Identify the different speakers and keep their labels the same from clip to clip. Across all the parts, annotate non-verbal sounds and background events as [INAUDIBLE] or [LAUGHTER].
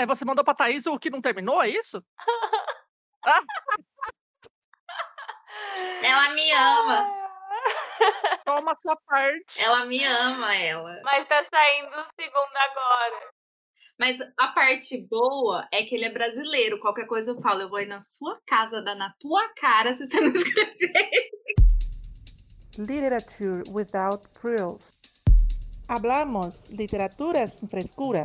Speaker 1: Aí você mandou pra Thaís o que não terminou, é isso? ah. [LAUGHS]
Speaker 2: Ela me ama. [LAUGHS]
Speaker 1: Toma a sua parte.
Speaker 2: Ela me ama, ela.
Speaker 3: Mas tá saindo o segundo agora.
Speaker 2: Mas a parte boa é que ele é brasileiro. Qualquer coisa eu falo, eu vou ir na sua casa, dar na tua cara se você não [LAUGHS] escrever
Speaker 4: Literature without frills. Hablamos literatura sem frescura.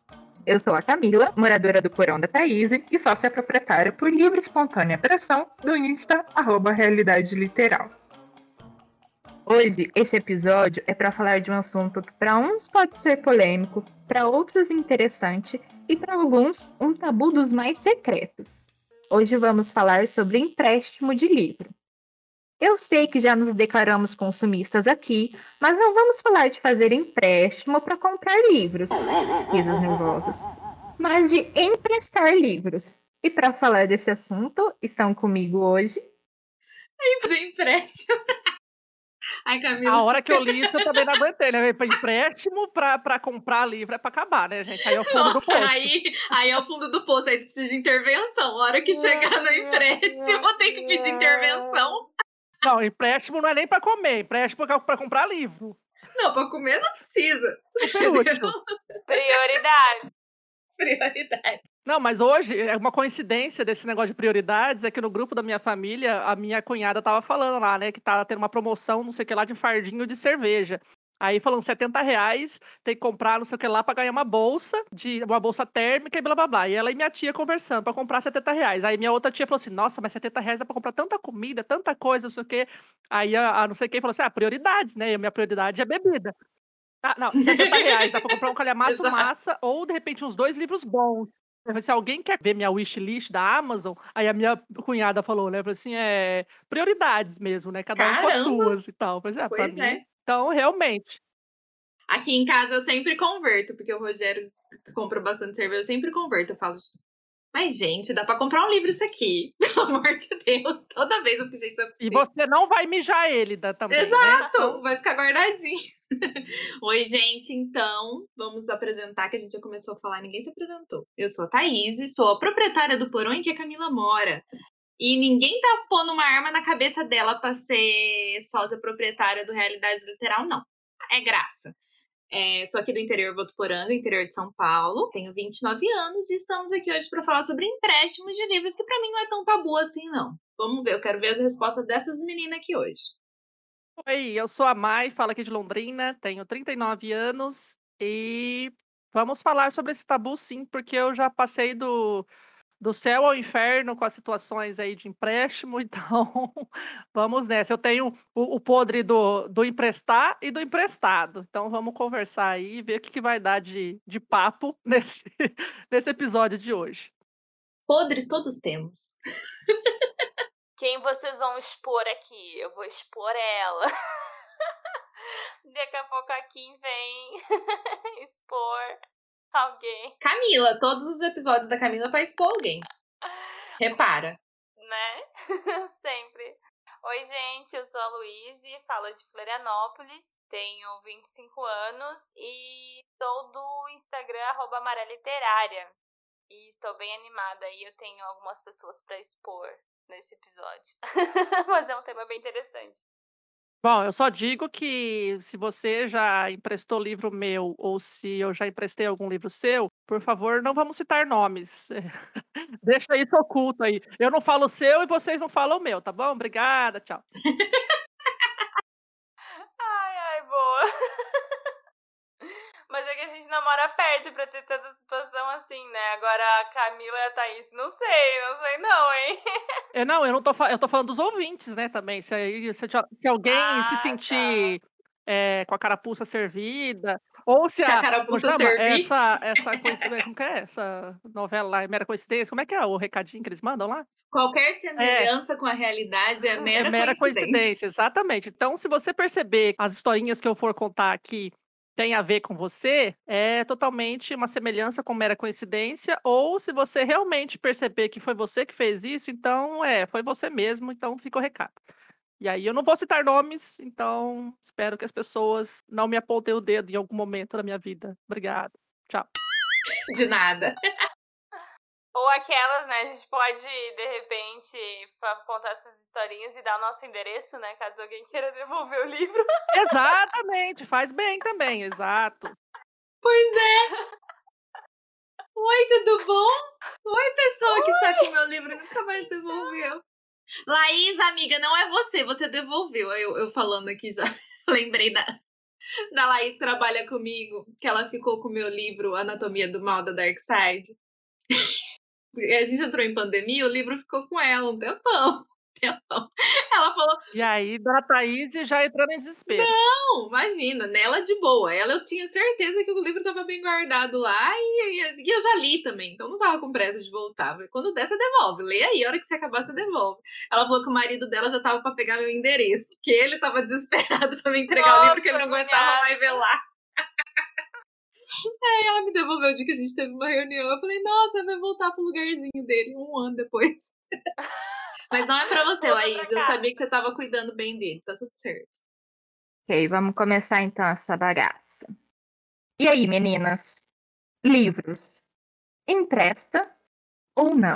Speaker 5: Eu sou a Camila, moradora do Porão da Thaís e sócia proprietária por livre e espontânea pressão do Insta, arroba Realidade Literal. Hoje, esse episódio é para falar de um assunto que para uns pode ser polêmico, para outros interessante e para alguns um tabu dos mais secretos. Hoje vamos falar sobre empréstimo de livro. Eu sei que já nos declaramos consumistas aqui, mas não vamos falar de fazer empréstimo para comprar livros, risos nervosos, mas de emprestar livros. E para falar desse assunto, estão comigo hoje.
Speaker 2: Fazer empréstimo. [LAUGHS] Ai, Camila.
Speaker 1: A hora que eu li isso, eu também não aguentei, né? Empréstimo para comprar livro é para acabar, né, gente? Aí é o fundo
Speaker 2: Nossa,
Speaker 1: do poço.
Speaker 2: Aí, aí é o fundo do poço, aí tu precisa de intervenção. A hora que chegar no empréstimo, tem que pedir intervenção.
Speaker 1: Não, empréstimo não é nem para comer, empréstimo é para comprar livro.
Speaker 2: Não, para comer não precisa. [LAUGHS]
Speaker 1: Útil.
Speaker 3: Prioridade.
Speaker 2: Prioridade.
Speaker 1: Não, mas hoje, é uma coincidência desse negócio de prioridades, é que no grupo da minha família, a minha cunhada tava falando lá, né, que tá tendo uma promoção, não sei o que lá, de fardinho de cerveja. Aí falando 70 reais, tem que comprar não sei o que lá pra ganhar uma bolsa, de uma bolsa térmica e blá blá blá. E ela e minha tia conversando pra comprar 70 reais. Aí minha outra tia falou assim: Nossa, mas 70 reais dá pra comprar tanta comida, tanta coisa, não sei o quê. Aí a, a não sei quem falou assim: Ah, prioridades, né? E a minha prioridade é bebida. Ah, não, 70 reais dá pra comprar um calhamaço [LAUGHS] massa ou de repente uns dois livros bons. Se alguém quer ver minha wishlist da Amazon, aí a minha cunhada falou, né? Falou assim, é prioridades mesmo, né? Cada um com as
Speaker 2: Caramba!
Speaker 1: suas e tal. Mas é, pra
Speaker 2: Pois
Speaker 1: mim. Então, realmente.
Speaker 2: Aqui em casa eu sempre converto, porque o Rogério que compra bastante cerveja, eu sempre converto. Eu falo, mas gente, dá pra comprar um livro isso aqui. [LAUGHS] Pelo amor de Deus. Toda vez eu fiz isso.
Speaker 1: E você não vai mijar ele da, também, né?
Speaker 2: Exato!
Speaker 1: Então,
Speaker 2: Vai ficar guardadinho. [LAUGHS] Oi, gente, então, vamos apresentar, que a gente já começou a falar ninguém se apresentou. Eu sou a Thaís, sou a proprietária do porão em que a Camila mora. E ninguém tá pondo uma arma na cabeça dela pra ser sósia proprietária do Realidade Literal, não. É graça. É, sou aqui do interior Votuporanga, interior de São Paulo. Tenho 29 anos e estamos aqui hoje para falar sobre empréstimos de livros, que pra mim não é tão tabu assim, não. Vamos ver, eu quero ver as respostas dessas meninas aqui hoje.
Speaker 1: Oi, eu sou a Mai, falo aqui de Londrina, tenho 39 anos e vamos falar sobre esse tabu sim, porque eu já passei do, do céu ao inferno com as situações aí de empréstimo, [LAUGHS] então vamos nessa. Eu tenho o, o podre do, do emprestar e do emprestado, então vamos conversar aí e ver o que, que vai dar de, de papo [LAUGHS] nesse, nesse episódio de hoje.
Speaker 2: Podres todos temos.
Speaker 3: Quem vocês vão expor aqui? Eu vou expor ela. [LAUGHS] Daqui a pouco a Kim vem expor alguém,
Speaker 2: Camila, todos os episódios da Camila pra expor alguém. Repara.
Speaker 3: né? [LAUGHS] Sempre. Oi, gente, eu sou a Luíse, falo de Florianópolis, tenho 25 anos e sou do Instagram arroba. E estou bem animada e eu tenho algumas pessoas para expor nesse episódio. [LAUGHS] Mas é um tema bem interessante.
Speaker 1: Bom, eu só digo que se você já emprestou livro meu ou se eu já emprestei algum livro seu, por favor, não vamos citar nomes. [LAUGHS] Deixa isso oculto aí. Eu não falo o seu e vocês não falam o meu, tá bom? Obrigada, tchau.
Speaker 3: Ai, ai, boa. Mas é que a gente namora perto pra ter tanta situação assim, né? Agora a Camila e a Thaís, não sei, não sei não, hein?
Speaker 1: Eu, [LAUGHS] não, eu não tô, eu tô falando dos ouvintes, né, também. Se, se, se alguém
Speaker 3: Ah,
Speaker 1: se
Speaker 3: tá.
Speaker 1: sentir é, com a carapuça servida, Ou se
Speaker 2: Se a
Speaker 1: a.
Speaker 2: Carapuça servir.
Speaker 1: Essa, essa coincidência. Como que é? Essa novela lá, é mera coincidência? Como é que é o recadinho que eles mandam lá?
Speaker 2: Qualquer semelhança com a realidade é mera,
Speaker 1: é mera
Speaker 2: coincidência.
Speaker 1: coincidência, exatamente. Então, se você perceber as historinhas que eu for contar aqui tem a ver com você, é totalmente uma semelhança com mera coincidência, ou se você realmente perceber que foi você que fez isso, então é, foi você mesmo, então fica o recado. E aí eu não vou citar nomes, então espero que as pessoas não me apontem o dedo em algum momento da minha vida. Obrigada. Tchau.
Speaker 2: De nada.
Speaker 3: Ou aquelas, né? A gente pode, de repente, contar essas historinhas e dar o nosso endereço, né? Caso alguém queira [LAUGHS] devolver o livro.
Speaker 1: Exatamente, faz bem também, exato.
Speaker 2: Pois é. Oi, tudo bom? Oi, pessoa que está com o meu livro e nunca mais devolveu. Laís, amiga, não é você, você devolveu. Eu, eu falando aqui já. [LAUGHS] Lembrei da, da Laís que trabalha comigo, que ela ficou com o meu livro Anatomia do Mal da Dark Side. A gente entrou em pandemia, o livro ficou com ela um tempão. [LAUGHS] Ela falou:
Speaker 1: E aí, Dona Thaís já entrando em desespero.
Speaker 2: Não, imagina, nela de boa. Ela eu tinha certeza que o livro estava bem guardado lá e, e- e eu já li também, então não tava com pressa de voltar. Falei, Quando der, você devolve. Lê aí, a hora que você acabar, você devolve. Ela falou que o marido dela já tava para pegar meu endereço, que ele tava [LAUGHS] desesperado para me entregar o livro, que ele não
Speaker 3: Nossa,
Speaker 2: aguentava mais ver lá. [LAUGHS] Aí ela me devolveu o dia que a gente teve uma reunião. Eu falei, nossa, vai voltar pro lugarzinho dele um ano depois. [LAUGHS] Mas não é pra você,
Speaker 3: Volta pra
Speaker 2: Laís. Eu
Speaker 3: casa.
Speaker 2: sabia que você tava cuidando bem dele, tá tudo certo.
Speaker 5: Ok, vamos começar então essa bagaça. E aí, meninas? Livros. Empresta ou não?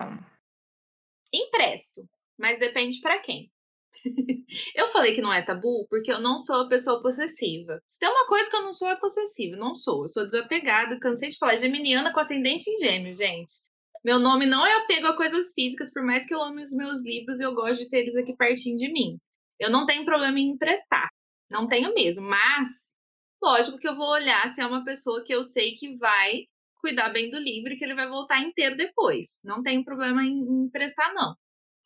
Speaker 2: Empresto, mas depende pra quem. [LAUGHS] eu falei que não é tabu porque eu não sou a pessoa possessiva. Se tem uma coisa que eu não sou, é possessiva. Não sou. Eu sou desapegada, cansei de falar. Geminiana com ascendente em gêmeo, gente. Meu nome não é apego a coisas físicas, por mais que eu ame os meus livros e eu gosto de ter eles aqui pertinho de mim. Eu não tenho problema em emprestar. Não tenho mesmo. Mas, lógico que eu vou olhar se é uma pessoa que eu sei que vai cuidar bem do livro e que ele vai voltar inteiro depois. Não tenho problema em em emprestar, não.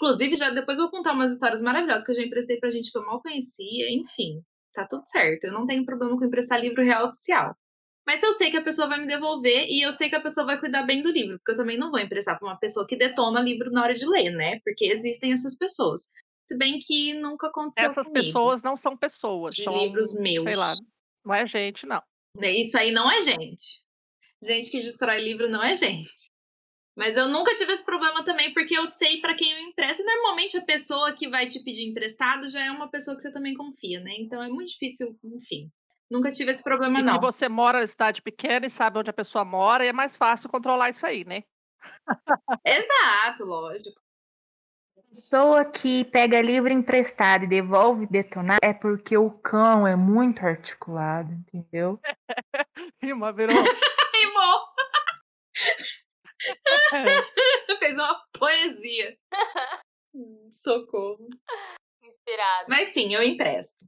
Speaker 2: Inclusive, já depois eu vou contar umas histórias maravilhosas que eu já emprestei pra gente que eu mal conhecia, enfim. Tá tudo certo. Eu não tenho problema com emprestar livro real oficial. Mas eu sei que a pessoa vai me devolver e eu sei que a pessoa vai cuidar bem do livro, porque eu também não vou emprestar pra uma pessoa que detona livro na hora de ler, né? Porque existem essas pessoas. Se bem que nunca aconteceu
Speaker 1: Essas
Speaker 2: comigo.
Speaker 1: pessoas não são pessoas,
Speaker 2: De
Speaker 1: são,
Speaker 2: livros meus.
Speaker 1: sei lá, não é gente, não.
Speaker 2: Isso aí não é gente. Gente que destrói livro não é gente. Mas eu nunca tive esse problema também, porque eu sei pra quem eu empresto. E normalmente a pessoa que vai te pedir emprestado já é uma pessoa que você também confia, né? Então é muito difícil, enfim. Nunca tive esse problema,
Speaker 1: E
Speaker 2: não.
Speaker 1: que você mora na cidade pequena e sabe onde a pessoa mora, e é mais fácil controlar isso aí, né?
Speaker 2: Exato, lógico.
Speaker 5: Pessoa que pega livro emprestado e devolve detonado é porque o cão é muito articulado, entendeu? [LAUGHS]
Speaker 1: Rima, virou. [LAUGHS]
Speaker 2: Rimou! [LAUGHS] Fez uma poesia. [LAUGHS] Socorro.
Speaker 3: Inspirado.
Speaker 2: Mas sim, eu empresto.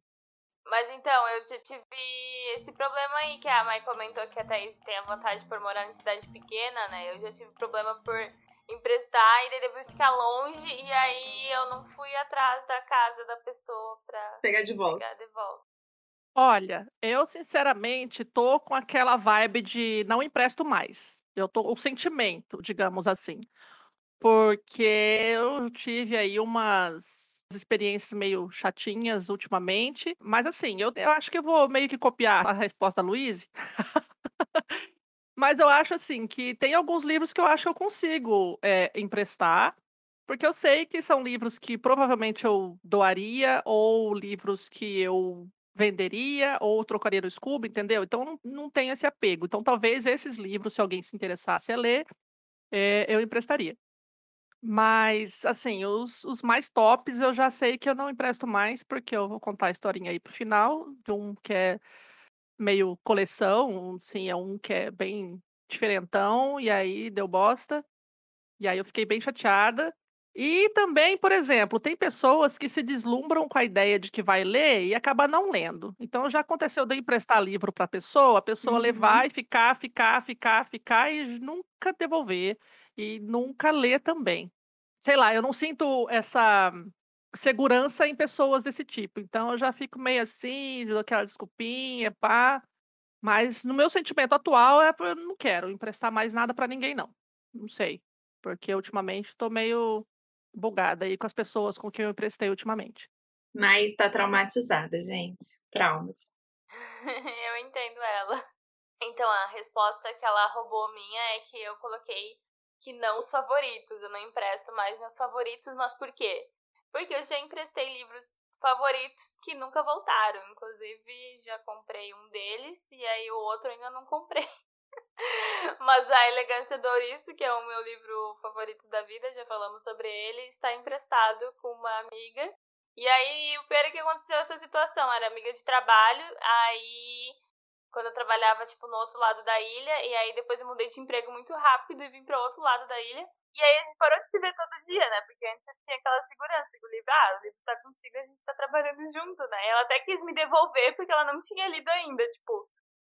Speaker 3: Mas então, eu já tive esse problema aí que a Mai comentou que a Thaís tem a vantagem por morar em cidade pequena, né? Eu já tive problema por emprestar e daí depois ficar longe e aí eu não fui atrás da casa da pessoa pra
Speaker 2: Pegar de volta.
Speaker 3: pegar de volta.
Speaker 1: Olha, eu sinceramente tô com aquela vibe de não empresto mais. Eu tô o sentimento, digamos assim. Porque eu tive aí umas experiências meio chatinhas ultimamente, mas assim, eu, eu acho que eu vou meio que copiar a resposta da Luíse. [LAUGHS] Mas eu acho assim que tem alguns livros que eu acho que eu consigo é, emprestar, porque eu sei que são livros que provavelmente eu doaria, ou livros que eu venderia, ou trocaria no Scooby, entendeu? Então não, não tem esse apego. Então talvez esses livros, se alguém se interessasse a ler, é, eu emprestaria. Mas, assim, os, os mais tops eu já sei que eu não empresto mais, porque eu vou contar a historinha aí pro final, de um que é meio coleção, sim, é um que é bem diferentão, e aí deu bosta. E aí eu fiquei bem chateada. E também, por exemplo, tem pessoas que se deslumbram com a ideia de que vai ler e acaba não lendo. Então já aconteceu de eu emprestar livro para a pessoa, a pessoa
Speaker 2: Uhum.
Speaker 1: levar e ficar, ficar, ficar, ficar e nunca devolver e nunca ler também. Sei lá, eu não sinto essa segurança em pessoas desse tipo. Então eu já fico meio assim, dou aquela desculpinha, pá. Mas no meu sentimento atual é eu não quero emprestar mais nada para ninguém, não. Não sei. Porque ultimamente tô meio bugada aí com as pessoas com quem eu emprestei ultimamente.
Speaker 2: Mas tá traumatizada, gente. Traumas. [LAUGHS]
Speaker 3: eu entendo ela. Então, a resposta que ela roubou minha é que eu coloquei que não os favoritos. Eu não empresto mais meus favoritos, mas por quê? Porque eu já emprestei livros favoritos que nunca voltaram. Inclusive, já comprei um deles e aí o outro ainda não comprei. Mas a Elegância do Ouriço, que é o meu livro favorito da vida, já falamos sobre ele, está emprestado com uma amiga. E aí, o pior é que aconteceu essa situação, era amiga de trabalho, aí quando eu trabalhava, tipo, no outro lado da ilha, e aí depois eu mudei de emprego muito rápido e vim para outro lado da ilha. E aí a gente parou de se ver todo dia, né? Porque antes tinha aquela segurança que o livro, ah, o livro tá contigo, a gente tá trabalhando junto, né? Ela até quis me devolver porque ela não tinha lido ainda, tipo,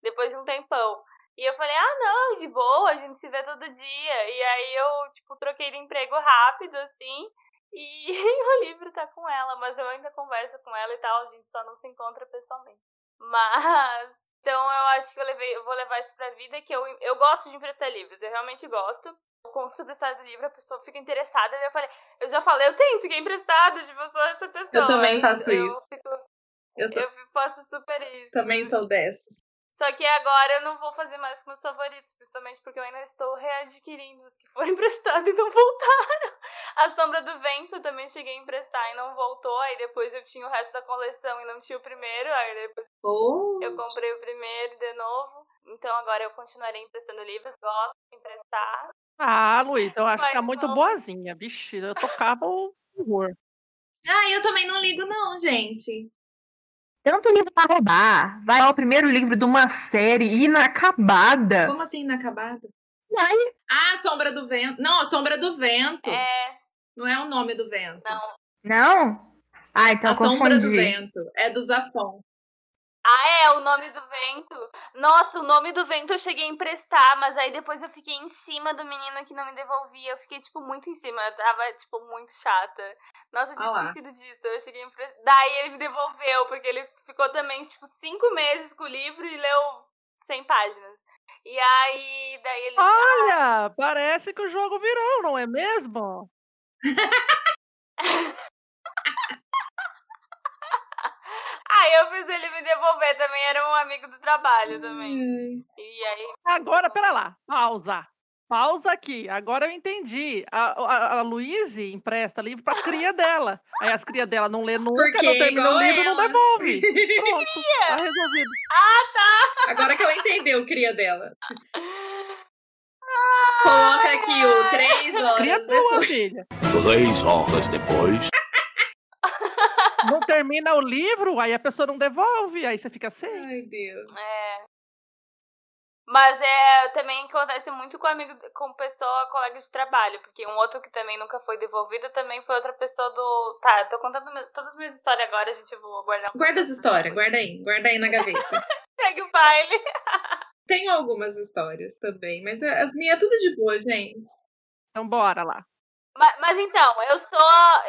Speaker 3: depois de um tempão. E eu falei, ah, não, de boa, a gente se vê todo dia. E aí eu, tipo, troquei de emprego rápido, assim, e [LAUGHS] o livro tá com ela, mas eu ainda converso com ela e tal, a gente só não se encontra pessoalmente. Mas, então eu acho que eu, levei, eu vou levar isso pra vida, que eu, eu gosto de emprestar livros, eu realmente gosto. Eu conto sobre a história do livro, a pessoa fica interessada, e eu falei, eu já falei, eu tento que é emprestado, tipo, eu sou essa pessoa.
Speaker 2: Eu também faço
Speaker 3: eu
Speaker 2: isso.
Speaker 3: Fico,
Speaker 2: Eu,
Speaker 3: eu faço super isso.
Speaker 2: também sou dessas.
Speaker 3: Só que agora eu não vou fazer mais com meus favoritos, principalmente porque eu ainda estou readquirindo os que foram [LAUGHS] emprestados e não voltaram. A Sombra do Vento eu também cheguei a emprestar e não voltou, aí depois eu tinha o resto da coleção e não tinha o primeiro, aí depois
Speaker 2: Oh,
Speaker 3: eu comprei o primeiro de novo. Então agora eu continuarei emprestando livros, gosto de emprestar.
Speaker 1: Ah, Luiz, eu acho que tá
Speaker 3: Mas
Speaker 1: muito boazinha. Vixe, eu tocava o horror.
Speaker 2: Ah, eu também não ligo, não, gente.
Speaker 5: Tanto livro pra roubar. Vai ao primeiro livro de uma série inacabada.
Speaker 2: Como assim inacabada?
Speaker 5: Vai.
Speaker 2: Ah, Sombra do Vento. Não, a Sombra do Vento.
Speaker 3: É,
Speaker 2: Não é o nome do vento.
Speaker 3: não.
Speaker 5: Não? Ah, então
Speaker 2: a Sombra do
Speaker 5: confundi.
Speaker 2: Vento. É do Zafon.
Speaker 3: Ah, é, o nome do vento. Nossa, o nome do vento eu cheguei a emprestar, mas aí depois eu fiquei em cima do menino que não me devolvia. Eu fiquei, tipo, muito em cima. Eu tava, tipo, muito chata. Nossa, eu tinha
Speaker 2: Ah lá.
Speaker 3: esquecido disso. Eu cheguei a emprestar. Daí ele me devolveu, porque ele ficou também, tipo, cinco meses com o livro e leu 100 páginas. E aí, daí ele.
Speaker 1: Olha, parece que o jogo virou, não é mesmo? [LAUGHS]
Speaker 3: Aí eu fiz ele me devolver também. Era um amigo do trabalho também. E aí.
Speaker 1: Agora, pera lá, pausa. Pausa aqui. Agora eu entendi. A, a, a Luíse empresta livro para as crias dela. Aí as crias dela não lê nunca,
Speaker 2: Porque
Speaker 1: não termina o livro, não devolve. [LAUGHS] Pronto, tá resolvido.
Speaker 2: Agora que ela entendeu cria dela. Coloca aqui o três horas
Speaker 1: Cria tua, filha.
Speaker 6: Três horas depois.
Speaker 1: Não termina o livro, aí a pessoa não devolve, aí você fica sem.
Speaker 2: Ai, Deus.
Speaker 3: É. Mas é também acontece muito com amigo, com pessoa, colega de trabalho, porque um outro que também nunca foi devolvido também foi outra pessoa do. Tá, eu tô contando todas as minhas histórias agora, gente, eu vou guardar um
Speaker 2: Guarda essa história, guarda aí. Guarda aí na gaveta. [LAUGHS]
Speaker 3: Segue o baile.
Speaker 2: Tenho algumas histórias também, mas as minhas é tudo de boa, gente.
Speaker 1: Então bora lá.
Speaker 3: Mas, mas então, eu sou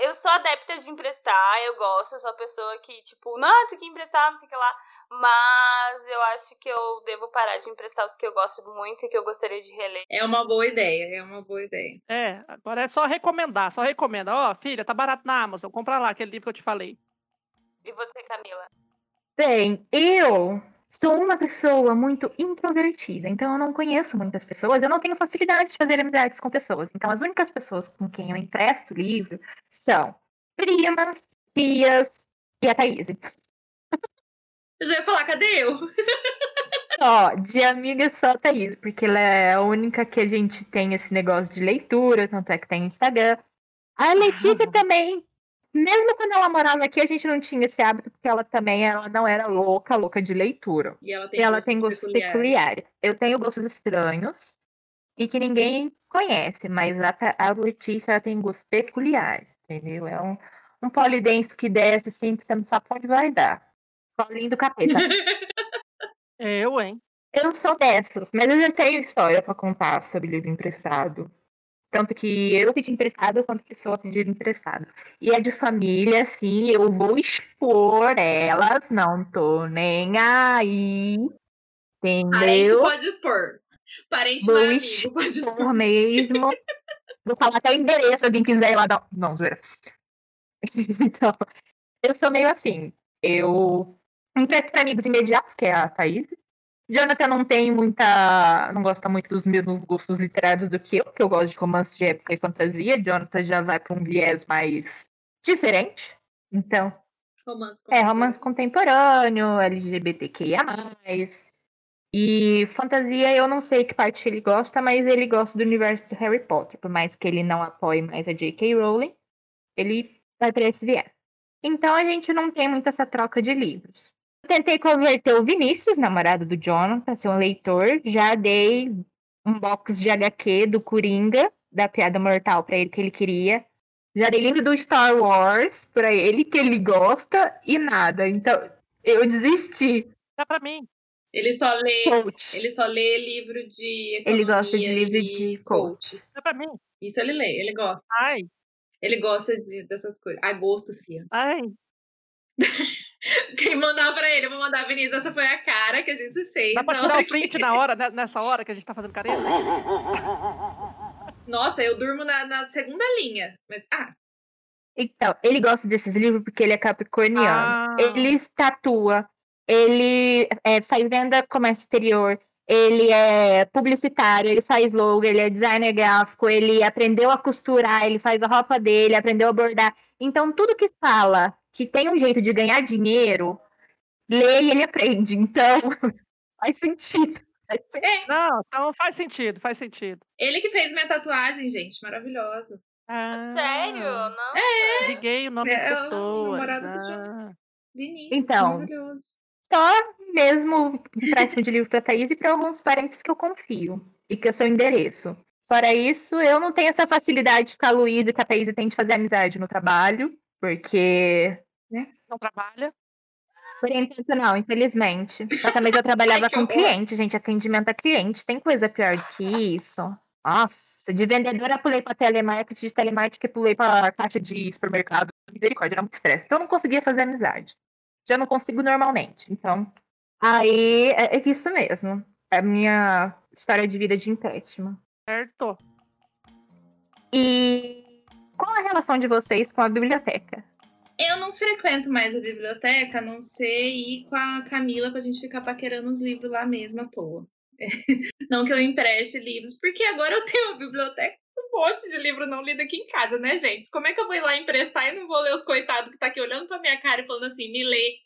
Speaker 3: eu sou adepta de emprestar, eu gosto, eu sou a pessoa que, tipo, não, tu que emprestar, não sei o que lá. Mas eu acho que eu devo parar de emprestar os que eu gosto muito e que eu gostaria de reler.
Speaker 2: É uma boa ideia, é uma boa ideia.
Speaker 1: É, agora é só recomendar, só recomenda. Ó, filha, tá barato na Amazon, compra lá aquele livro que eu te falei.
Speaker 3: E você, Camila?
Speaker 5: Bem, eu sou uma pessoa muito introvertida, então eu não conheço muitas pessoas, eu não tenho facilidade de fazer amizades com pessoas. Então as únicas pessoas com quem eu empresto livro são primas, tias e a Thaís.
Speaker 2: Eu já ia falar, cadê eu? [LAUGHS]
Speaker 5: Só, de amiga só a Thaís, porque ela é a única que a gente tem esse negócio de leitura, tanto é que tem Instagram. A Letícia [LAUGHS] também, mesmo quando ela morava aqui, a gente não tinha esse hábito, porque ela também ela não era louca, louca de leitura.
Speaker 2: E ela tem
Speaker 5: E ela
Speaker 2: gostos
Speaker 5: tem gostos
Speaker 2: peculiares.
Speaker 5: peculiares. Eu tenho gostos estranhos e que ninguém conhece, mas a, a Letícia ela tem gostos peculiares, entendeu? É um, um polidense que desce assim, que você não sabe onde vai dar. Colinho do capeta. [LAUGHS]
Speaker 1: Eu, hein?
Speaker 5: Eu sou dessas, mas eu já tenho história pra contar sobre livro emprestado. Tanto que eu pedi emprestado quanto a pessoa pediu emprestado. E é de família, assim, eu vou expor elas, não tô nem aí.
Speaker 2: Parente
Speaker 5: Entendeu?
Speaker 2: pode expor. Parente
Speaker 5: Vou
Speaker 2: não é amigo, pode expor.
Speaker 5: expor mesmo. Vou falar até o endereço, se alguém quiser ir lá dar. Não, zoeira. [LAUGHS] Então, eu sou meio assim. Eu empresto para amigos imediatos, que é a Thaís. Jonathan não tem muita. não gosta muito dos mesmos gostos literários do que eu, porque eu gosto de romance de época e fantasia. Jonathan já vai para um viés mais diferente. Então,
Speaker 2: Romance
Speaker 5: é, romance contemporâneo, LGBTQIA. E fantasia, eu não sei que parte ele gosta, mas ele gosta do universo de Harry Potter. Por mais que ele não apoie mais a J.K. Rowling, ele vai para esse viés. Então a gente não tem muito essa troca de livros. Eu tentei converter o Vinícius, namorado do Jonathan, a ser um leitor. Já dei um box de HQ do Coringa, da Piada Mortal, para ele que ele queria. Já dei livro do Star Wars para ele que ele gosta e nada. Então eu desisti.
Speaker 1: Dá pra mim.
Speaker 2: Ele só lê,
Speaker 5: Coach.
Speaker 2: ele só lê livro de
Speaker 5: Ele gosta de livro de coach.
Speaker 2: coaches.
Speaker 1: Dá pra mim.
Speaker 2: Isso ele lê, ele gosta.
Speaker 1: Ai,
Speaker 2: Ele gosta de, dessas coisas. A gosto, fia.
Speaker 1: ai. [LAUGHS] [LAUGHS]
Speaker 2: Quem mandar pra ele, eu vou mandar, Vinícius, essa foi a cara que a gente fez.
Speaker 1: Dá pra tirar o print
Speaker 2: que- [LAUGHS]
Speaker 1: na hora, né, nessa hora que a gente tá fazendo careta? [LAUGHS]
Speaker 2: Nossa, eu durmo na, na segunda linha. Mas, ah,
Speaker 5: Então, ele gosta desses livros porque ele é capricorniano.
Speaker 1: Ah.
Speaker 5: Ele tatua, ele é, faz venda comércio exterior, ele é publicitário, ele faz logo, ele é designer gráfico, ele aprendeu a costurar, ele faz a roupa dele, aprendeu a bordar. Então, tudo que fala que tem um jeito de ganhar dinheiro, lê e ele aprende. Então, [LAUGHS] faz sentido. Faz sentido.
Speaker 1: Não, então faz sentido, faz sentido.
Speaker 2: ele que fez minha tatuagem, gente, maravilhosa.
Speaker 1: Ah,
Speaker 3: Sério? Não.
Speaker 1: Liguei o nome
Speaker 2: É,
Speaker 1: das
Speaker 2: é
Speaker 1: pessoas. ah.
Speaker 2: Vinícius,
Speaker 5: Então.
Speaker 2: maravilhoso.
Speaker 5: Só mesmo empréstimo de livro para Thaís e para alguns parentes que eu confio e que eu sou endereço. Fora isso, eu não tenho essa facilidade que a Luísa e que a Thaís têm de fazer amizade no trabalho, porque.
Speaker 1: Não trabalha.
Speaker 5: Por não, infelizmente. Só mas eu [LAUGHS] trabalhava
Speaker 2: Ai,
Speaker 5: com cliente, gente, atendimento a cliente. Tem coisa pior que isso. Nossa, de vendedora pulei para telemarketing, de telemarketing pulei para caixa de supermercado. Misericórdia, era muito estresse. Então eu não conseguia fazer amizade. Já não consigo normalmente. Então, aí é, é isso mesmo. É a minha história de vida de empréstimo.
Speaker 1: Certo.
Speaker 5: E qual a relação de vocês com a biblioteca?
Speaker 2: Eu não frequento mais a biblioteca, a não ser ir com a Camila pra gente ficar paquerando os livros lá mesmo à toa. [LAUGHS] Não que eu empreste livros, porque agora eu tenho uma biblioteca um monte de livro não lido aqui em casa, né, gente? Como é que eu vou ir lá emprestar e não vou ler os coitados que tá aqui olhando pra minha cara e falando assim, me lê,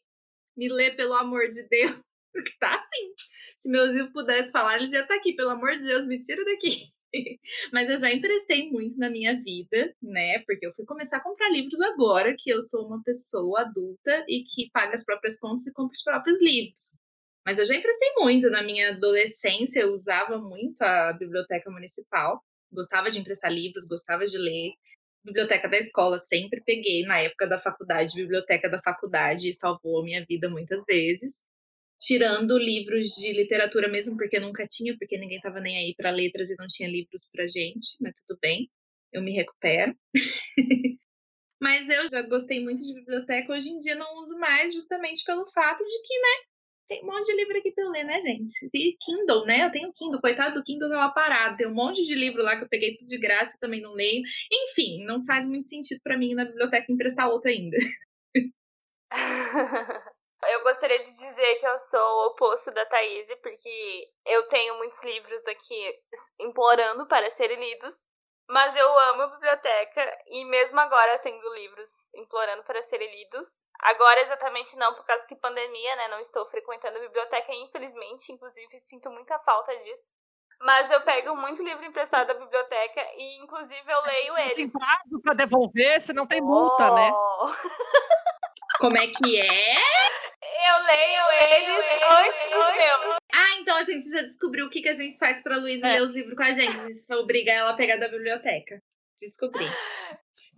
Speaker 2: me lê, pelo amor de Deus. Que [LAUGHS] tá assim. Se meus livros pudessem falar, eles iam estar aqui, pelo amor de Deus, me tira daqui. [LAUGHS] Mas eu já emprestei muito na minha vida, né? Porque eu fui começar a comprar livros agora, que eu sou uma pessoa adulta e que paga as próprias contas e compra os próprios livros. Mas eu já emprestei muito. Na minha adolescência, eu usava muito a biblioteca municipal. Gostava de emprestar livros, gostava de ler. Biblioteca da escola, sempre peguei. Na época da faculdade, biblioteca da faculdade, salvou a minha vida muitas vezes tirando livros de literatura mesmo, porque nunca tinha, porque ninguém tava nem aí para letras e não tinha livros pra gente, mas tudo bem, eu me recupero. [LAUGHS] mas eu já gostei muito de biblioteca, hoje em dia não uso mais, justamente pelo fato de que, né, tem um monte de livro aqui pra eu ler, né, gente? E Kindle, né? Eu tenho Kindle, coitado do Kindle tava parado. Tem um monte de livro lá que eu peguei tudo de graça e também não leio. Enfim, não faz muito sentido pra mim ir na biblioteca emprestar outro ainda. [LAUGHS]
Speaker 3: Eu gostaria de dizer que eu sou o oposto da Thaís, porque eu tenho muitos livros aqui implorando para serem lidos, mas eu amo a biblioteca e mesmo agora tendo livros implorando para serem lidos. Agora exatamente não, por causa que pandemia, né? Não estou frequentando a biblioteca, infelizmente, inclusive sinto muita falta disso. Mas eu pego muito livro emprestado da biblioteca e inclusive eu leio
Speaker 1: Tem
Speaker 3: eles.
Speaker 1: prazo pra devolver, se não tem multa, né?
Speaker 3: Oh! [LAUGHS]
Speaker 2: Como é que é?
Speaker 3: Eu leio eles antes dos meus.
Speaker 2: Ah, então a gente já descobriu o que, que a gente faz pra Luísa
Speaker 1: É.
Speaker 2: ler os livros com a gente. A gente obriga ela a pegar da biblioteca. Descobri.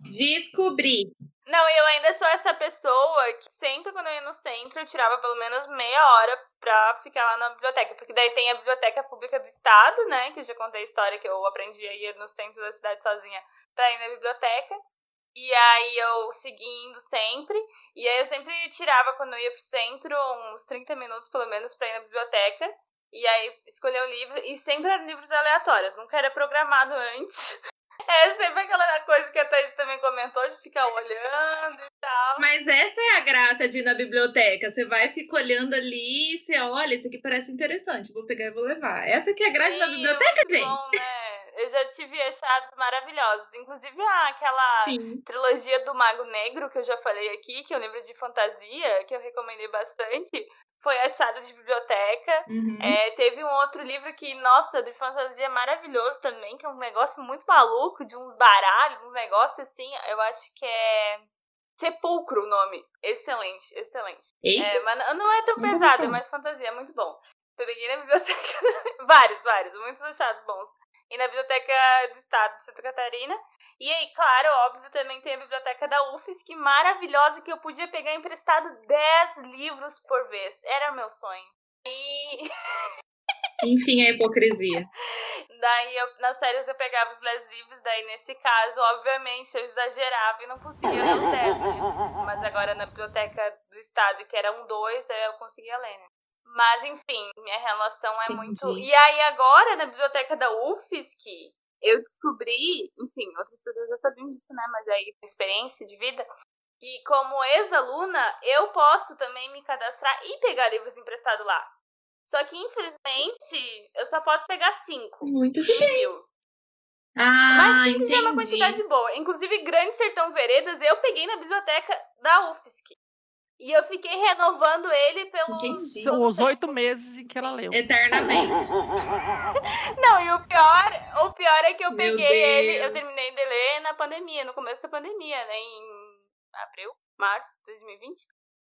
Speaker 2: Descobri.
Speaker 3: Não, eu ainda sou essa pessoa que sempre quando eu ia no centro eu tirava pelo menos meia hora pra ficar lá na biblioteca. Porque daí tem a Biblioteca Pública do Estado, né? Que eu já contei a história que eu aprendi a ir no centro da cidade sozinha pra ir na biblioteca. E aí eu segui indo sempre. E aí eu sempre tirava quando eu ia pro centro uns 30 minutos pelo menos pra ir na biblioteca. E aí escolher um livro, e sempre eram livros aleatórios, nunca era programado [LAUGHS] antes. É sempre aquela coisa que a Thaís também comentou de ficar olhando e tal.
Speaker 2: Mas essa é a graça de ir na biblioteca. Você vai ficar olhando ali e você olha, isso aqui parece interessante, vou pegar e vou levar. Essa que é a graça da
Speaker 3: Sim,
Speaker 2: biblioteca,
Speaker 3: muito
Speaker 2: gente.
Speaker 3: bom, né? Eu já tive achados maravilhosos. Inclusive ah, aquela
Speaker 2: Sim.
Speaker 3: trilogia do Mago Negro que eu já falei aqui, que é um livro de fantasia, que eu recomendei bastante, foi achado de biblioteca.
Speaker 2: Uhum.
Speaker 3: É, teve um outro livro que, nossa, de fantasia maravilhoso também, que é um negócio muito maluco, de uns baralhos, uns negócios assim. Eu acho que é. Sepulcro o nome. Excelente, excelente.
Speaker 2: Eita.
Speaker 3: É, mas não- é tão pesado, é mais fantasia, é muito bom. Eu peguei na biblioteca. [LAUGHS] vários, vários, muitos achados bons. E na biblioteca do estado de Santa Catarina. E aí, claro, óbvio, também tem a biblioteca da UFSC, maravilhosa, que eu podia pegar emprestado 10 livros por vez. Era meu sonho. E [LAUGHS]
Speaker 2: Enfim, a hipocrisia.
Speaker 3: daí, eu, nas férias, eu pegava os 10 livros. Daí, nesse caso, obviamente, eu exagerava e não conseguia ler os 10, né? Mas agora na biblioteca do estado, que era um 2, eu conseguia ler, né? Mas, enfim, minha relação é
Speaker 2: Entendi.
Speaker 3: muito. E aí, agora, na biblioteca da UFSC, eu descobri, enfim, outras pessoas já sabiam disso, né? Mas aí, experiência de vida, que como ex-aluna, eu posso também me cadastrar e pegar livros emprestados lá. Só que, infelizmente, eu só posso pegar cinco
Speaker 2: Muito
Speaker 3: mil.
Speaker 2: Ah,
Speaker 3: Mas cinco
Speaker 2: entendi.
Speaker 3: já é uma quantidade boa. Inclusive, Grande Sertão Veredas, eu peguei na biblioteca da UFSC. E eu fiquei renovando ele pelos.
Speaker 1: Os oito meses em que ela leu.
Speaker 2: Eternamente. [LAUGHS]
Speaker 3: Não, e o pior, o pior é que eu
Speaker 2: Meu
Speaker 3: peguei ele, eu terminei de ler na pandemia, no começo da pandemia, né? Em abril, março de 2020.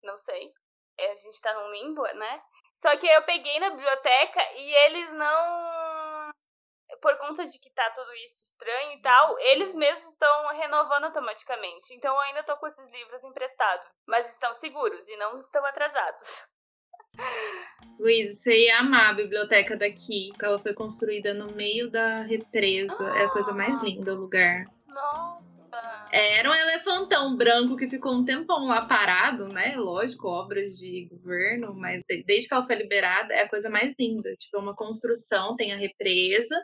Speaker 3: Não sei. É, a gente tá num limbo, né? Só que eu peguei na biblioteca e eles não. Por conta de que tá tudo isso estranho e tal, eles mesmos estão renovando automaticamente. Então eu ainda tô com esses livros emprestados. Mas estão seguros e não estão atrasados. [LAUGHS]
Speaker 2: Luiz, você ia amar a biblioteca daqui, que ela foi construída no meio da represa. É a coisa mais linda o lugar.
Speaker 3: Nossa!
Speaker 2: Era um elefantão branco que ficou um tempão lá parado, né? Lógico, obras de governo, mas de- desde que ela foi liberada é a coisa mais linda. Tipo, é uma construção, tem a represa,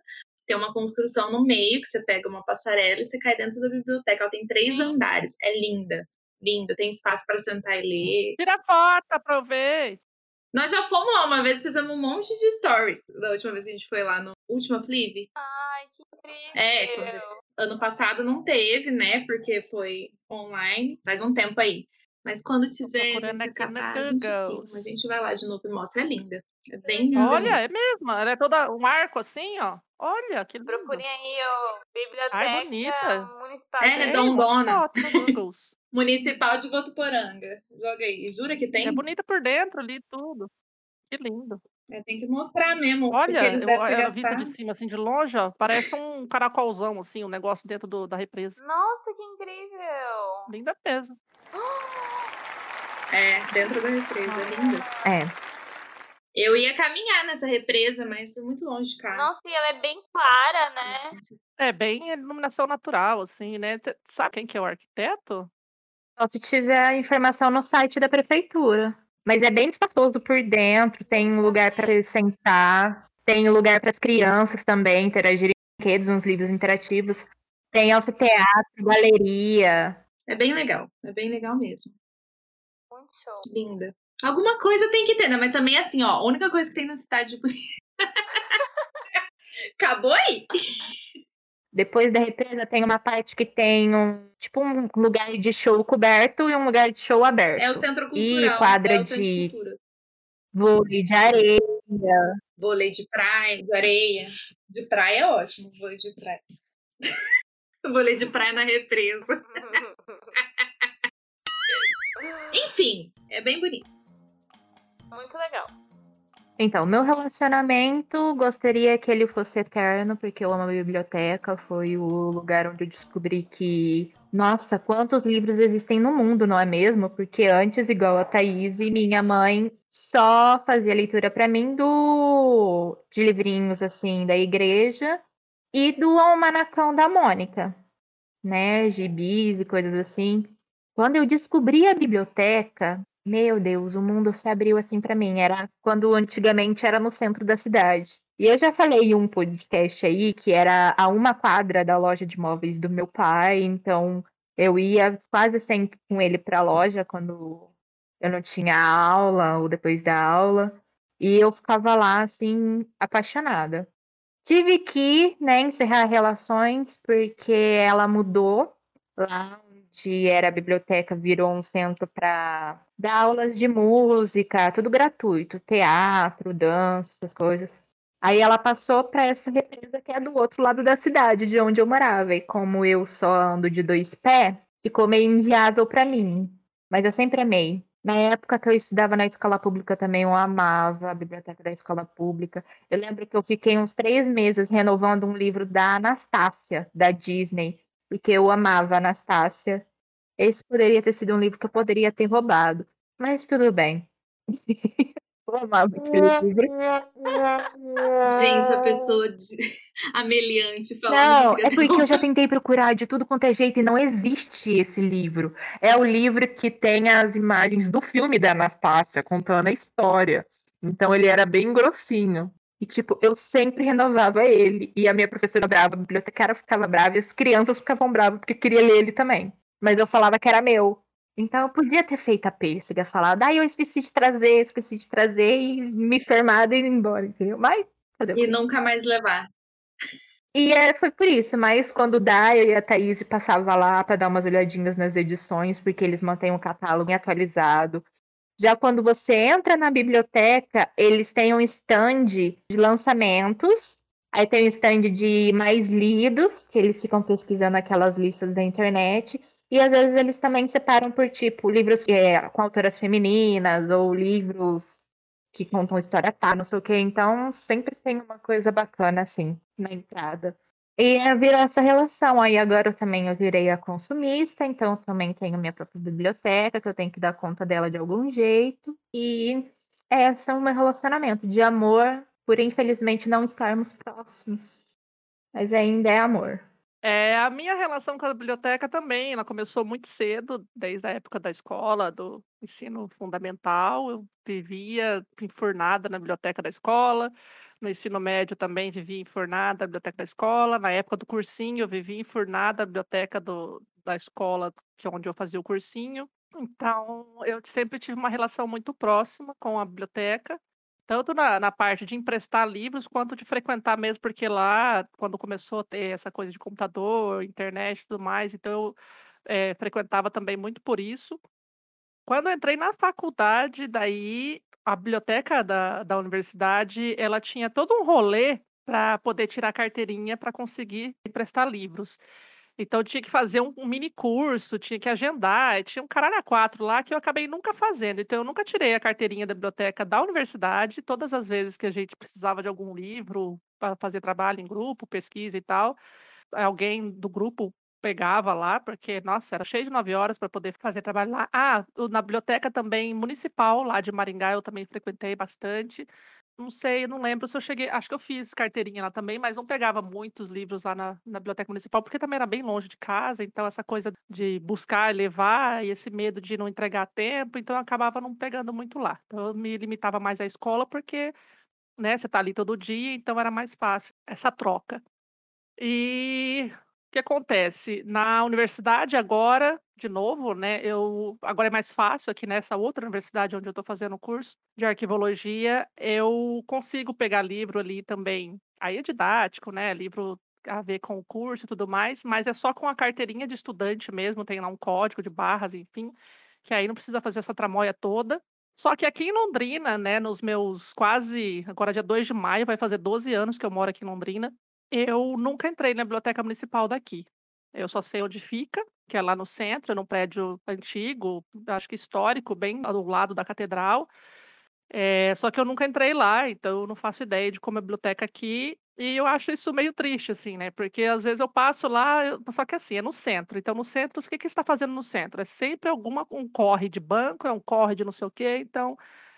Speaker 2: tem uma construção no meio que você pega uma passarela e você cai dentro da biblioteca. Ela tem três andares. É linda, linda. Tem espaço para sentar e ler.
Speaker 1: Tira foto, aproveita.
Speaker 2: Nós já fomos lá uma vez, fizemos um monte de stories da última vez que a gente foi lá no última Flip.
Speaker 3: Ai, que incrível!
Speaker 2: É, Ano passado não teve, né? Porque foi online, faz um tempo aí. Mas quando tiver, a gente acabar, a gente filma. A gente vai lá de novo e mostra. É linda. É bem linda.
Speaker 1: Olha,
Speaker 2: linda.
Speaker 1: é mesmo. Ela é toda um arco assim, ó. Olha, que lindo.
Speaker 3: Procurem aí, ó, Biblioteca
Speaker 1: Ai, bonita.
Speaker 3: Municipal.
Speaker 2: É,
Speaker 3: de-
Speaker 2: redondona. [LAUGHS] Municipal de Votuporanga. Joga aí. Jura que tem?
Speaker 1: É bonita por dentro ali, tudo. Que lindo.
Speaker 2: É, tem que mostrar mesmo.
Speaker 1: Olha, eu, a vista de cima, assim, de longe, ó, parece um caracolzão, assim, um negócio dentro do- da represa.
Speaker 3: Nossa, que incrível!
Speaker 1: Linda mesmo. [GASPS] [GASPS]
Speaker 2: É, dentro da represa. É linda.
Speaker 5: É.
Speaker 2: Eu ia caminhar nessa represa, mas é muito longe de casa.
Speaker 3: Nossa, e ela é bem clara, né?
Speaker 1: É bem iluminação natural, assim, né? Cê sabe quem que é o arquiteto?
Speaker 5: Só se tiver a informação no site da prefeitura. Mas é bem espaçoso por dentro, tem lugar para sentar, tem lugar para as crianças também interagirem com brinquedos, uns livros interativos. Tem anfiteatro, galeria.
Speaker 2: É bem legal. É bem legal mesmo.
Speaker 3: Muito show.
Speaker 2: Linda. Alguma coisa tem que ter, né? Mas também assim, ó, a única coisa que tem na cidade de [LAUGHS] Acabou aí.
Speaker 5: Depois da represa tem uma parte que tem um tipo um lugar de show coberto e um lugar de show aberto.
Speaker 2: É o centro
Speaker 5: E
Speaker 2: cultural.
Speaker 5: quadra
Speaker 2: é o centro
Speaker 5: de-
Speaker 2: cultura.
Speaker 5: Vôlei de areia.
Speaker 2: Vôlei de praia, de areia. De praia é ótimo, vôlei de praia. [LAUGHS] vôlei de praia na represa. [LAUGHS] Enfim, é bem bonito.
Speaker 3: Muito legal.
Speaker 5: Então, meu relacionamento, gostaria que ele fosse eterno, porque eu amo a biblioteca. Foi o lugar onde eu descobri que, nossa, quantos livros existem no mundo, não é mesmo? Porque antes, igual a Thaís, minha mãe só fazia leitura para mim do de livrinhos assim da igreja e do Almanacão da Mônica, né? Gibis e coisas assim. Quando eu descobri a biblioteca, Meu Deus, o mundo se abriu assim pra mim. Era quando antigamente era no centro da cidade. E eu já falei em um podcast aí que era a uma quadra da loja de móveis do meu pai, então eu ia quase sempre com ele pra loja quando eu não tinha aula ou depois da aula, e eu ficava lá assim apaixonada. Tive que, né, encerrar relações porque ela mudou lá onde era a biblioteca, virou um centro para dar aulas de música, tudo gratuito, teatro, dança, essas coisas. Aí ela passou para essa represa que é do outro lado da cidade, de onde eu morava. E como eu só ando de dois pés, ficou meio inviável para mim. Mas eu sempre amei. Na época que eu estudava na escola pública também, eu amava a biblioteca da escola pública. Eu lembro que eu fiquei uns três meses renovando um livro da Anastácia, da Disney, porque eu amava a Anastácia. Esse poderia ter sido um livro que eu poderia ter roubado, mas tudo bem. eu amava aquele livro.
Speaker 2: Gente, a pessoa de... [LAUGHS] ameliante falando.
Speaker 5: Não, é porque eu já tentei procurar de tudo quanto é jeito e não existe esse livro. É o livro que tem as imagens do filme da Anastácia contando a história. Então ele era bem grossinho. E, tipo, eu sempre renovava ele. E a minha professora brava, a bibliotecária ficava brava, e as crianças ficavam bravas porque queria ler ele também. Mas eu falava que era meu. Então eu podia ter feito a pêssega, falar, daí eu esqueci de trazer, esqueci de trazer e me fermado e ir embora, entendeu? Mas cadê o
Speaker 2: E nunca mais levar.
Speaker 5: e é, foi por isso, mas quando dá, eu e a Thaís passava lá para dar umas olhadinhas nas edições, porque eles mantêm o catálogo atualizado. Já quando você entra na biblioteca, eles têm um stand de lançamentos, aí tem um stand de mais lidos, que eles ficam pesquisando aquelas listas da internet, e às vezes eles também separam por tipo livros é, com autoras femininas ou livros que contam história tá, não sei o quê. Então sempre tem uma coisa bacana assim na entrada. E virou essa relação. Aí agora eu também eu virei a consumista, então eu também tenho minha própria biblioteca, que eu tenho que dar conta dela de algum jeito. E esse é o meu relacionamento de amor, por infelizmente não estarmos próximos. Mas ainda é amor.
Speaker 1: É, a minha relação com a biblioteca também, ela começou muito cedo, desde a época da escola, do ensino fundamental. Eu vivia enfurnada na biblioteca da escola. No ensino médio também vivia enfurnada na biblioteca da escola. Na época do cursinho, eu vivia enfurnada na biblioteca do, da escola, que é onde eu fazia o cursinho. Então, eu sempre tive uma relação muito próxima com a biblioteca tanto na, na parte de emprestar livros quanto de frequentar mesmo, porque lá, quando começou a ter essa coisa de computador, internet e tudo mais, então eu eh, frequentava também muito por isso. Quando entrei na faculdade, daí a biblioteca da, da universidade, ela tinha todo um rolê para poder tirar carteirinha para conseguir emprestar livros. Então tinha que fazer um, um mini curso, tinha que agendar, tinha um caralho a quatro lá que eu acabei nunca fazendo. Então eu nunca tirei a carteirinha da biblioteca da universidade, todas as vezes que a gente precisava de algum livro para fazer trabalho em grupo, pesquisa e tal, alguém do grupo pegava lá, porque, nossa, era cheio de nove horas para poder fazer trabalho lá. Ah, na biblioteca também municipal, lá de Maringá, eu também frequentei bastante. Não sei, não lembro se eu cheguei. Acho que eu fiz carteirinha lá também, mas não pegava muitos livros lá na, na biblioteca municipal, porque também era bem longe de casa, então essa coisa de buscar e levar, e esse medo de não entregar a tempo, então eu acabava não pegando muito lá. Então eu me limitava mais à escola, porque né, você está ali todo dia, então era mais fácil essa troca. E que acontece? Na universidade agora, de novo, né? Eu agora é mais fácil aqui nessa outra universidade onde eu estou fazendo o curso de arquivologia, eu consigo pegar livro ali também. Aí é didático, né? Livro a ver com o curso e tudo mais, mas é só com a carteirinha de estudante mesmo, tem lá um código de barras, enfim, que aí não precisa fazer essa tramóia toda. Só que aqui em Londrina, né, nos meus quase, agora dia 2 de maio, vai fazer 12 anos que eu moro aqui em Londrina, eu nunca entrei na biblioteca municipal daqui. Eu só sei onde fica, que é lá no centro, num prédio antigo, acho que histórico, bem do lado da catedral. É, só que eu nunca entrei lá, então eu não faço ideia de como é a biblioteca aqui. E eu acho isso meio triste, assim, né? Porque às vezes eu passo lá, só que assim, é no centro. Então, no centro, o que que está fazendo no centro? É sempre alguma, um corre de banco, é um corre de não sei o quê. Então,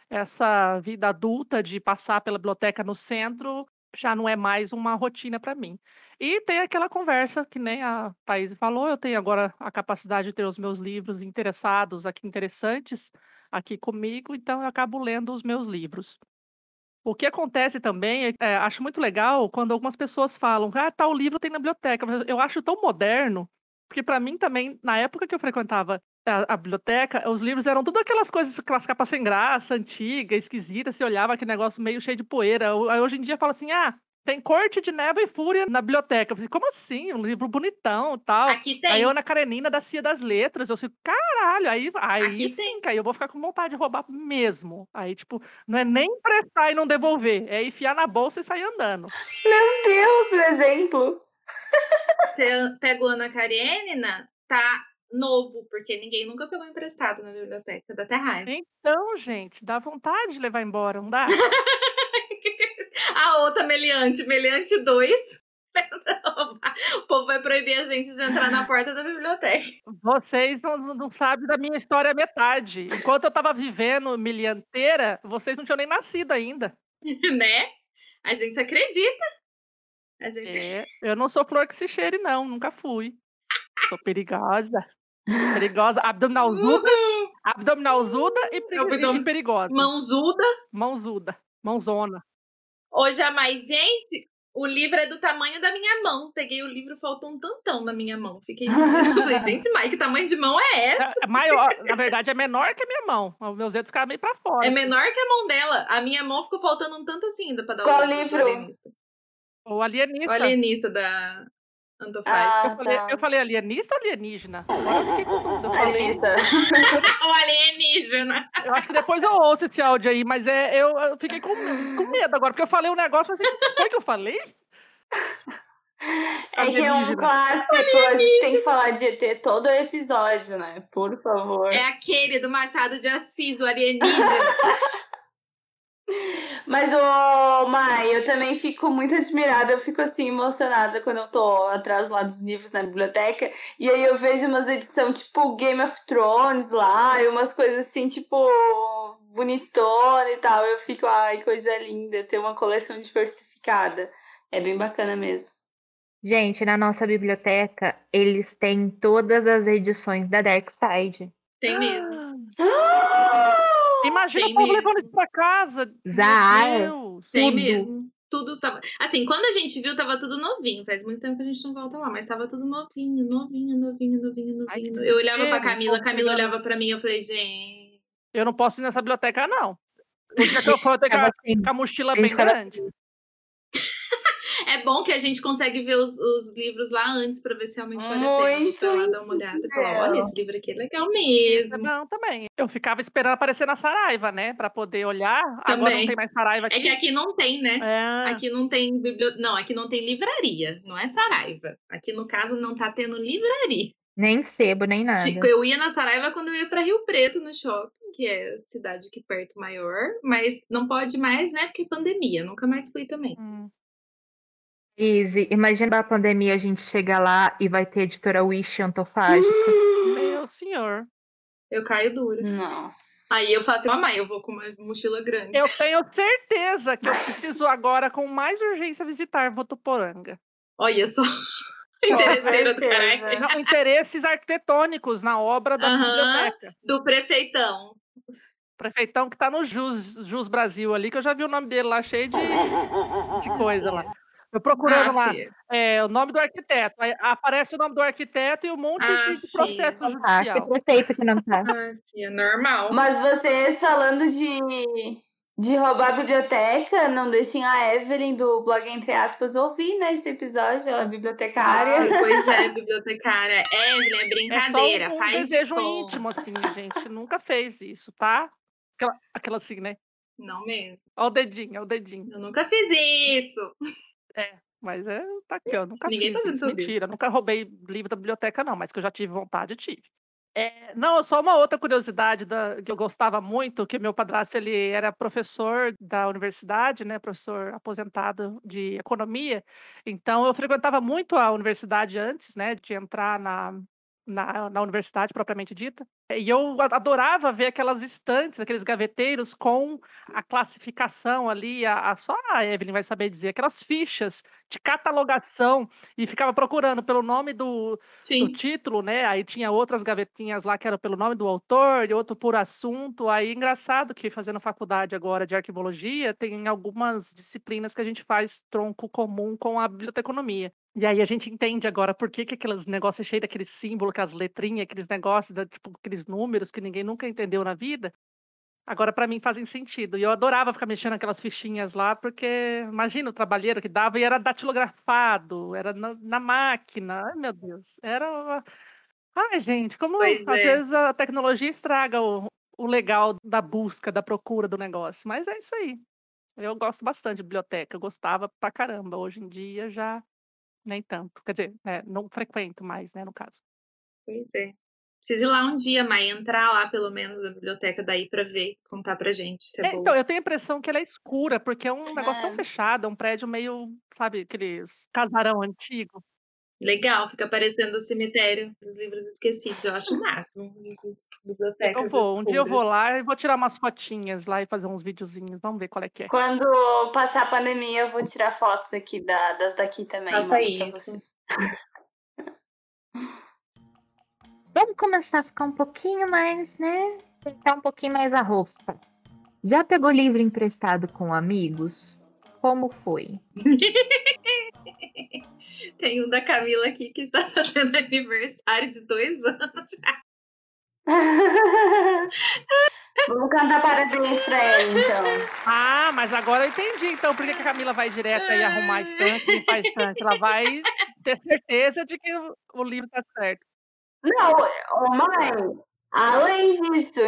Speaker 1: essa vida adulta de passar pela biblioteca no centro já não é mais uma rotina para mim. E tem aquela conversa que nem a Thaís falou, eu tenho agora a capacidade de ter os meus livros interessados aqui, interessantes, aqui comigo, então eu acabo lendo os meus livros. O que acontece também, é, acho muito legal quando algumas pessoas falam, ah, tal livro tem na biblioteca. Mas eu acho tão moderno, porque para mim também, na época que eu frequentava a, a biblioteca, os livros eram tudo aquelas coisas, aquelas capas sem graça, antiga, esquisita, você olhava aquele negócio meio cheio de poeira. Aí hoje em dia fala assim, ah, tem Corte de Neva e Fúria na biblioteca. Eu falei, como assim? Um livro bonitão tal.
Speaker 2: Aqui tem.
Speaker 1: Aí eu, Ana Karenina, da Cia das Letras, eu fico, caralho, aí, aí
Speaker 2: Aqui
Speaker 1: sim,
Speaker 2: tem.
Speaker 1: aí eu vou ficar com vontade de roubar mesmo. Aí, tipo, não é nem emprestar e não devolver, é enfiar na bolsa e sair andando.
Speaker 3: Meu Deus, o exemplo.
Speaker 2: Você pegou Ana Karenina, tá novo, porque ninguém nunca pegou emprestado na biblioteca, dá até raiva.
Speaker 1: Então, gente, dá vontade de levar embora, não dá? [LAUGHS]
Speaker 2: A outra meliante, meliante 2. [LAUGHS] o povo vai proibir a gente de entrar na porta da biblioteca.
Speaker 1: Vocês não, não sabem da minha história metade. Enquanto eu tava vivendo milianteira, vocês não tinham nem nascido ainda. [LAUGHS]
Speaker 2: né? A gente acredita. A gente...
Speaker 1: É, eu não sou flor que se cheire, não, nunca fui. Sou perigosa. Perigosa, abdominalzuda,
Speaker 2: Uhul!
Speaker 1: abdominalzuda e,
Speaker 2: Abdom-
Speaker 1: e perigosa.
Speaker 2: Mãozuda.
Speaker 1: Mãozuda, mãozona.
Speaker 2: Hoje a mais, gente, o livro é do tamanho da minha mão. Peguei o livro, faltou um tantão na minha mão. Fiquei. Falei, gente, Mike, que tamanho de mão é essa?
Speaker 1: É- é maior, na verdade é menor que a minha mão. Os meus dedos ficavam meio pra fora.
Speaker 2: É menor que a mão dela. A minha mão ficou faltando um tanto assim ainda pra dar
Speaker 3: Qual
Speaker 2: o livro.
Speaker 1: O alienista.
Speaker 2: O alienista da Antofágica.
Speaker 3: Ah,
Speaker 1: Eu falei,
Speaker 3: tá.
Speaker 1: eu falei alienista ou alienígena? Eu fiquei com dúvida. Eu, falei,
Speaker 3: Alienista. [LAUGHS]
Speaker 2: o alienígena.
Speaker 1: eu acho que depois eu ouço esse áudio aí, mas é, eu, eu fiquei com, com medo agora, porque eu falei um negócio, mas foi que eu falei?
Speaker 3: É que é um clássico, a gente tem que falar de ET todo episódio, né? Por favor.
Speaker 2: É aquele do Machado de Assis, o alienígena. [LAUGHS]
Speaker 3: Mas, ô, Mai, eu também fico muito admirada, eu fico assim emocionada quando eu tô atrás lá dos livros na biblioteca. E aí eu vejo umas edições tipo Game of Thrones lá, e umas coisas assim, tipo, bonitona e tal. Eu fico, ai, coisa linda, ter uma coleção diversificada. É bem bacana mesmo.
Speaker 5: Gente, na nossa biblioteca, eles têm todas as edições da Dark Side.
Speaker 2: Tem mesmo. [GASPS]
Speaker 1: Imagina
Speaker 2: Tem
Speaker 1: o povo
Speaker 2: mesmo.
Speaker 1: levando isso pra casa. Meu Deus.
Speaker 2: Tem
Speaker 5: Tudo.
Speaker 2: mesmo. Tudo tava. Assim, quando a gente viu, tava tudo novinho. Faz muito tempo que a gente não volta lá, mas tava tudo novinho, novinho, novinho, novinho,
Speaker 1: Ai,
Speaker 2: novinho. eu olhava pra Camila, Camila olhava pra mim e eu falei, gente.
Speaker 1: Eu não posso ir nessa biblioteca, não. O dia que eu for, eu tenho que
Speaker 5: assim,
Speaker 1: com a mochila bem grande.
Speaker 2: É bom que a gente consegue ver os, os livros lá antes pra ver se realmente vale a pena. A gente lá dar uma olhada e falar, olha, esse livro aqui é legal
Speaker 1: é
Speaker 2: mesmo.
Speaker 1: bom também. Eu ficava esperando aparecer na Saraiva, né? Pra poder olhar. Agora não
Speaker 2: Também.
Speaker 1: tem mais Saraiva
Speaker 2: É
Speaker 1: aqui.
Speaker 2: que aqui não tem, né?
Speaker 1: É.
Speaker 2: Aqui não tem biblioteca. Não, aqui não tem livraria, não é Saraiva. Aqui no caso não tá tendo livraria.
Speaker 5: Nem sebo, nem nada.
Speaker 2: Tipo, eu ia na Saraiva quando eu ia pra Rio Preto no shopping, que é a cidade aqui perto maior, mas não pode mais, né? Porque pandemia, nunca mais fui também.
Speaker 1: Hum.
Speaker 5: Easy, imagina a pandemia a gente chegar lá e vai ter editora Wish Antofágica.
Speaker 1: Meu [LAUGHS] senhor.
Speaker 2: Eu caio dura.
Speaker 3: Nossa.
Speaker 2: Aí eu faço, mamãe, eu vou com uma mochila grande.
Speaker 1: Eu tenho certeza que eu preciso agora, com mais urgência, visitar Votuporanga.
Speaker 2: Olha só. Interesseira do caralho.
Speaker 1: Não, interesses arquitetônicos na obra da
Speaker 2: Aham.
Speaker 1: biblioteca.
Speaker 2: Do prefeitão.
Speaker 1: Prefeitão que tá no Jus, Jus Brasil ali, que eu já vi o nome dele lá cheio de, de coisa lá. Eu procurando
Speaker 2: Ah,
Speaker 1: lá é, o nome do arquiteto. Aí aparece o nome do arquiteto e um monte
Speaker 2: Ah,
Speaker 1: de
Speaker 2: filha.
Speaker 1: processo
Speaker 5: Ah, que
Speaker 1: judicial.
Speaker 5: prefeito que não tá. [LAUGHS]
Speaker 2: Ah, filha, normal.
Speaker 3: Mas vocês falando de, de roubar a biblioteca, não deixem a Evelyn do blog Entre Aspas ouvir nesse episódio, ela é bibliotecária.
Speaker 2: Ai, pois é, [LAUGHS] bibliotecária. Evelyn, é
Speaker 1: É
Speaker 2: brincadeira.
Speaker 1: só um, um
Speaker 2: faz de
Speaker 1: desejo
Speaker 2: conta.
Speaker 1: íntimo, assim, a [LAUGHS] gente nunca fez isso, tá? Aquela, aquela assim, né?
Speaker 2: Não mesmo.
Speaker 1: Ó o dedinho, ó o dedinho.
Speaker 2: Eu nunca fiz isso.
Speaker 1: Mas é, tá aqui, ó. Nunca
Speaker 2: Ninguém tá
Speaker 1: fiz. Mentira, nunca roubei livro da biblioteca, não, mas que eu já tive vontade, tive. É, não, só uma outra curiosidade da- que eu gostava muito, que meu padrasto ele era professor da universidade, né, professor aposentado de economia. Então eu frequentava muito a universidade antes, né, de entrar na na, na universidade propriamente dita. E eu adorava ver aquelas estantes, aqueles gaveteiros com a classificação ali, a, a- só a Evelyn vai saber dizer, aquelas fichas de catalogação, e ficava procurando pelo nome do, do título, né? Aí tinha outras gavetinhas lá que eram pelo nome do autor, e outro por assunto. Aí engraçado que fazendo faculdade agora de arquivologia, tem algumas disciplinas que a gente faz tronco comum com a biblioteconomia. E aí a gente entende agora por que, que aqueles negócios cheios daquele símbolo, com as letrinhas, aqueles negócios, da- tipo, aqueles números que ninguém nunca entendeu na vida. Agora, para mim, fazem sentido. E eu adorava ficar mexendo aquelas fichinhas lá, porque imagina o trabalheiro que dava e era datilografado, era na, na máquina. Ai, meu Deus. Era. uma- Ai, gente, como
Speaker 2: Pois
Speaker 1: às
Speaker 2: é.
Speaker 1: vezes a tecnologia estraga o, o legal da busca, da procura do negócio. Mas é isso aí. Eu gosto bastante de biblioteca, eu gostava pra caramba. Hoje em dia já nem tanto. Quer dizer, é, não frequento mais, né, no caso.
Speaker 2: Pois é. Preciso ir lá um dia, Mai, entrar lá pelo menos na biblioteca daí pra ver, contar pra gente se é,
Speaker 1: É,
Speaker 2: boa.
Speaker 1: então, eu tenho a impressão que ela é escura, porque é um negócio tão
Speaker 3: É.
Speaker 1: fechado, é um prédio meio, sabe, aqueles casarão antigo.
Speaker 2: Legal, fica parecendo o cemitério dos livros esquecidos. Eu acho o máximo. essas bibliotecas
Speaker 1: Eu vou, um dia eu vou lá e vou tirar umas fotinhas lá e fazer uns videozinhos. Vamos ver qual é que é.
Speaker 3: Quando passar a pandemia, eu vou tirar fotos aqui da- das daqui também.
Speaker 2: Faça isso. [LAUGHS]
Speaker 5: Vamos começar a ficar um pouquinho mais, né? Tentar um pouquinho mais a rosca. Já pegou livro emprestado com amigos? Como foi? [LAUGHS]
Speaker 2: Tem um da Camila aqui que tá [LAUGHS] fazendo aniversário de dois anos. [LAUGHS]
Speaker 3: Vamos cantar parabéns pra ele, então.
Speaker 1: Ah, mas agora eu entendi, então, por que a Camila vai direto aí arrumar estante e limpar estante. Ela vai ter certeza de que o, livro tá certo.
Speaker 3: Não, ô, mãe, além disso,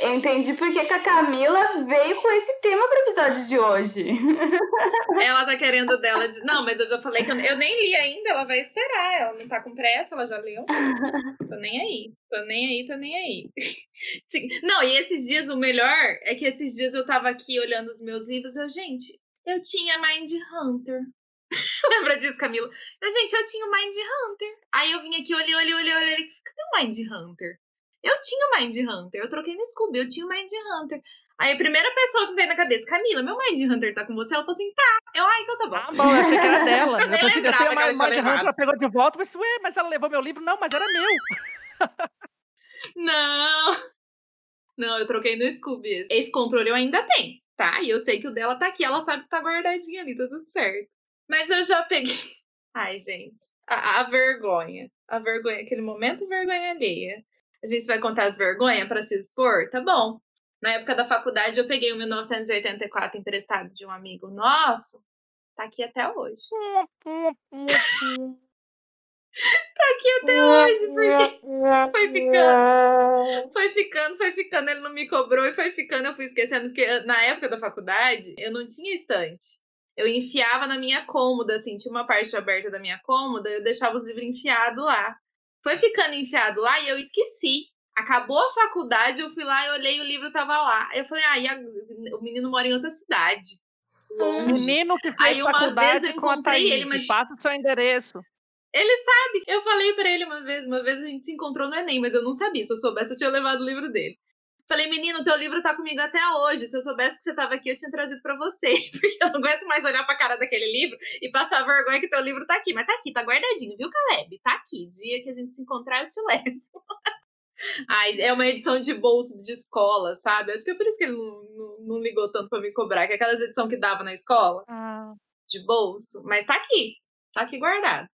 Speaker 3: eu entendi por que a Camila veio com esse tema pro episódio de hoje. [LAUGHS]
Speaker 2: Ela tá querendo dela de. Não, mas eu já falei que eu, eu nem li ainda, ela vai esperar. Ela não tá com pressa, ela já leu. Tô nem aí. Tô nem aí, tô nem aí. [LAUGHS] Não, e esses dias o melhor é que esses dias eu tava aqui olhando os meus livros. Eu, gente, eu tinha Mind Hunter. [LAUGHS] Lembra disso, Camila? Eu, gente, eu tinha o Mind Hunter. Aí eu vim aqui, olhei, olhei, olhei, olhei. Cadê o Mind Hunter? Eu tinha o Mind Hunter. Eu troquei no Scooby, eu tinha o Mind Hunter. Aí a primeira pessoa que veio na cabeça, Camila, meu Mind Hunter tá com você? Ela falou assim, tá. Eu, ah, então tá bom.
Speaker 1: Ah, bom, eu achei que era dela. [LAUGHS]
Speaker 2: Eu
Speaker 1: Eu pensei, eu tenho mais
Speaker 2: tinha
Speaker 1: Mind. Hunter, ela pegou de volta. Eu pensei, ué, mas ela levou meu livro? Não, mas era meu. [LAUGHS]
Speaker 2: Não. Não, eu troquei no Scooby. esse. Controle eu ainda tenho, tá? E eu sei que o dela tá aqui, ela sabe que tá guardadinho ali, tá tudo certo. Mas eu já peguei. [LAUGHS] Ai, gente. A, a vergonha. A vergonha, aquele momento vergonha alheia. A gente vai contar as vergonhas pra se expor? Tá bom. Na época da faculdade, eu peguei o 1984 emprestado de um amigo nosso. Tá aqui até hoje. [LAUGHS] Tá aqui até hoje, porque [LAUGHS] foi ficando. [LAUGHS] Foi ficando, foi ficando, ele não me cobrou e foi ficando, eu fui esquecendo, porque na época da faculdade eu não tinha estante. Eu enfiava na minha cômoda, assim, tinha uma parte aberta da minha cômoda, eu deixava os livros enfiados lá. Foi ficando enfiado lá e eu esqueci. Acabou a faculdade, eu fui lá e olhei o livro tava lá. Eu falei, ah, e a- o menino mora em outra cidade.
Speaker 1: O
Speaker 2: Longe.
Speaker 1: menino que fez
Speaker 2: Aí uma vez
Speaker 1: faculdade com a Thaís.
Speaker 2: ele, mas-
Speaker 1: Passa o seu endereço.
Speaker 2: Ele sabe. Eu falei pra ele uma vez, uma vez a gente se encontrou no Enem, mas eu não sabia. Se eu soubesse, eu tinha levado o livro dele. Falei, menino, teu livro tá comigo até hoje. Se eu soubesse que você tava aqui, eu tinha trazido pra você. [LAUGHS] Porque eu não aguento mais olhar pra cara daquele livro e passar vergonha que teu livro tá aqui. Mas tá aqui, tá guardadinho, viu, Caleb? Tá aqui. Dia que a gente se encontrar, eu te [LAUGHS] levo. Ai, é uma edição de bolso de escola, sabe? Acho que é por isso que ele não, não, não ligou tanto pra me cobrar, que é aquelas edições que dava na escola,
Speaker 1: Ah,
Speaker 2: de bolso. Mas tá aqui. Tá aqui guardado.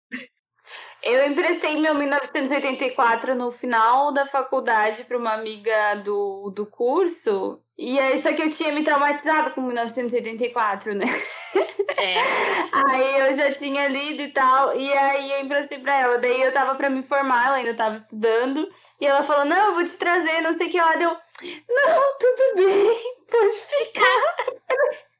Speaker 3: Eu emprestei meu 1984 no final da faculdade para uma amiga do, do curso. E aí, só que eu tinha me traumatizado com 1984, né?
Speaker 2: É. [LAUGHS]
Speaker 3: Aí eu já tinha lido e tal. E aí eu emprestei pra ela. Daí eu tava pra me formar, ela ainda tava estudando. E ela falou: Não, eu vou te trazer, não sei o que lá. Deu: Não, tudo bem, pode ficar. [LAUGHS]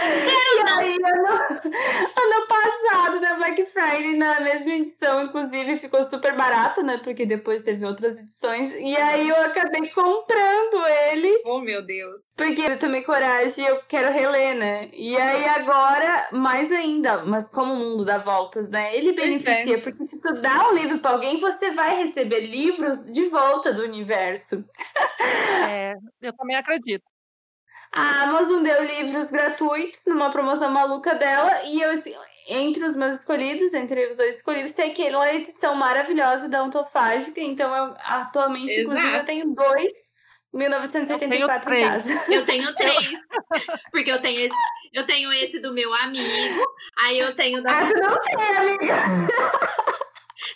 Speaker 3: E aí, ano, [LAUGHS] ano passado, na Black Friday, na mesma edição, inclusive ficou super barato, né? Porque depois teve outras edições. E aí eu acabei comprando ele.
Speaker 2: Oh, meu Deus.
Speaker 3: Porque eu tomei coragem e eu quero reler, né? E aí agora, mais ainda, mas como o mundo dá voltas, né? Ele beneficia, é. porque se tu dá um livro para alguém, você vai receber livros de volta do universo.
Speaker 1: É, eu também acredito.
Speaker 3: A Amazon deu livros gratuitos numa promoção maluca dela e eu, assim, entre os meus escolhidos, entre os dois escolhidos, sei que aquela edição maravilhosa da Ontofágica, então eu atualmente, Exato. inclusive, eu tenho dois 1984 em casa.
Speaker 2: Eu tenho três. Porque eu tenho, esse, eu tenho esse do meu amigo, aí eu tenho da.
Speaker 3: Ah, tu não tem, amiga!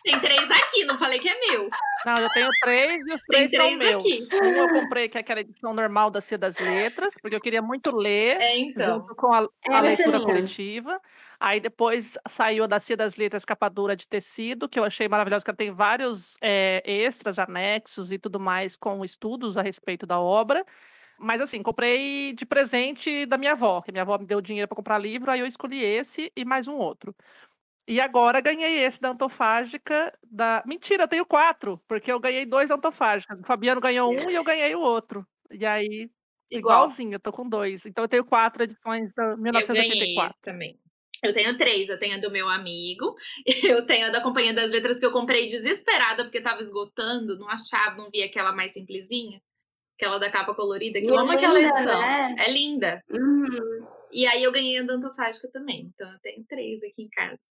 Speaker 2: Tem três aqui, não falei que é meu.
Speaker 1: Não, eu tenho três e os três, três são meus. Aqui. Um eu comprei, que é aquela edição normal da Cia das Letras, porque eu queria muito ler,
Speaker 2: é, então.
Speaker 1: junto com a, a leitura coletiva. Aí depois saiu a da Cia das Letras capa dura de tecido, que eu achei maravilhosa, que ela tem vários é, extras, anexos e tudo mais com estudos a respeito da obra. Mas assim, comprei de presente da minha avó, que minha avó me deu dinheiro para comprar livro, aí eu escolhi esse e mais um outro. E agora ganhei esse da Antofágica. Da... Mentira, eu tenho quatro, porque eu ganhei dois da Antofágica. O Fabiano ganhou um e eu ganhei o outro. E aí, Igual. igualzinho, eu tô com dois. Então eu tenho quatro edições da 1984.
Speaker 2: Eu também. Eu tenho três, eu tenho a do meu amigo, [LAUGHS] eu tenho a da Companhia das Letras que eu comprei desesperada porque tava esgotando, não achava, não via aquela mais simplesinha, aquela da capa colorida, que eu amo é aquela edição. Né? É linda.
Speaker 3: Uhum.
Speaker 2: E aí eu ganhei a da Antofágica também, então eu tenho três aqui em casa.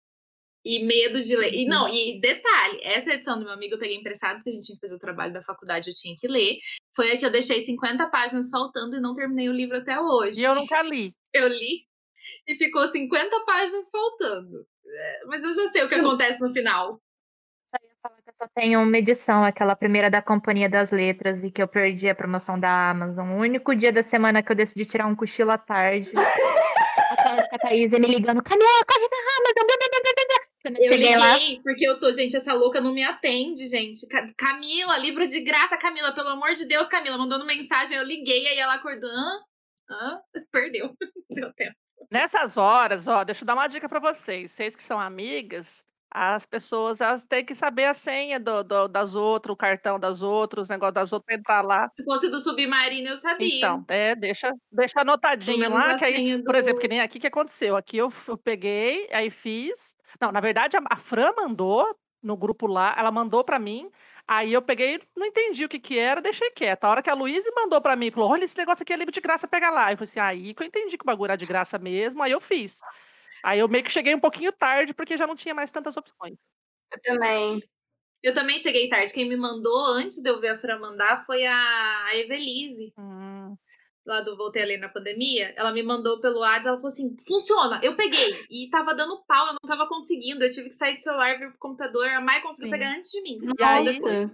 Speaker 2: E medo de ler. E não, uhum. e detalhe, essa edição do meu amigo eu peguei emprestado, porque a gente tinha que fazer o trabalho da faculdade, eu tinha que ler. Foi a que eu deixei 50 páginas faltando e não terminei o livro até hoje.
Speaker 1: E eu nunca li. [LAUGHS]
Speaker 2: Eu li e ficou 50 páginas faltando. É, mas eu já sei o que acontece no final.
Speaker 5: Só ia falar que eu só tenho uma edição, aquela primeira da Companhia das Letras, e que eu perdi a promoção da Amazon. O único dia da semana que eu decidi tirar um cochilo à tarde. [LAUGHS] a Thaís me ligando, Camila, corre na Amazon,
Speaker 2: quando eu, eu liguei, lá... porque eu tô, gente, essa louca não me atende, gente. Camila, livro de graça, Camila, pelo amor de Deus, Camila, mandando mensagem, eu liguei, aí ela acordou, hã? Hã? [LAUGHS] Perdeu, [LAUGHS] deu tempo.
Speaker 1: Nessas horas, ó, deixa eu dar uma dica para vocês, vocês que são amigas, as pessoas elas têm que saber a senha do, do, das outras, o cartão das outras, o negócio das outras entrar lá.
Speaker 2: Se fosse do submarino, eu sabia.
Speaker 1: Então, é, deixa, deixa anotadinho lá, que aí, do... por exemplo, que nem aqui que aconteceu. Aqui eu, eu peguei, aí fiz. Não, na verdade, a, a Fran mandou no grupo lá, ela mandou para mim. Aí eu peguei, não entendi o que que era, deixei quieto. A hora que a Luísa mandou para mim, falou: olha, esse negócio aqui é livro de graça, pega lá. Eu falei assim, aí que eu entendi que o bagulho era de graça mesmo, aí eu fiz. Aí eu meio que cheguei um pouquinho tarde, porque já não tinha mais tantas opções.
Speaker 3: Eu também.
Speaker 2: Eu também cheguei tarde. Quem me mandou antes de eu ver a Fran mandar foi a, a Evelise.
Speaker 1: Hum.
Speaker 2: Lá do Voltei a Ler na Pandemia. Ela me mandou pelo WhatsApp, ela falou assim: funciona, eu peguei. E tava dando pau, eu não tava conseguindo. Eu tive que sair do celular, vir pro computador. A Mai conseguiu Sim. pegar antes de mim.
Speaker 1: E aí, depois,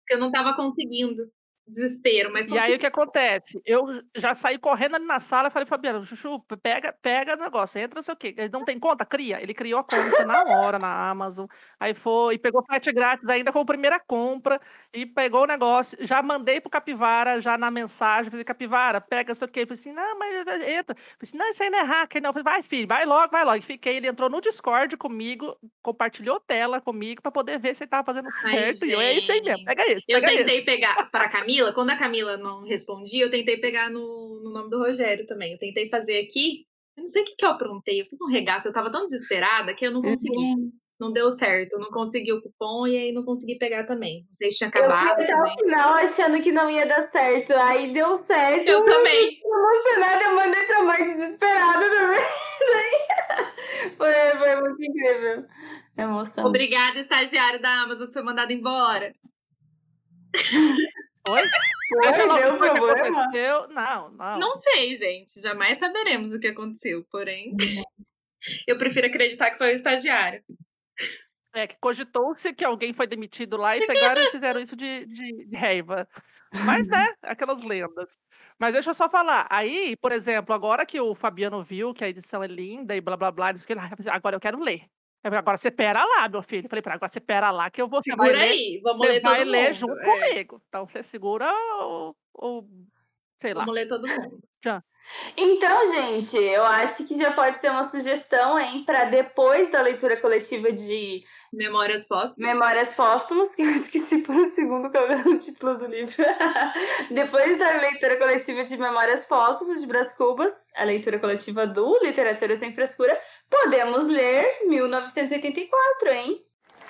Speaker 2: porque eu não tava conseguindo desespero, mas
Speaker 1: E aí o que acontece? Eu já saí correndo ali na sala e falei, Fabiano, Chuchu, pega, pega o negócio, entra, não sei o quê. Ele não tem conta? Cria. Ele criou a conta na hora na Amazon. Aí foi, e pegou frete grátis ainda com a primeira compra, e pegou o negócio. Já mandei pro Capivara, já na mensagem, falei, Capivara, pega não sei o quê. Eu falei assim, não, mas entra. Eu falei assim, não, isso aí não é hacker, não. Eu falei, vai, filho, vai logo, vai logo. E fiquei, ele entrou no Discord comigo, compartilhou tela comigo para poder ver se ele tava fazendo certo. Ai, e eu, é isso aí mesmo, pega isso.
Speaker 2: Eu
Speaker 1: pega
Speaker 2: tentei pegar para [LAUGHS] Camila Camila, quando a Camila não respondia, eu tentei pegar no, no nome do Rogério também. Eu tentei fazer aqui. Eu não sei o que, que eu aprontei. Eu fiz um regaço, eu tava tão desesperada que eu não consegui. Uhum. Não deu certo, eu não consegui o cupom e aí não consegui pegar também. Não sei se tinha acabado. Eu fui até
Speaker 3: o final achando que não ia dar certo. Aí deu certo.
Speaker 2: Eu também.
Speaker 3: Emocionada, eu mandei pra mãe desesperada também. [LAUGHS] foi, foi muito incrível. Emoção.
Speaker 2: Obrigada, estagiário da Amazon, que foi mandado embora. [LAUGHS]
Speaker 1: Oi?
Speaker 3: Foi, deu problema?
Speaker 1: aconteceu. Não, não.
Speaker 2: Não sei, gente. Jamais saberemos o que aconteceu. Porém, [LAUGHS] eu prefiro acreditar que foi o estagiário.
Speaker 1: É, que cogitou-se que alguém foi demitido lá e pegaram e fizeram isso de, de, de raiva. Mas, né, aquelas lendas. Mas deixa eu só falar. Aí, por exemplo, agora que o Fabiano viu que a edição é linda e blá blá blá, agora eu quero ler. Agora você pera lá, meu filho. Eu falei para agora você pera lá que eu vou.
Speaker 2: Segura aí,
Speaker 1: ler,
Speaker 2: vamos ler
Speaker 1: vai ler
Speaker 2: mundo.
Speaker 1: junto
Speaker 2: é.
Speaker 1: comigo. Então você segura o, o Sei lá.
Speaker 2: Vamos ler todo mundo.
Speaker 3: Então, gente, eu acho que já pode ser uma sugestão, hein, para depois da leitura coletiva de
Speaker 2: Memórias póstumas.
Speaker 3: Memórias Póstumas, que eu esqueci por um segundo qual era o título do livro. [LAUGHS] Depois da leitura coletiva de Memórias Póstumas de Brás Cubas, a leitura coletiva do Literatura Sem Frescura, podemos ler 1984, hein?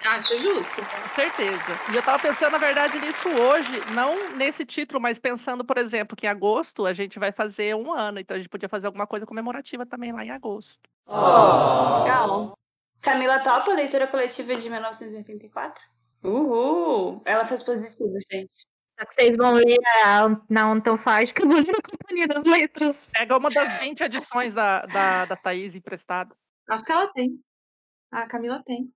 Speaker 2: Acho justo.
Speaker 1: Com certeza. E eu tava pensando, na verdade, nisso hoje, não nesse título, mas pensando, por exemplo, que em agosto a gente vai fazer um ano, então a gente podia fazer alguma coisa comemorativa também lá em agosto.
Speaker 3: Legal. Camila topa a leitura coletiva de 1984? Uhul! Ela faz positivo, gente.
Speaker 5: Só que vocês vão ler a, na eu vou ler na Companhia das Letras.
Speaker 1: Pega uma das 20 edições da, da, da Thaís emprestada.
Speaker 2: Acho que ela tem. A Camila tem.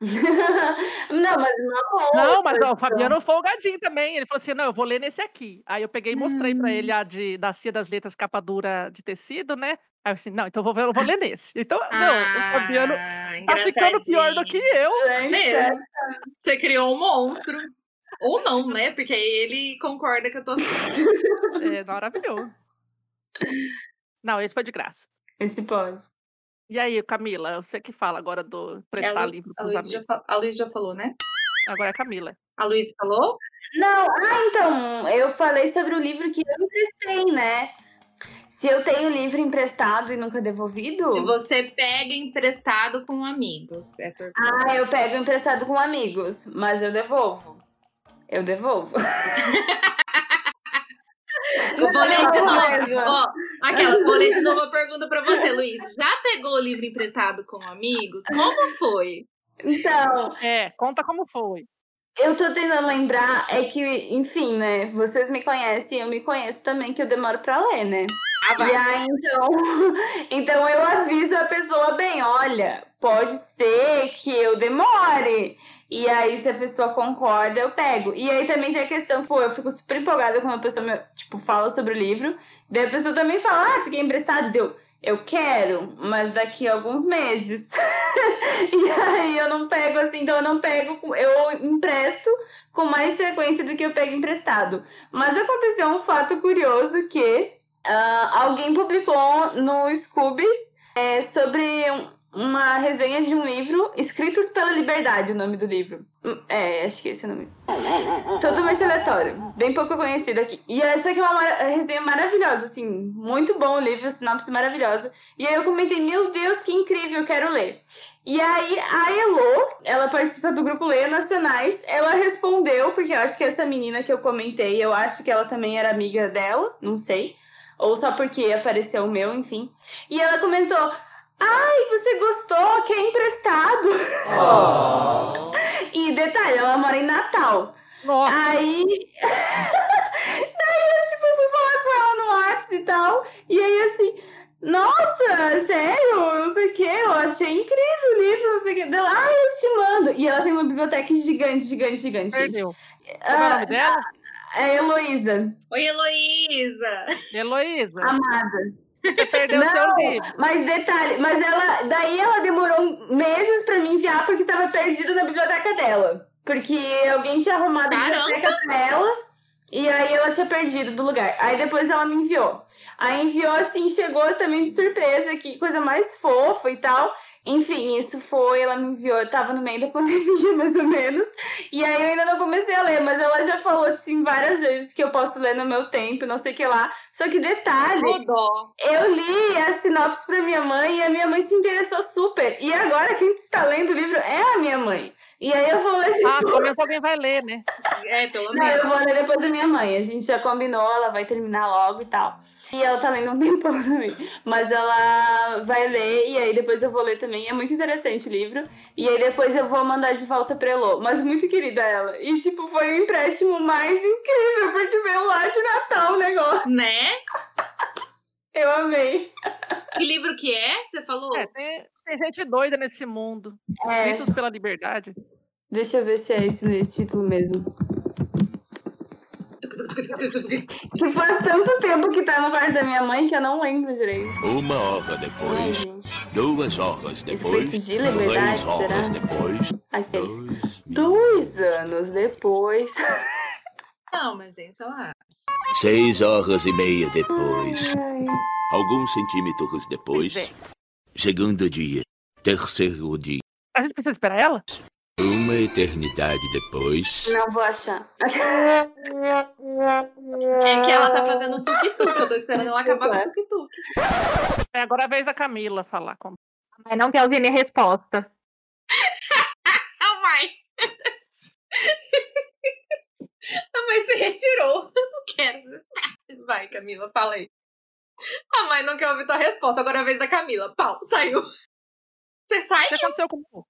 Speaker 2: [LAUGHS]
Speaker 3: não, mas não.
Speaker 1: Não, mas ó, o Fabiano folgadinho também. Ele falou assim: não, eu vou ler nesse aqui. Aí eu peguei e mostrei pra ele a de, da Cia das Letras capa dura de tecido, né? Aí eu assim, não, então eu vou, eu vou ler nesse. Então, não, o Fabiano
Speaker 2: Ah,
Speaker 1: tá ficando pior do que eu.
Speaker 3: Gente,
Speaker 2: Mesmo.
Speaker 3: sério.
Speaker 2: Você criou um monstro. Ou não, né? Porque ele concorda que eu tô.
Speaker 1: É maravilhoso. Não, esse foi de graça.
Speaker 3: Esse pode.
Speaker 1: E aí, Camila, você que fala agora do prestar
Speaker 2: Ela-
Speaker 1: livro
Speaker 2: A
Speaker 1: pros
Speaker 2: Luísa já,
Speaker 1: amigos.
Speaker 2: fa- a Luísa já falou, né?
Speaker 1: Agora é a Camila.
Speaker 2: A Luísa falou?
Speaker 3: Não, ah, então, eu falei sobre o livro que eu emprestei, né? Se eu tenho livro emprestado e nunca devolvido.
Speaker 2: Se você pega emprestado com amigos. É por...
Speaker 3: Ah, eu pego emprestado com amigos, mas eu devolvo. Eu devolvo. [LAUGHS]
Speaker 2: Eu vou ler de
Speaker 3: Não,
Speaker 2: novo. Ó, aquelas, vou ler de novo a pergunta pra você, Luiz. Já pegou o livro emprestado com amigos? Como foi?
Speaker 3: Então,
Speaker 1: É, conta como foi.
Speaker 3: eu tô tentando lembrar, é que, enfim, né? Vocês me conhecem, eu me conheço também, que eu demoro pra ler, né?
Speaker 2: Ah,
Speaker 3: E aí, então, [LAUGHS] então eu aviso a pessoa bem, olha, pode ser que eu demore. E aí, se a pessoa concorda, eu pego. E aí também tem a questão, pô, eu fico super empolgada quando a pessoa, me, tipo, fala sobre o livro. Daí a pessoa também fala, ah, você quer emprestado? Deu, eu quero, mas daqui a alguns meses. [LAUGHS] e aí eu não pego assim, então eu não pego, eu empresto com mais frequência do que eu pego emprestado. Mas aconteceu um fato curioso que ah, alguém publicou no Scooby é, sobre uma resenha de um livro, Escritos pela Liberdade, o nome do livro. Hum, É, acho que esse é o nome. Totalmente aleatório, bem pouco conhecido aqui. E essa aqui é uma mara- resenha maravilhosa, assim, muito bom o livro, sinopse maravilhosa. E aí eu comentei, meu Deus, que incrível, quero ler. E aí a Elo, ela participa do grupo Leia Nacionais, ela respondeu, porque eu acho que essa menina que eu comentei, eu acho que ela também era amiga dela, não sei. Ou só porque apareceu o meu, enfim. E ela comentou: Ai, você gostou? Que é emprestado. E detalhe, ela mora em Natal.
Speaker 1: Nossa,
Speaker 3: Aí. [LAUGHS] Daí eu, tipo, fui falar com ela no WhatsApp e tal. E aí, assim, nossa, sério? Não sei o que. Eu achei incrível o livro, não sei o que. Dela, ah, eu te mando. E ela tem uma biblioteca gigante, gigante, gigante.
Speaker 1: perdeu. Como é o
Speaker 3: Ah,
Speaker 1: nome dela?
Speaker 3: é Heloísa,
Speaker 2: Oi, Heloísa!
Speaker 1: Heloísa.
Speaker 3: amada.
Speaker 1: Você perdeu seu
Speaker 3: Não,
Speaker 1: livro.
Speaker 3: mas detalhe, mas ela, daí ela demorou meses pra me enviar porque tava perdida na biblioteca dela. Porque alguém tinha arrumado a
Speaker 2: Caramba!
Speaker 3: biblioteca pra ela e aí ela tinha perdido do lugar. Aí depois ela me enviou. Aí enviou assim, chegou também de surpresa, que coisa mais fofa e tal. Enfim, isso foi, ela me enviou, eu tava no meio da [LAUGHS] pandemia, mais ou menos. E aí eu ainda não comecei a ler, mas ela já falou assim várias vezes que eu posso ler no meu tempo, não sei o que lá. Só que detalhe, eu li a sinopse pra minha mãe e a minha mãe se interessou super. E agora quem está lendo o livro é a minha mãe. E aí eu vou ler
Speaker 1: Ah, pelo menos alguém vai ler, né?
Speaker 2: É, pelo
Speaker 3: Não, eu
Speaker 2: menos.
Speaker 3: vou ler depois da minha mãe. A gente já combinou, ela vai terminar logo e tal. E ela tá lendo um tempão [LAUGHS] também. Mas ela vai ler e aí depois eu vou ler também. É muito interessante o livro. E aí depois eu vou mandar de volta pra Elô. Mas muito querida ela. E tipo, foi o empréstimo mais incrível, porque veio lá de Natal o negócio.
Speaker 2: Né? [LAUGHS]
Speaker 3: Eu amei.
Speaker 2: Que livro que é? Você falou?
Speaker 1: É, tem, tem gente doida nesse mundo.
Speaker 3: É.
Speaker 1: Escritos pela liberdade.
Speaker 3: Deixa eu ver se é esse, esse título mesmo. Que [LAUGHS] faz tanto tempo que tá no quarto da minha mãe que eu não lembro direito.
Speaker 6: Uma hora
Speaker 3: Ai,
Speaker 6: depois,
Speaker 3: gente.
Speaker 6: duas horas depois,
Speaker 3: de liberdade,
Speaker 6: três horas
Speaker 3: será?
Speaker 6: depois,
Speaker 3: é
Speaker 6: dois mil.
Speaker 3: Dois anos depois. [LAUGHS]
Speaker 2: Não, mas isso eu acho.
Speaker 6: Seis horas e meia depois. Alguns centímetros depois.
Speaker 1: Pois é.
Speaker 6: Segundo dia. Terceiro dia.
Speaker 1: A gente precisa esperar ela?
Speaker 6: Uma eternidade depois.
Speaker 3: Não vou achar.
Speaker 2: É que ela tá fazendo tuk-tuk. Eu tô esperando ela acabar com o tuk-tuk.
Speaker 1: É agora é a vez da Camila falar. com-
Speaker 5: Mas não quer ouvir minha resposta.
Speaker 2: A mãe. A mãe se retirou. [LAUGHS] Não quero. Vai, Camila, fala aí. A mãe não quer ouvir tua resposta. Agora é a vez da Camila. Pau, saiu. Você sai?
Speaker 1: O que aconteceu com o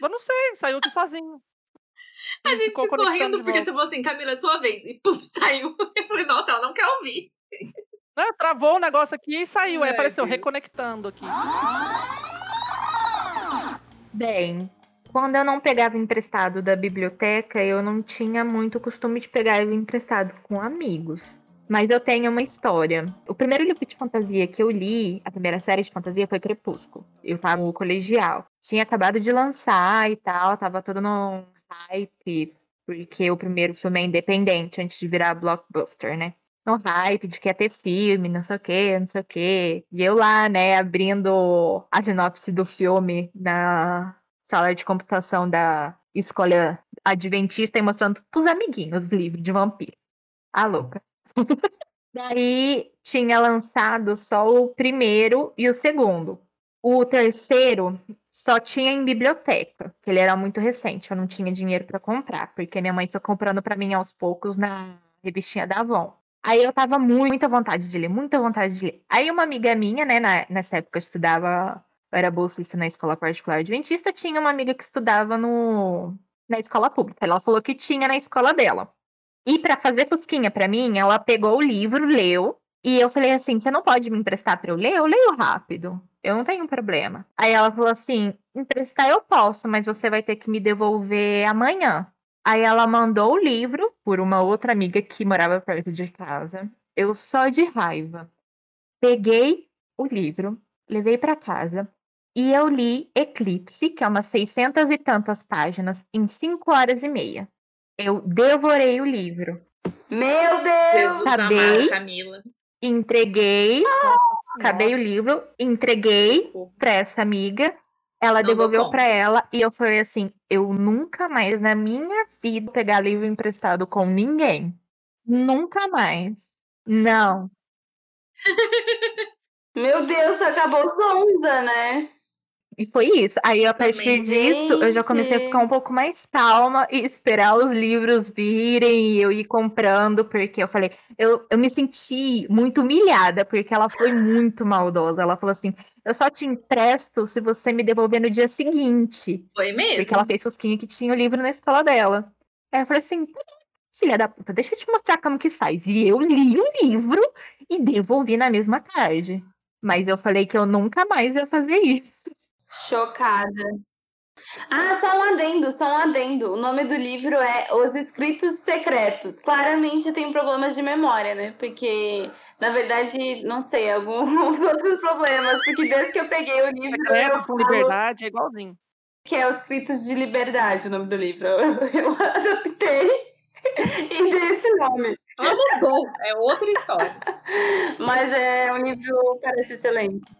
Speaker 1: Eu não sei, saiu aqui sozinho.
Speaker 2: A gente ficou,
Speaker 1: conectando
Speaker 2: rindo porque você falou assim, Camila, é sua vez. E puf, [LAUGHS] saiu. Eu falei, nossa, ela não quer ouvir.
Speaker 1: Não, travou o negócio aqui e saiu. Aí
Speaker 2: Ai,
Speaker 1: apareceu reconectando aqui.
Speaker 5: Bem, quando eu não pegava emprestado da biblioteca, eu não tinha muito costume de pegar emprestado com amigos. Mas eu tenho uma história. O primeiro livro de fantasia que eu li, a primeira série de fantasia, foi Crepúsculo. Eu tava no colegial. Tinha acabado de lançar e tal, tava todo no hype, porque o primeiro filme é independente antes de virar blockbuster, né? No hype de que ia ter filme, não sei o quê, não sei o quê. E eu lá, né, abrindo a sinopse do filme na sala de computação da escola adventista e mostrando pros amiguinhos os livros de vampiro. A louca. Daí tinha lançado só o primeiro e o segundo. O terceiro só tinha em biblioteca, que ele era muito recente, eu não tinha dinheiro para comprar, porque minha mãe foi comprando para mim aos poucos na revistinha da Avon. Aí eu tava muita vontade de ler, muita vontade de ler. Aí uma amiga minha, né, na- nessa época eu estudava, eu era bolsista na escola particular adventista, tinha uma amiga que estudava no, na escola pública. Ela falou que tinha na escola dela. E para fazer fusquinha para mim, ela pegou o livro, leu, e eu falei assim: "Você não pode me emprestar para eu ler? Eu leio rápido. Eu não tenho problema". Aí ela falou assim: "Emprestar eu posso, mas você vai ter que me devolver amanhã". Aí ela mandou o livro por uma outra amiga que morava perto de casa. Eu só de raiva peguei o livro, levei para casa e eu li Eclipse, que é umas 600 e tantas páginas, em 5 horas e meia. Eu devorei o livro.
Speaker 3: Meu Deus!
Speaker 2: Jesus
Speaker 5: Acabei.
Speaker 2: amado, Camila.
Speaker 5: Entreguei,
Speaker 1: Nossa Senhora.
Speaker 5: acabei o livro, entreguei para essa amiga. Ela
Speaker 2: Não
Speaker 5: devolveu para ela e eu falei assim: eu nunca mais na minha vida pegar livro emprestado com ninguém. Nunca mais. Não. [LAUGHS]
Speaker 3: Meu Deus, acabou Zonza, né?
Speaker 5: E foi isso. Aí, a partir
Speaker 2: Também.
Speaker 5: disso, eu já comecei a ficar um pouco mais calma e esperar os livros virem e eu ir comprando, porque eu falei, eu, eu me senti muito humilhada, porque ela foi muito maldosa. Ela falou assim: eu só te empresto se você me devolver no dia seguinte.
Speaker 2: Foi mesmo?
Speaker 5: Porque ela fez fosquinha que tinha o livro na escola dela. Aí eu falei assim, "Tá bom, filha da puta, deixa eu te mostrar como que faz. E eu li o livro e devolvi na mesma tarde. Mas eu falei que eu nunca mais ia fazer isso.
Speaker 3: Chocada. Ah, só um adendo, só um adendo. O nome do livro é Os Escritos Secretos. Claramente eu tenho problemas de memória, né? Porque, na verdade, não sei, alguns [LAUGHS] outros problemas. Porque desde que eu peguei o livro, eu
Speaker 1: Secreto com liberdade é igualzinho.
Speaker 3: que é Os Escritos de Liberdade, o nome do livro. [LAUGHS] Eu, eu adaptei e dei esse nome.
Speaker 2: Mudou, é outra história. [LAUGHS]
Speaker 3: Mas é um livro, parece excelente.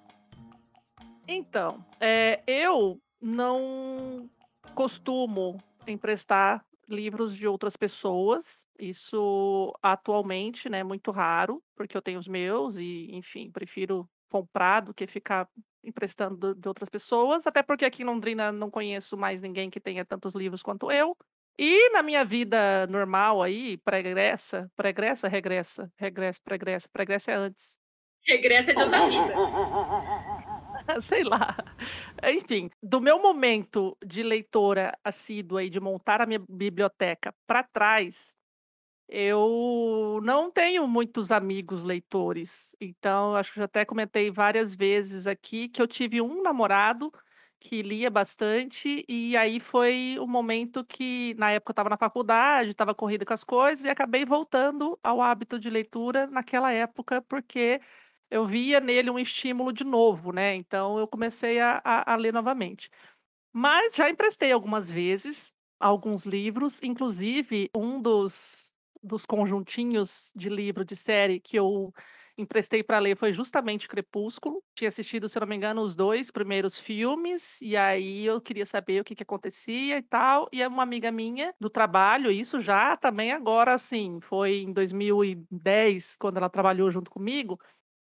Speaker 1: Então, é, eu não costumo emprestar livros de outras pessoas. Isso atualmente, né, é muito raro, porque eu tenho os meus e, enfim, prefiro comprar do que ficar emprestando do- de outras pessoas, até porque aqui em Londrina não conheço mais ninguém que tenha tantos livros quanto eu. E na minha vida normal aí, pregressa, pregressa, regressa, regressa, pregressa, pregressa é antes.
Speaker 2: Regressa de outra vida. [LAUGHS] [LAUGHS]
Speaker 1: Sei lá. Enfim, do meu momento de leitora assídua e de montar a minha biblioteca para trás, eu não tenho muitos amigos leitores. Então, acho que já até comentei várias vezes aqui que eu tive um namorado que lia bastante, e aí foi o momento que, na época, eu estava na faculdade, estava corrida com as coisas, e acabei voltando ao hábito de leitura naquela época, porque eu via nele um estímulo de novo, né? Então eu comecei a, a- a ler novamente. Mas já emprestei algumas vezes alguns livros, inclusive um dos, dos conjuntinhos de livro de série que eu emprestei para ler foi justamente Crepúsculo. Tinha assistido, se não me engano, os dois primeiros filmes, e aí eu queria saber o que, que acontecia e tal. E uma amiga minha do trabalho, isso já também agora, assim, foi em 2010, quando ela trabalhou junto comigo.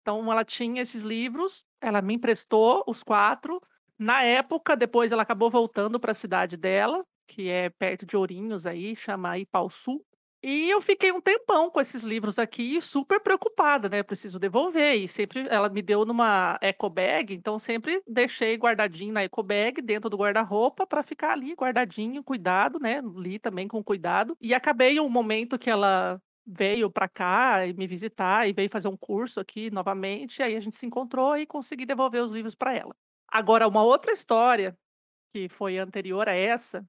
Speaker 1: Então, ela tinha esses livros, ela me emprestou os quatro. Na época, depois ela acabou voltando para a cidade dela, que é perto de Ourinhos aí, chama Sul. E eu fiquei um tempão com esses livros aqui, super preocupada, né? Preciso devolver. E sempre ela me deu numa eco bag, então sempre deixei guardadinho na eco bag, dentro do guarda-roupa, para ficar ali guardadinho, cuidado, né? Li também com cuidado. E acabei um momento que ela veio para cá e me visitar e veio fazer um curso aqui novamente. Aí a gente se encontrou e consegui devolver os livros para ela. Agora, uma outra história que foi anterior a essa,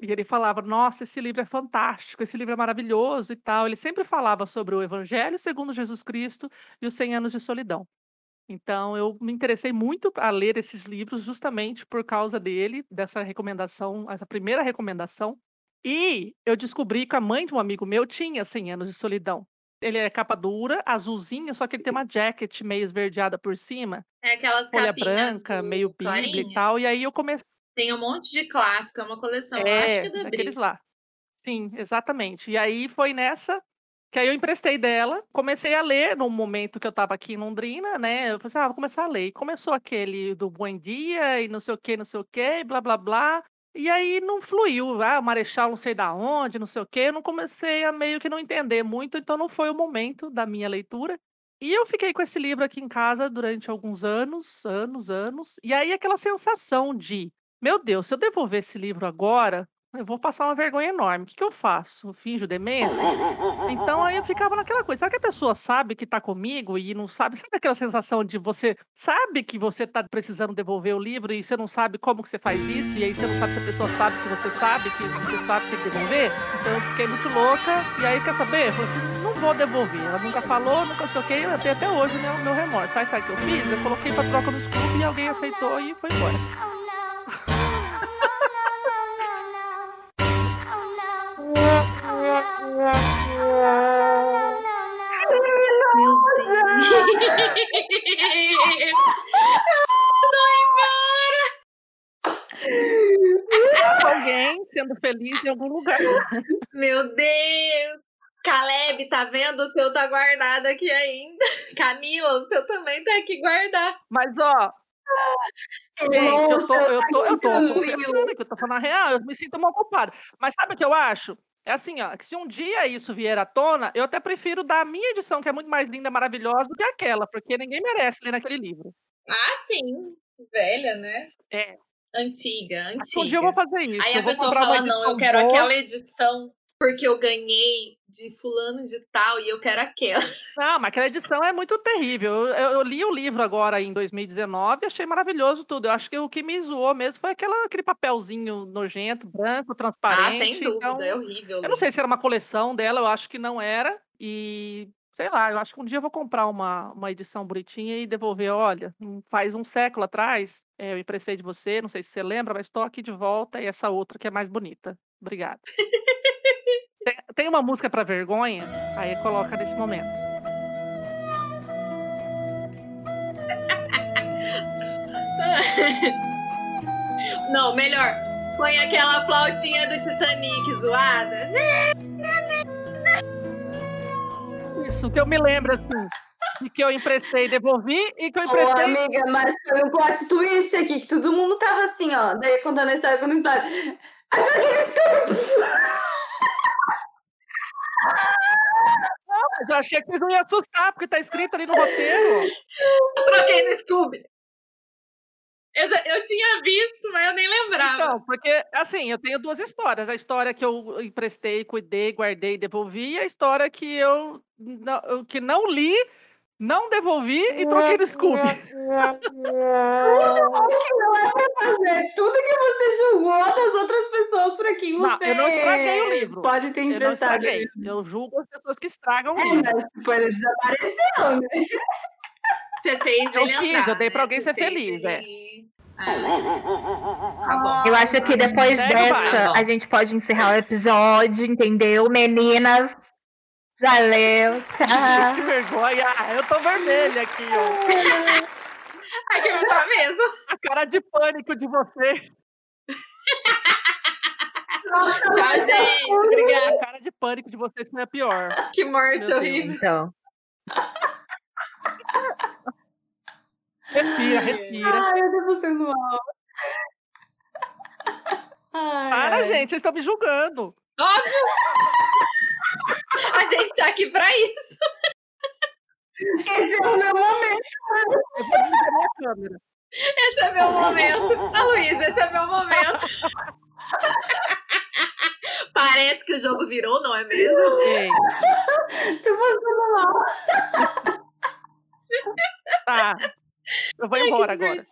Speaker 1: e ele falava: Nossa, esse livro é fantástico, esse livro é maravilhoso e tal. Ele sempre falava sobre o Evangelho segundo Jesus Cristo e os 100 anos de solidão. Então, eu me interessei muito a ler esses livros justamente por causa dele, dessa recomendação, essa primeira recomendação. E eu descobri que a mãe de um amigo meu tinha 100 anos de solidão. Ele é capa dura, azulzinha, só que ele tem uma jacket meio esverdeada por cima.
Speaker 2: É aquelas
Speaker 1: folha branca, meio bíblia e tal. E aí eu comecei
Speaker 2: Tem um monte de clássico, é uma coleção. Eu acho que
Speaker 1: É,
Speaker 2: é da
Speaker 1: daqueles lá. Sim, exatamente. E aí foi nessa que aí eu emprestei dela, comecei a ler num momento que eu estava aqui em Londrina, né? Eu falei assim, ah, vou começar a ler. E começou aquele do Bom Dia e não sei o que, não sei o que, blá blá blá. E aí não fluiu, ah, o Marechal não sei da onde, não sei o quê. Eu não comecei a meio que não entender muito, então não foi o momento da minha leitura. E eu fiquei com esse livro aqui em casa durante alguns anos, anos, anos. E aí aquela sensação de, meu Deus, se eu devolver esse livro agora, eu vou passar uma vergonha enorme. O que, que eu faço? Finjo demência? Então aí eu ficava naquela coisa. Será que a pessoa sabe que está comigo e não sabe? Sabe aquela sensação de você sabe que você está precisando devolver o livro e você não sabe como que você faz isso? E aí você não sabe se a pessoa sabe se você sabe que você sabe que tem que devolver? Então eu fiquei muito louca. E aí, quer saber? Eu falei assim, não vou devolver. Ela nunca falou, nunca sei o que. Eu tenho até hoje o meu, remorso. Sabe, sabe o que eu fiz? Eu coloquei pra troca nos clubes e alguém aceitou e foi embora.
Speaker 2: Meu Deus.
Speaker 1: Alguém sendo feliz em algum lugar.
Speaker 2: Meu Deus! Caleb, tá vendo? O seu tá guardado aqui ainda. Camila, o seu também tá aqui guardado.
Speaker 1: Mas, ó, gente, eu tô, eu tô, eu tô
Speaker 7: Camila.
Speaker 1: confessando que eu tô falando a real, eu me sinto mal culpada. Mas sabe o que eu acho? É assim, ó, que se um dia isso vier à tona, eu até prefiro dar a minha edição, que é muito mais linda, maravilhosa, do que aquela, porque ninguém merece ler naquele livro.
Speaker 2: Ah, sim. Velha, né?
Speaker 1: É.
Speaker 2: Antiga, antiga.
Speaker 1: um dia eu vou fazer isso.
Speaker 2: Aí
Speaker 1: eu
Speaker 2: a pessoa fala, não, eu quero
Speaker 1: boa.
Speaker 2: aquela edição porque eu ganhei de fulano de tal e eu quero aquela. [LAUGHS]
Speaker 1: Não, mas aquela edição é muito terrível. Eu, eu- eu li o livro agora em 2019 e achei maravilhoso tudo. Eu acho que o que me zoou mesmo foi aquela, aquele papelzinho nojento, branco,
Speaker 2: Ah,
Speaker 1: transparente.
Speaker 2: sem dúvida,
Speaker 1: então,
Speaker 2: é horrível.
Speaker 1: Eu não sei se era uma coleção dela, eu acho que não era. E sei lá, eu acho que um dia eu vou comprar uma, uma edição bonitinha e devolver. Olha, hum, faz um século atrás, eh, eu emprestei de você, não sei se você lembra, mas estou aqui de volta e essa outra que é mais bonita. Obrigada. [LAUGHS] tem, uma música para vergonha? Aí coloca nesse momento. [LAUGHS]
Speaker 2: Não, melhor. Põe aquela flautinha do Titanic zoada.
Speaker 1: Isso, que eu me lembro assim. De que eu emprestei e devolvi, e que eu
Speaker 7: Ô,
Speaker 1: emprestei.
Speaker 7: amiga, mas foi um plot twist aqui, que todo mundo tava assim, ó. Daí contando a história, contando a história. Aí Scooby.
Speaker 1: Mas eu achei que eles não iam assustar, porque tá escrito ali no roteiro.
Speaker 2: Eu troquei no Scooby. Eu, já, eu tinha visto, mas eu nem lembrava.
Speaker 1: Então, porque, assim, eu tenho duas histórias. A história que eu emprestei, cuidei, guardei e devolvi, e a história que eu não, eu- que não li, não devolvi e troquei no [LAUGHS] Scooby.
Speaker 7: que não é pra fazer tudo que você julgou das outras pessoas pra quem
Speaker 1: Não,
Speaker 7: você
Speaker 1: eu não estraguei o livro.
Speaker 7: pode ter
Speaker 1: Eu não
Speaker 7: emprestado.
Speaker 1: estraguei. Eu julgo as pessoas que estragam o
Speaker 7: É,
Speaker 1: livro.
Speaker 7: mas tipo, ele desapareceu, né? [LAUGHS]
Speaker 2: Você fez
Speaker 1: Eu
Speaker 2: ele
Speaker 1: quis,
Speaker 2: andar,
Speaker 1: eu dei pra
Speaker 2: né?
Speaker 1: alguém
Speaker 2: Você
Speaker 1: ser feliz, é.
Speaker 2: ele- É. Tá bom.
Speaker 5: Eu acho que depois dessa a gente pode encerrar o episódio, entendeu? Meninas, Valeu,
Speaker 1: Gente,
Speaker 5: tchau.
Speaker 1: que vergonha. Ah, Eu tô vermelha aqui, ó. [LAUGHS]
Speaker 2: Ai, que não tá mesmo.
Speaker 1: A cara de pânico de vocês.
Speaker 2: Tchau, gente. Obrigada.
Speaker 1: A cara de pânico de vocês foi a pior.
Speaker 2: Que morte
Speaker 1: Meu Deus.
Speaker 2: horrível.
Speaker 5: Então,
Speaker 1: Respira, respira.
Speaker 3: Ai, eu tô passando mal. Ai,
Speaker 1: Para,
Speaker 3: ai.
Speaker 1: gente, vocês estão me julgando.
Speaker 2: Óbvio. A gente tá aqui pra isso.
Speaker 3: Esse é o meu momento.
Speaker 1: Eu vou desligar minha câmera.
Speaker 2: Esse é meu momento. A Luísa, esse é meu momento. Parece que o jogo virou, não é mesmo?
Speaker 1: Ei,
Speaker 3: Tô passando mal.
Speaker 1: tá. Eu vou
Speaker 2: Ai,
Speaker 1: embora agora.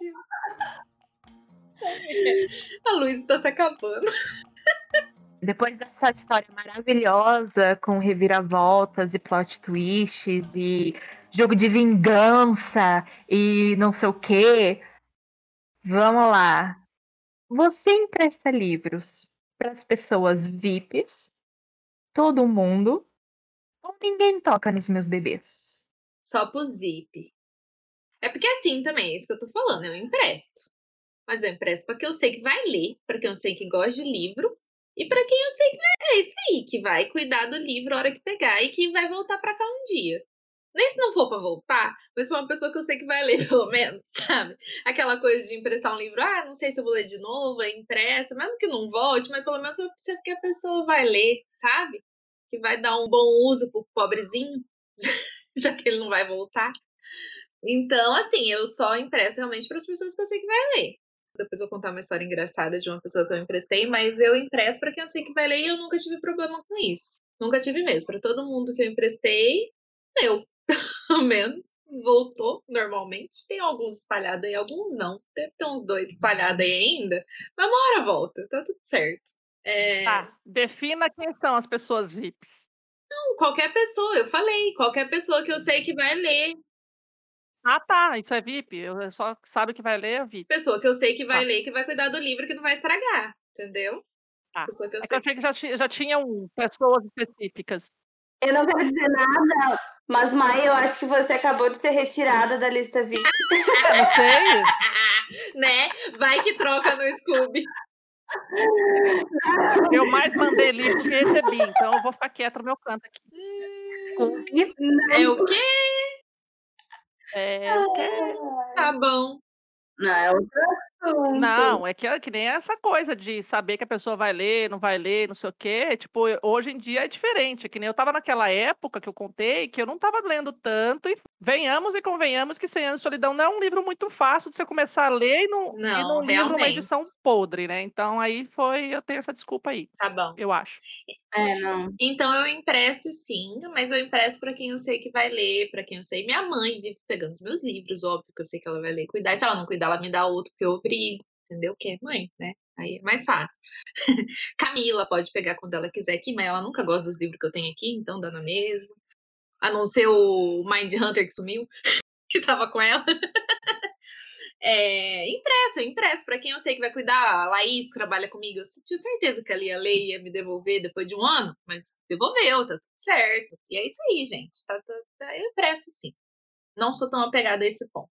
Speaker 2: A Luísa tá se acabando.
Speaker 5: Depois dessa história maravilhosa com reviravoltas e plot twists e jogo de vingança e não sei o quê, vamos lá. Você empresta livros para as pessoas VIPs, todo mundo, ou ninguém toca nos meus bebês?
Speaker 2: Só pros VIP. É porque assim também, é isso que eu tô falando, eu empresto. Mas eu empresto pra quem eu sei que vai ler, pra quem eu sei que gosta de livro, e pra quem eu sei que vai é isso aí, que vai cuidar do livro a hora que pegar e que vai voltar pra cá um dia. Nem se não for pra voltar, mas pra uma pessoa que eu sei que vai ler, [LAUGHS] pelo menos, sabe? Aquela coisa de emprestar um livro, ah, não sei se eu vou ler de novo, aí empresta, mesmo que não volte, mas pelo menos eu sei que a pessoa vai ler, sabe? Que vai dar um bom uso pro pobrezinho, [LAUGHS] já que ele não vai voltar. Então, assim, eu só empresto realmente para as pessoas que eu sei que vai ler. Depois eu vou contar uma história engraçada de uma pessoa que eu emprestei, mas eu empresto para quem eu sei que vai ler e eu nunca tive problema com isso. Nunca tive mesmo. Para todo mundo que eu emprestei, eu, pelo [LAUGHS] menos, voltou normalmente. Tem alguns espalhados aí, alguns não. Deve ter uns dois espalhados aí ainda. Mas uma hora volta, tá tudo certo. É,
Speaker 1: Tá. Defina quem são as pessoas VIPs.
Speaker 2: não, qualquer pessoa, eu falei, qualquer pessoa que eu sei que vai ler,
Speaker 1: Ah, tá. Isso é VIP. Eu só sabe que vai ler é VIP.
Speaker 2: pessoa que eu sei que vai
Speaker 1: Tá.
Speaker 2: ler, que vai cuidar do livro, que não vai estragar, entendeu?
Speaker 1: Tá.
Speaker 2: Pessoa que eu
Speaker 1: É que
Speaker 2: sei
Speaker 1: eu achei que já, ti- já tinham pessoas específicas.
Speaker 3: Eu não quero dizer nada, mas Maia, eu acho que você acabou de ser retirada da lista VIP.
Speaker 1: É, não sei. [LAUGHS]
Speaker 2: né? Vai que troca no Scooby.
Speaker 1: Eu mais mandei livro que recebi. Então eu vou ficar quieta no meu canto aqui.
Speaker 5: Scooby,
Speaker 2: É o quê?
Speaker 1: É, o quê?
Speaker 2: Tá bom.
Speaker 3: Não, é outro assunto.
Speaker 1: Não, é que, é que nem essa coisa de saber que a pessoa vai ler, não vai ler, não sei o quê. Tipo, hoje em dia é diferente. É que nem eu tava naquela época que eu contei que eu não tava lendo tanto. E venhamos e convenhamos que 100 Anos de Solidão não é um livro muito fácil de você começar a ler e não, e
Speaker 2: Não,
Speaker 1: não livro uma edição podre, né? Então aí foi, eu tenho essa desculpa aí,
Speaker 2: Tá bom.
Speaker 1: eu acho.
Speaker 3: É, não.
Speaker 2: Então eu empresto sim, mas eu empresto pra quem eu sei que vai ler, pra quem eu sei. Minha mãe vive pegando os meus livros, óbvio que eu sei que ela vai ler cuidar. E se ela não cuidar, ela me dá outro que eu obrigo, entendeu? Que é mãe, né? Aí é mais fácil. [LAUGHS] Camila pode pegar quando ela quiser aqui, mas ela nunca gosta dos livros que eu tenho aqui, então dá na mesma. A não ser o Mind Hunter que sumiu, [LAUGHS] que tava com ela. [LAUGHS] É, impresso, eu impresso pra quem eu sei que vai cuidar. A Laís, que trabalha comigo, eu tinha certeza que ela ia ler e ia me devolver depois de um ano, mas devolveu, tá tudo certo. E é isso aí, gente. Tá, tá- tá- eu impresso sim. Não sou tão apegada a esse ponto.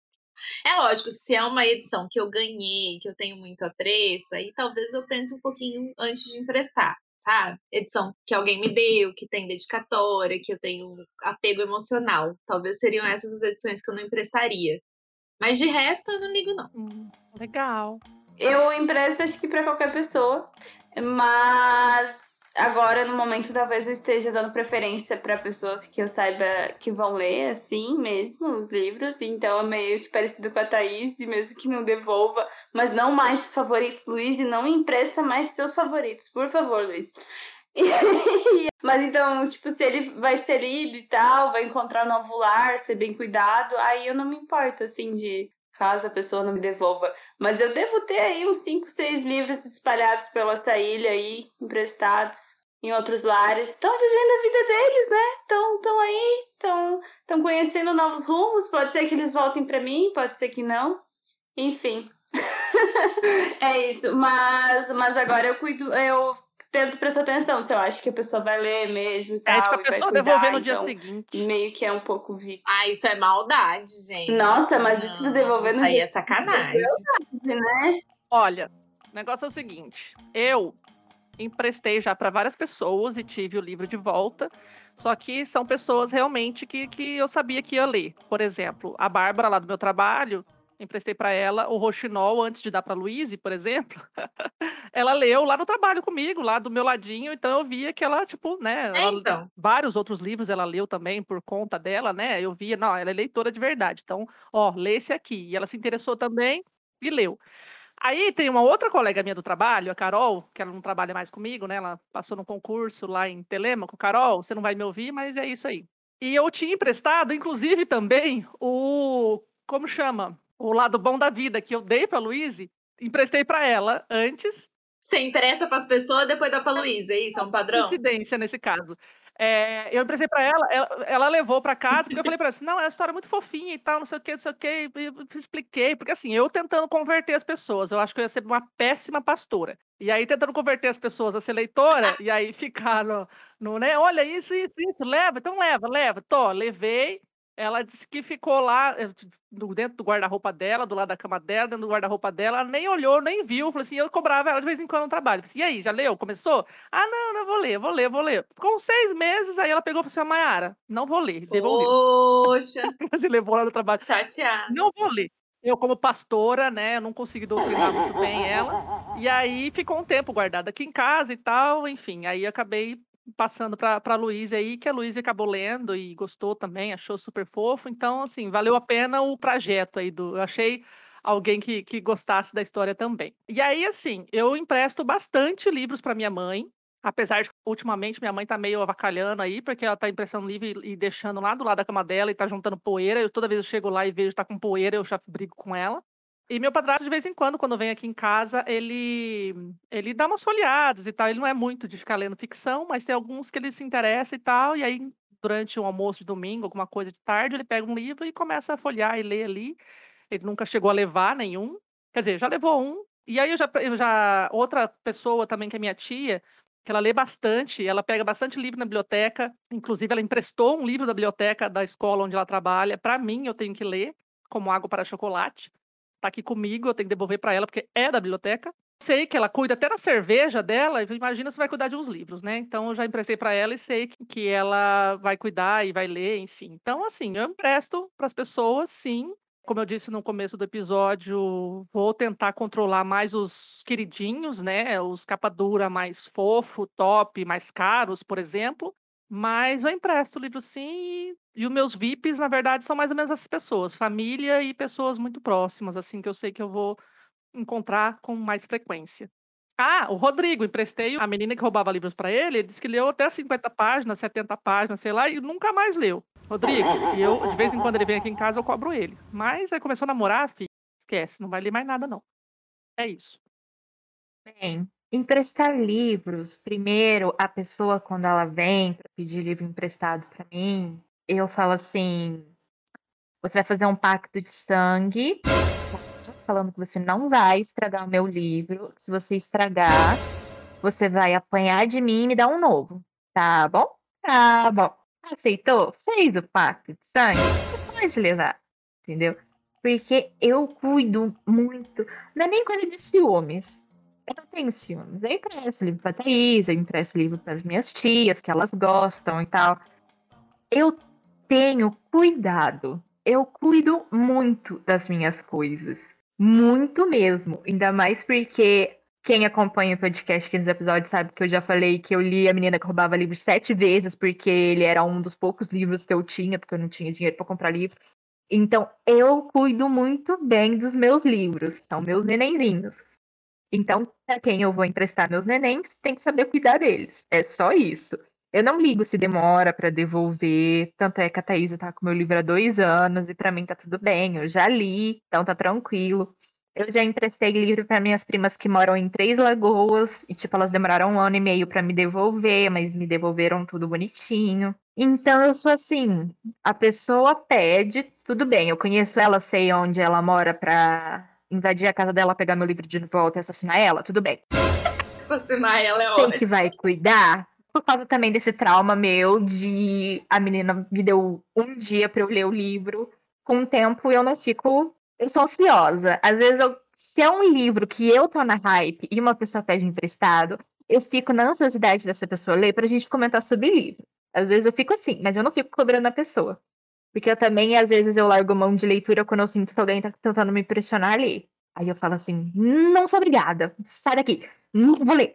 Speaker 2: É lógico que se é uma edição que eu ganhei, que eu tenho muito apreço, aí talvez eu pense um pouquinho antes de emprestar, sabe? Edição que alguém me deu, que tem dedicatória, que eu tenho apego emocional. Talvez seriam essas as edições que eu não emprestaria. Mas de resto, eu não ligo, não.
Speaker 1: Hum, legal.
Speaker 3: Eu empresto acho que pra qualquer pessoa, mas agora no momento talvez eu esteja dando preferência pra pessoas que eu saiba que vão ler assim mesmo os livros, então é meio que parecido com a Thaís, e mesmo que não devolva, mas não mais os favoritos, Luiz, e não empresta mais seus favoritos, por favor, Luiz. [LAUGHS] Mas então, tipo, se ele vai ser lido e tal, vai encontrar um novo lar, ser bem cuidado, aí eu não me importo, assim, de caso a pessoa não me devolva. Mas eu devo ter aí uns 5, 6 livros espalhados pela essa ilha aí, emprestados em outros lares. Estão vivendo a vida deles, né? Estão tão aí, estão conhecendo novos rumos. Pode ser que eles voltem pra mim, pode ser que não. Enfim. [LAUGHS] é isso. Mas, mas agora eu cuido, eu
Speaker 7: tento prestar atenção se eu acho que a pessoa vai ler mesmo e tal.
Speaker 1: É tipo a
Speaker 7: e vai
Speaker 1: pessoa
Speaker 7: cuidar,
Speaker 1: devolver no dia
Speaker 7: então,
Speaker 1: seguinte.
Speaker 7: Meio que é um pouco vi.
Speaker 2: Ah, isso é maldade, gente.
Speaker 7: Nossa, mas isso de devolver no
Speaker 2: Isso aí
Speaker 7: dia
Speaker 2: é sacanagem.
Speaker 7: né?
Speaker 1: Olha, o negócio é o seguinte: eu emprestei já para várias pessoas e tive o livro de volta. Só que são pessoas realmente que, que eu sabia que ia ler. Por exemplo, a Bárbara lá do meu trabalho, emprestei para ela o Roxinol antes de dar para a Luíse, por exemplo. [LAUGHS] ela leu lá no trabalho comigo, lá do meu ladinho, então eu via que ela, tipo, né,
Speaker 2: É,
Speaker 1: ela-
Speaker 2: então.
Speaker 1: vários outros livros ela leu também por conta dela, né? Eu via, não, ela é leitora de verdade. Então, ó, lê esse aqui. E ela se interessou também e leu. Aí tem uma outra colega minha do trabalho, a Carol, que ela não trabalha mais comigo, né? Ela passou no concurso lá em Telêmaco. Carol, você não vai me ouvir, mas é isso aí. E eu tinha emprestado, inclusive, também o. Como chama? O lado bom da vida, que eu dei pra Luíse, emprestei pra ela antes.
Speaker 2: Você empresta pras pessoas, depois dá pra Luísa, é isso? É um padrão?
Speaker 1: Coincidência nesse caso. É, eu emprestei pra ela, ela, ela levou pra casa, porque eu falei pra ela assim, não, é uma história muito fofinha e tal, não sei o que, não sei o que, expliquei, porque assim, eu tentando converter as pessoas, eu acho que eu ia ser uma péssima pastora. E aí tentando converter as pessoas a ser leitora, [LAUGHS] e aí ficar no, no, né, olha isso, isso, isso, leva, então leva, leva, tô, levei, ela disse que ficou lá, eh, dentro do guarda-roupa dela, do lado da cama dela, dentro do guarda-roupa dela, ela nem olhou, nem viu. Falei assim, eu cobrava ela de vez em quando no trabalho. Falei assim, e aí, já leu? Começou? Ah, não, não vou ler, vou ler, vou ler. Com seis meses, aí ela pegou e falou assim, "Ah, Mayara, não vou ler. Devolveu.
Speaker 2: Poxa, [LAUGHS]
Speaker 1: Mas levou lá no trabalho.
Speaker 2: chateada.
Speaker 1: Não vou ler. Eu, como pastora, né, não consegui doutrinar muito bem ela. E aí ficou um tempo guardada aqui em casa e tal, enfim. Aí acabei passando para a Luísa aí, que a Luísa acabou lendo e gostou também, achou super fofo. Então, assim, valeu a pena o trajeto aí do. Eu achei alguém que, que gostasse da história também. E aí, assim, eu empresto bastante livros para minha mãe. Apesar de que ultimamente minha mãe tá meio avacalhando aí, porque ela tá emprestando livro e, deixando lá do lado da cama dela e tá juntando poeira. Eu toda vez eu chego lá e vejo tá com poeira, eu já brigo com ela. E meu padrasto, de vez em quando, quando vem aqui em casa, ele ele dá umas folhadas e tal. Ele não é muito de ficar lendo ficção, mas tem alguns que ele se interessa e tal. E aí, durante um almoço de domingo, alguma coisa de tarde, ele pega um livro e começa a folhear e ler ali. Ele nunca chegou a levar nenhum. Quer dizer, já levou um. E aí eu já, eu já outra pessoa também que é minha tia, que ela lê bastante, ela pega bastante livro na biblioteca. Inclusive, ela emprestou um livro da biblioteca da escola onde ela trabalha. Para mim, eu tenho que ler, como Água para Chocolate. Tá aqui comigo, eu tenho que devolver para ela, porque é da biblioteca. Sei que ela cuida até da cerveja dela, imagina se vai cuidar de uns livros, né? Então, eu já emprestei para ela e sei que, que ela vai cuidar e vai ler, enfim. Então, assim, eu empresto para as pessoas, sim. Como eu disse no começo do episódio, vou tentar controlar mais os queridinhos, né? Os capa dura mais fofo, top, mais caros, por exemplo. Mas eu empresto o livro sim, e, e os meus VIPs, na verdade, são mais ou menos essas pessoas, família e pessoas muito próximas, assim, que eu sei que eu vou encontrar com mais frequência. Ah, o Rodrigo, emprestei a menina que roubava livros para ele, ele disse que leu até 50 páginas, 70 páginas, sei lá, e nunca mais leu. Rodrigo, e eu, de vez em quando ele vem aqui em casa, eu cobro ele. Mas aí começou a namorar, filho, esquece, não vai ler mais nada, não. É isso.
Speaker 5: Bem, emprestar livros, primeiro, a pessoa, quando ela vem para pedir livro emprestado para mim, eu falo assim: você vai fazer um pacto de sangue, falando que você não vai estragar o meu livro. Se você estragar, você vai apanhar de mim e me dar um novo. Tá bom? Tá bom. Aceitou? Fez o pacto de sangue? Você pode levar. Entendeu? Porque eu cuido muito. Não é nem coisa de ciúmes. Eu tenho ciúmes. Eu empresto livro pra Thaís, eu empresto livro pras minhas tias, que elas gostam e tal. Eu tenho cuidado. Eu cuido muito das minhas coisas. Muito mesmo. Ainda mais porque quem acompanha o podcast aqui nos episódios sabe que eu já falei que eu li A Menina que Roubava Livros sete vezes, porque ele era um dos poucos livros que eu tinha, porque eu não tinha dinheiro para comprar livro. Então, eu cuido muito bem dos meus livros, são meus nenenzinhos. Então, para quem eu vou emprestar meus nenéns, tem que saber cuidar deles. É só isso. Eu não ligo se demora para devolver, tanto é que a Thaís tá com meu livro há dois anos e para mim tá tudo bem, eu já li, então tá tranquilo. Eu já emprestei livro para minhas primas que moram em Três Lagoas e, tipo, elas demoraram um ano e meio para me devolver, mas me devolveram tudo bonitinho. Então eu sou assim, a pessoa pede, tudo bem, eu conheço ela, sei onde ela mora pra invadir a casa dela, pegar meu livro de volta e assassinar ela, tudo bem.
Speaker 2: Assassinar ela é
Speaker 5: sei
Speaker 2: ótimo.
Speaker 5: que vai cuidar. Por causa também desse trauma meu de a menina me deu um dia pra eu ler o livro. Com o tempo eu não fico. Eu sou ansiosa. Às vezes, eu, se é um livro que eu tô na hype e uma pessoa pede emprestado, eu fico na ansiosidade dessa pessoa ler pra gente comentar sobre o livro. Às vezes eu fico assim, mas eu não fico cobrando a pessoa. Porque eu também, às vezes, eu largo mão de leitura quando eu sinto que alguém tá tentando me pressionar a ler. Aí eu falo assim, não sou obrigada, sai daqui, não vou ler.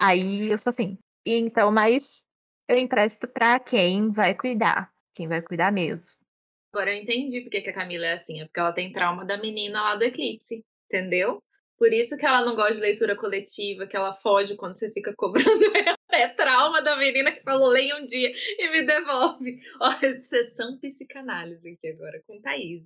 Speaker 5: Aí eu sou assim. E então, mas eu empresto pra quem vai cuidar. Quem vai cuidar mesmo.
Speaker 2: Agora eu entendi porque que a Camila é assim. É porque ela tem trauma da menina lá do Eclipse. Entendeu? Por isso que ela não gosta de leitura coletiva, que ela foge quando você fica cobrando [LAUGHS] ela. É trauma da menina que falou, leia um dia e me devolve. [LAUGHS] Olha, sessão psicanálise aqui agora, com Thaís.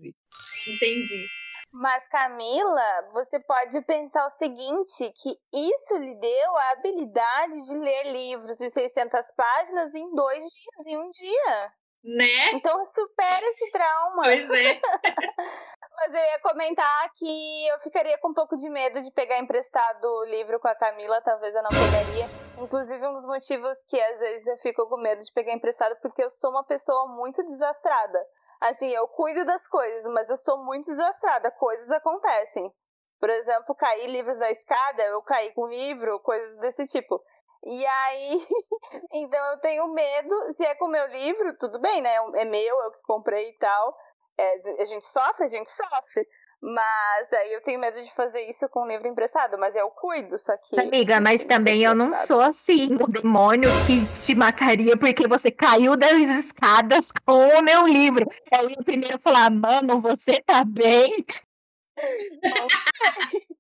Speaker 2: Entendi.
Speaker 7: Mas, Camila, você pode pensar o seguinte, que isso lhe deu a habilidade de ler livros de 600 páginas em dois dias, em um dia.
Speaker 2: Né?
Speaker 7: Então, supera esse trauma.
Speaker 2: Pois é. [LAUGHS]
Speaker 7: Mas eu ia comentar que eu ficaria com um pouco de medo de pegar emprestado o livro com a Camila, talvez eu não pegaria. Inclusive, um dos motivos que às vezes eu fico com medo de pegar emprestado, porque eu sou uma pessoa muito desastrada. Assim, eu cuido das coisas, mas eu sou muito desastrada, coisas acontecem. Por exemplo, cair livros da escada, eu caí com livro, coisas desse tipo. E aí, [LAUGHS] então eu tenho medo, se é com o meu livro, tudo bem, né? É meu, eu que comprei e tal. É, a gente sofre, a gente sofre. Mas aí eu tenho medo de fazer isso com um livro emprestado, mas eu cuido, só que.
Speaker 5: Amiga, mas também eu não
Speaker 7: emprestado.
Speaker 5: sou assim, o demônio que te mataria porque você caiu das escadas com o meu livro. Eu ia primeiro falar, mano, você tá bem? [LAUGHS]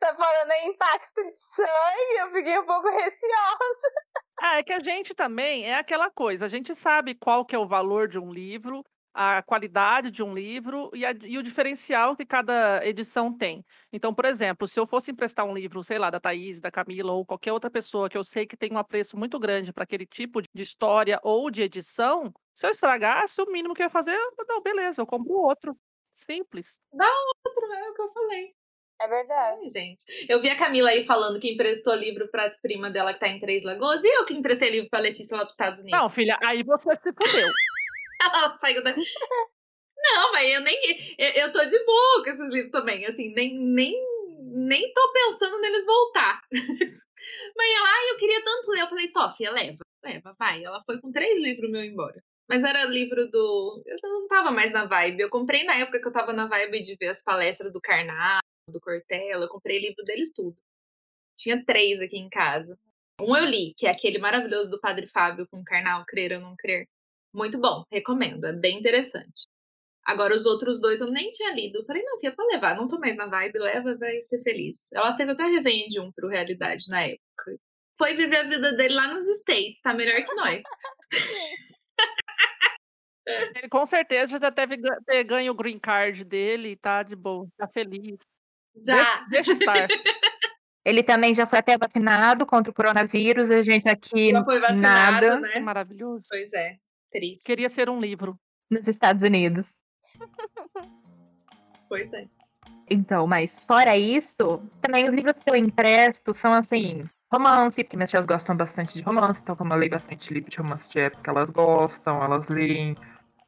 Speaker 7: tá falando em impacto de sangue, eu fiquei um pouco receosa.
Speaker 1: Ah, é que a gente também é aquela coisa, a gente sabe qual que é o valor de um livro, a qualidade de um livro e, a- e o diferencial que cada edição tem. Então, por exemplo, se eu fosse emprestar um livro, sei lá, da Thaís, da Camila ou qualquer outra pessoa que eu sei que tem um apreço muito grande para aquele tipo de história ou de edição, se eu estragasse, o mínimo que eu ia fazer, não, beleza, eu compro outro. Simples.
Speaker 2: Outro, é o que eu falei.
Speaker 7: É verdade.
Speaker 2: Ai, gente. Eu vi a Camila aí falando que emprestou livro pra prima dela que tá em Três Lagoas e eu que emprestei livro pra Letícia lá pros Estados Unidos.
Speaker 1: Não, filha, aí você se fudeu.
Speaker 2: Ela saiu da. Não, mas eu nem. Eu, eu tô de boa com esses livros também. Assim, nem, nem, nem tô pensando neles voltar. [LAUGHS] mas ela, ah, eu queria tanto ler. Eu falei, Tofia, leva, leva, vai. Ela foi com três livros meu embora. Mas era livro do. Eu não tava mais na vibe. Eu comprei na época que eu tava na vibe de ver as palestras do Karnal, do Cortella. Eu comprei livro deles tudo. Tinha três aqui em casa. Um eu li, que é aquele maravilhoso do Padre Fábio com Karnal, Crer ou Não Crer. Muito bom, recomendo, é bem interessante. Agora, os outros dois eu nem tinha lido. Eu falei, não, que é pra levar, não tô mais na vibe, leva, vai ser feliz. Ela fez até resenha de um pro Realidade na época. Foi viver a vida dele lá nos States, tá melhor que nós. [LAUGHS]
Speaker 1: Ele com certeza já deve ter ganho o green card dele e tá de boa, tá feliz.
Speaker 2: Já!
Speaker 1: Deixa, deixa estar. [LAUGHS]
Speaker 5: Ele também já foi até vacinado contra o coronavírus, a gente aqui
Speaker 2: Já foi vacinado,
Speaker 5: nada
Speaker 2: né?
Speaker 1: Maravilhoso.
Speaker 2: Pois é, triste.
Speaker 1: Queria ser um livro.
Speaker 5: nos Estados Unidos.
Speaker 2: Pois é.
Speaker 5: Então, mas fora isso, também os livros que eu empresto são assim, romance, porque minhas tias gostam bastante de romance, então como eu leio bastante livro de romance de época, elas gostam, elas leem.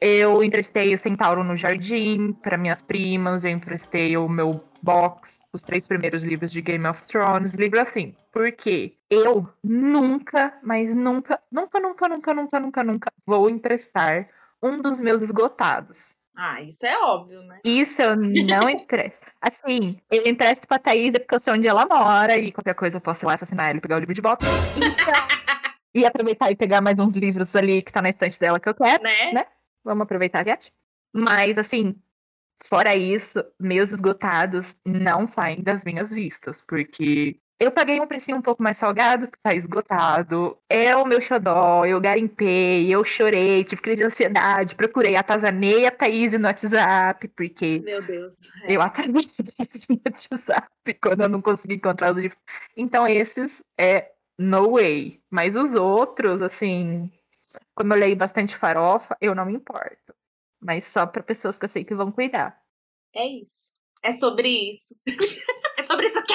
Speaker 5: Eu emprestei o Centauro no Jardim para minhas primas, eu emprestei o meu box, os três primeiros livros de Game of Thrones, livro assim. Porque eu nunca, mas nunca, nunca, nunca, nunca, nunca, nunca, nunca vou emprestar um dos meus esgotados.
Speaker 2: Ah, isso é óbvio, né?
Speaker 5: Isso eu não empresto. [LAUGHS] Assim, eu empresto pra Thaís é porque eu sei onde ela mora e qualquer coisa eu posso ir lá assassinar ela e pegar o livro de volta. [LAUGHS] E aproveitar e pegar mais uns livros ali que tá na estante dela que eu quero.
Speaker 2: Né?
Speaker 5: Né? Vamos aproveitar a viagem. Mas, assim, fora isso, meus esgotados não saem das minhas vistas, porque eu paguei um precinho um pouco mais salgado, porque tá esgotado. É o meu xodó, eu garimpei, eu chorei, tive crise de ansiedade, procurei, atazanei a Thaís no WhatsApp, porque
Speaker 2: Meu Deus. é.
Speaker 5: eu atazanei a Thaís no WhatsApp [LAUGHS] quando eu não consegui encontrar os livros. Então, esses é no way. Mas os outros, assim, como eu leio bastante farofa, eu não me importo. Mas só para pessoas que eu sei que vão cuidar.
Speaker 2: É isso. É sobre isso. [LAUGHS] é sobre isso que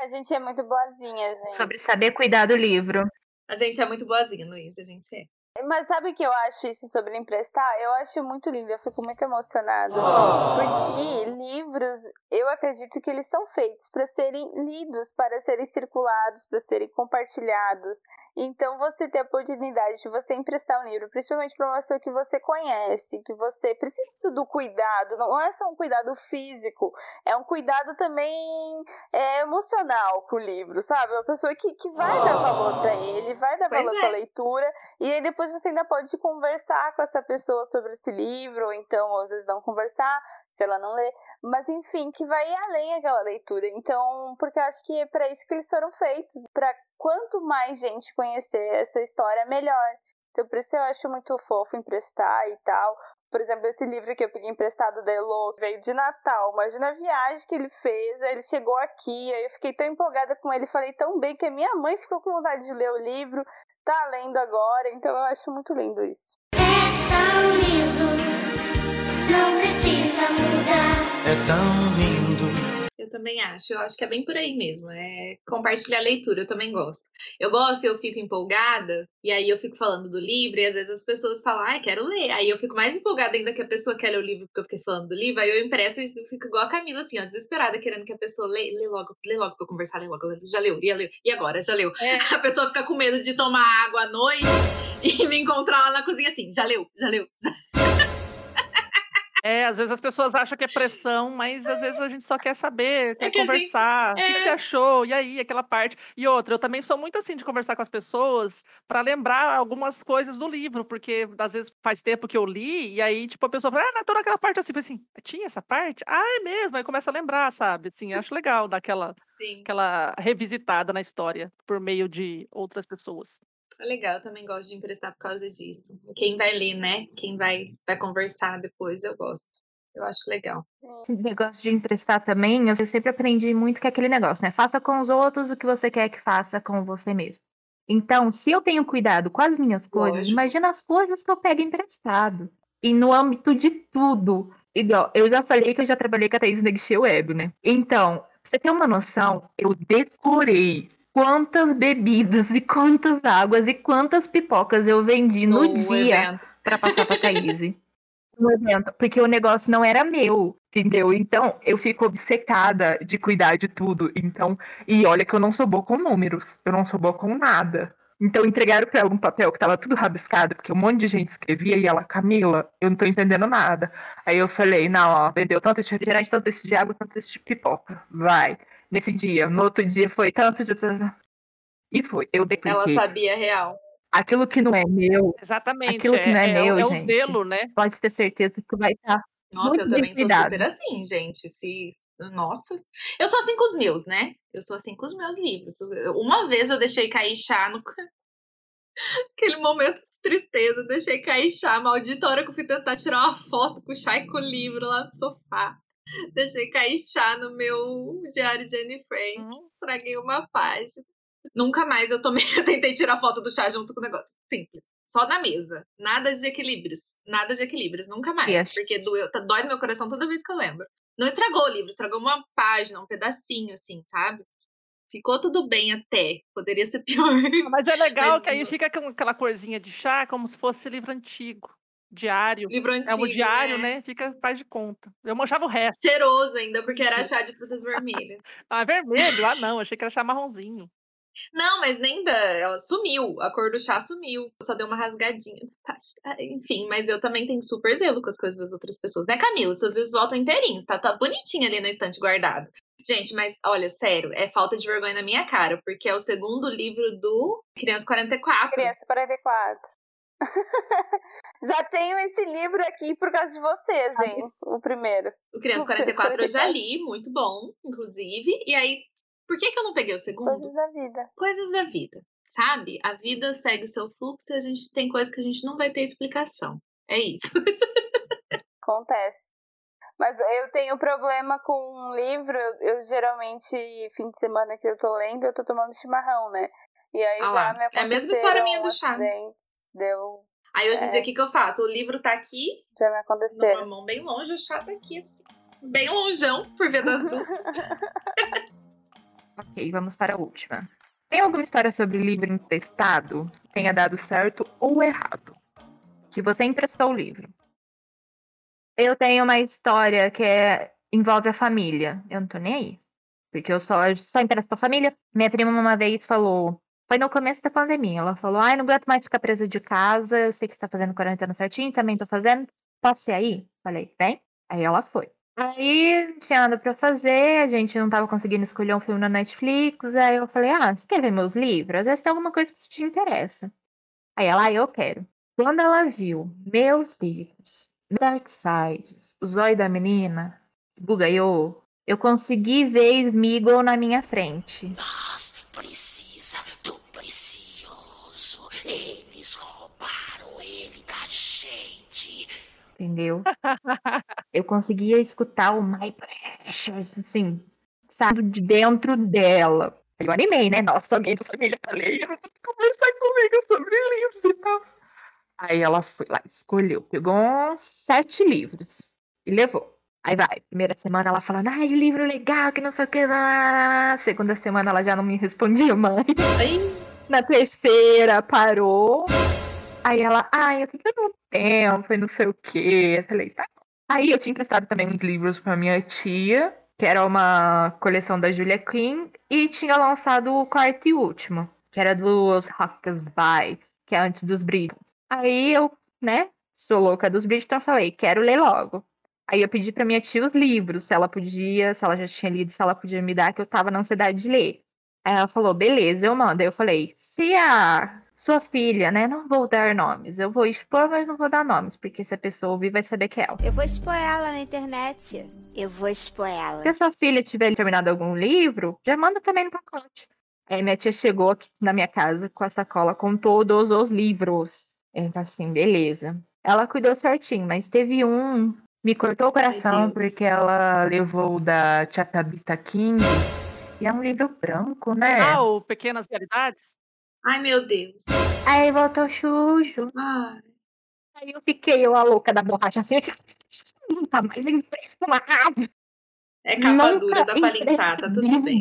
Speaker 7: A gente é muito boazinha, gente.
Speaker 5: Sobre saber cuidar do livro.
Speaker 2: A gente é muito boazinha, Luiz, a gente é.
Speaker 7: Mas sabe o que eu acho isso sobre emprestar? Eu acho muito lindo, eu fico muito emocionada. Porque livros, eu acredito que eles são feitos para serem lidos, para serem circulados, para serem compartilhados. Então, você ter a oportunidade de você emprestar um livro, principalmente para uma pessoa que você conhece, que você precisa do cuidado, não é só um cuidado físico, é um cuidado também é, emocional com o livro, sabe? Uma pessoa que, que vai dar valor para ele, vai dar
Speaker 2: Pois
Speaker 7: valor
Speaker 2: é.
Speaker 7: para a leitura, e aí depois você ainda pode conversar com essa pessoa sobre esse livro, ou então às vezes não conversar, se ela não lê, mas enfim, que vai além aquela leitura. Então, porque eu acho que é para isso que eles foram feitos, para quanto mais gente conhecer essa história, melhor. Então, por isso eu acho muito fofo emprestar e tal. Por exemplo, esse livro que eu peguei emprestado da Elo veio de Natal. Imagina a viagem que ele fez, ele chegou aqui, aí eu fiquei tão empolgada com ele, falei tão bem que a minha mãe ficou com vontade de ler o livro, tá lendo agora, então eu acho muito lindo isso.
Speaker 8: não
Speaker 9: É tão lindo.
Speaker 2: Eu também acho, eu acho que é bem por aí mesmo, é compartilhar a leitura, eu também gosto. Eu gosto e eu fico empolgada, e aí eu fico falando do livro, e às vezes as pessoas falam, ai, quero ler. Aí eu fico mais empolgada ainda que a pessoa quer ler o livro porque eu fiquei falando do livro, aí eu impresso e fico igual a Camila, assim, ó, desesperada, querendo que a pessoa lê, lê logo, lê logo pra eu conversar, lê logo, já leu, já leu, e agora, já leu.
Speaker 1: É. [LAUGHS]
Speaker 2: A pessoa fica com medo de tomar água à noite [LAUGHS] e me encontrar lá na cozinha assim, já leu, já leu, já
Speaker 1: É, às vezes as pessoas acham que é pressão, mas às vezes a gente só quer saber, quer
Speaker 2: É que a gente-
Speaker 1: conversar. O que, que você
Speaker 2: é.
Speaker 1: achou? E aí, aquela parte. E outra, eu também sou muito assim de conversar com as pessoas para lembrar algumas coisas do livro, porque às vezes faz tempo que eu li, e aí, tipo, a pessoa fala, ah, não, toda aquela parte assim, assim, tinha essa parte? Ah, é mesmo, aí começa a lembrar, sabe? Assim, acho legal dar aquela,
Speaker 2: Sim,
Speaker 1: aquela revisitada na história por meio de outras pessoas.
Speaker 2: É legal, eu também gosto de emprestar por causa disso. Quem vai ler, né? Quem vai, vai conversar depois, eu gosto. Eu acho legal.
Speaker 5: Esse negócio de emprestar também, eu sempre aprendi muito que é aquele negócio, né? Faça com os outros o que você quer que faça com você mesmo. Então, se eu tenho cuidado com as minhas coisas,
Speaker 2: Lógico.
Speaker 5: imagina as coisas que eu pego emprestado. E no âmbito de tudo. Igual, eu já falei que eu já trabalhei com a Thaís Neguichê Web, né? Então, pra você ter uma noção, eu decorei quantas bebidas e quantas águas e quantas pipocas eu vendi no, dia
Speaker 2: evento.
Speaker 5: para passar pra Thaís. [LAUGHS] No evento, porque o negócio não era meu, entendeu? Então, eu fico obcecada de cuidar de tudo. Então, e olha que eu não sou boa com números, eu não sou boa com nada. Então, entregaram pra ela um papel que tava tudo rabiscado, porque um monte de gente escrevia e ela, Camila, eu não tô entendendo nada. Aí eu falei, não, ó, vendeu tanto esse refrigerante, tanto esse de água, tanto esse de pipoca. Vai. Nesse dia. No outro dia foi tanto de. E foi. Eu
Speaker 2: Ela
Speaker 5: depliquei.
Speaker 2: sabia real.
Speaker 5: Aquilo que não é meu,
Speaker 1: Exatamente.
Speaker 5: Aquilo que
Speaker 1: é,
Speaker 5: não é
Speaker 1: é o-
Speaker 5: meu,
Speaker 1: é o
Speaker 5: gente.
Speaker 1: zelo, né?
Speaker 5: pode ter certeza que vai estar.
Speaker 2: Nossa,
Speaker 5: Muito
Speaker 2: eu também sou
Speaker 5: cuidado.
Speaker 2: super assim, gente. Se. Nossa. Eu sou assim com os meus, né? Eu sou assim com os meus livros. Uma vez eu deixei cair chá no. [LAUGHS] Aquele momento de tristeza, eu deixei cair chá. Maldita hora que eu fui tentar tirar uma foto com o chá e com o livro lá no sofá. [LAUGHS] Deixei cair chá no meu diário de Anne Frank.
Speaker 1: Hum.
Speaker 2: Estraguei uma página. Nunca mais eu tomei, [LAUGHS] eu tentei tirar foto do chá junto com o negócio. Simples. Só na mesa. Nada de equilíbrios. Nada de equilíbrios. Nunca mais.
Speaker 5: Yes.
Speaker 2: Porque doeu, tá- dói no meu coração toda vez que eu lembro. Não estragou o livro, estragou uma página, um pedacinho, assim, sabe? Ficou tudo bem até. Poderia ser [LAUGHS] pior.
Speaker 1: Mas é legal
Speaker 2: Mas
Speaker 1: que aí fica com aquela corzinha de chá, como se fosse livro antigo. Diário.
Speaker 2: livro
Speaker 1: É
Speaker 2: antigo.
Speaker 1: o diário, né? Fica faz de conta. Eu manchava o resto.
Speaker 2: Cheiroso ainda, porque era [LAUGHS] chá de frutas vermelhas.
Speaker 1: Ah, é vermelho? Ah, não. Achei que era chá marronzinho.
Speaker 2: Não, mas nem da. Ela sumiu. A cor do chá sumiu. Só deu uma rasgadinha. Enfim, mas eu também tenho super zelo com as coisas das outras pessoas. Né, Camila? Seus livros voltam inteirinhos, tá? Tá bonitinho ali na estante guardado. Gente, mas olha, sério, é falta de vergonha na minha cara, porque é o segundo livro do Criança 44.
Speaker 7: Criança 44. [LAUGHS] Já tenho esse livro aqui por causa de vocês, hein? O primeiro.
Speaker 2: O Criança
Speaker 7: O
Speaker 2: 44 eu já
Speaker 7: 44.
Speaker 2: li, muito bom, inclusive. E aí, por que, que eu não peguei o segundo?
Speaker 7: Coisas da vida.
Speaker 2: Coisas da vida, sabe? A vida segue o seu fluxo e a gente tem coisas que a gente não vai ter explicação. É isso. [LAUGHS]
Speaker 7: Acontece. Mas eu tenho problema com um livro, eu, eu geralmente, fim de semana que eu tô lendo, eu tô tomando chimarrão, né? E aí
Speaker 2: Ah
Speaker 7: já
Speaker 2: lá,
Speaker 7: me
Speaker 2: é a mesma história minha do chá.
Speaker 7: Deu,
Speaker 2: Aí hoje em
Speaker 7: É.
Speaker 2: dia, o que, que eu faço? O livro tá aqui,
Speaker 7: já me
Speaker 2: numa
Speaker 7: aconteceram.
Speaker 2: mão bem longe, o chá tá aqui, assim. Bem longeão, por ver das dúvidas. [LAUGHS]
Speaker 5: Ok, vamos para a última. Tem alguma história sobre livro emprestado que tenha dado certo ou errado? Que você emprestou o livro. Eu tenho uma história que é, envolve a família. Eu não tô nem aí. Porque eu só, eu só empresto a família. Minha prima uma vez falou. Foi no começo da pandemia. Ela falou: Ai, não aguento mais ficar presa de casa. Eu sei que você tá fazendo quarentena certinho, também tô fazendo. Ir aí? Falei, vem. Aí ela foi. Aí tinha nada pra fazer, a gente não tava conseguindo escolher um filme na Netflix. Aí eu falei: Ah, você quer ver meus livros? Às vezes tem alguma coisa que te interessa. Aí ela, ah, eu quero. Quando ela viu meus livros, Dark Sides, O Zóio da Menina, Bugaiô, eu consegui ver Smeagol na minha frente.
Speaker 6: Mas precisa do precioso. Eles roubaram ele da gente.
Speaker 5: Entendeu? [LAUGHS] eu conseguia escutar o My Precious, assim, sabe, de dentro dela. Eu animei, né? Nossa, minha família tá lendo, conversar comigo sobre livros e tal. Aí ela foi lá, escolheu, pegou uns sete livros e levou. Aí vai, primeira semana ela falando, ai, livro legal, que não sei o que. lá. Segunda semana ela já não me respondia mais. Na terceira parou. Aí ela, ai, eu tô tendo tempo e não sei o que. Eu falei, tá. Aí eu tinha emprestado também uns livros pra minha tia, que era uma coleção da Julia Quinn, e tinha lançado o quarto e último, que era dos Rockasby, que é antes dos Bridgerton. Aí eu, né, sou louca dos Bridgerton, falei, quero ler logo. Aí eu pedi pra minha tia os livros, se ela podia, se ela já tinha lido, se ela podia me dar, que eu tava na ansiedade de ler. Aí ela falou, beleza, eu mando. Aí eu falei, se a sua filha, né, não vou dar nomes, eu vou expor, mas não vou dar nomes, porque se a pessoa ouvir, vai saber que é ela.
Speaker 10: Eu vou expor ela na internet. Eu vou expor ela.
Speaker 5: Se a sua filha tiver terminado algum livro, já manda também no pacote. Aí minha tia chegou aqui na minha casa com a sacola com todos os livros. Eu falei assim, beleza. Ela cuidou certinho, mas teve um me cortou o coração porque ela levou o da Tia Tabitha King. E é um livro branco, né?
Speaker 1: Ah, o Pequenas Realidades?
Speaker 2: Ai, meu Deus.
Speaker 5: Aí voltou Xuxo.
Speaker 2: Ai.
Speaker 5: Aí eu fiquei, eu a louca da borracha assim, eu disse, nunca mais empresto nada.
Speaker 2: É capa
Speaker 5: Nunca
Speaker 2: dura, dá pra limpar,
Speaker 5: empresto
Speaker 2: tá tudo bem.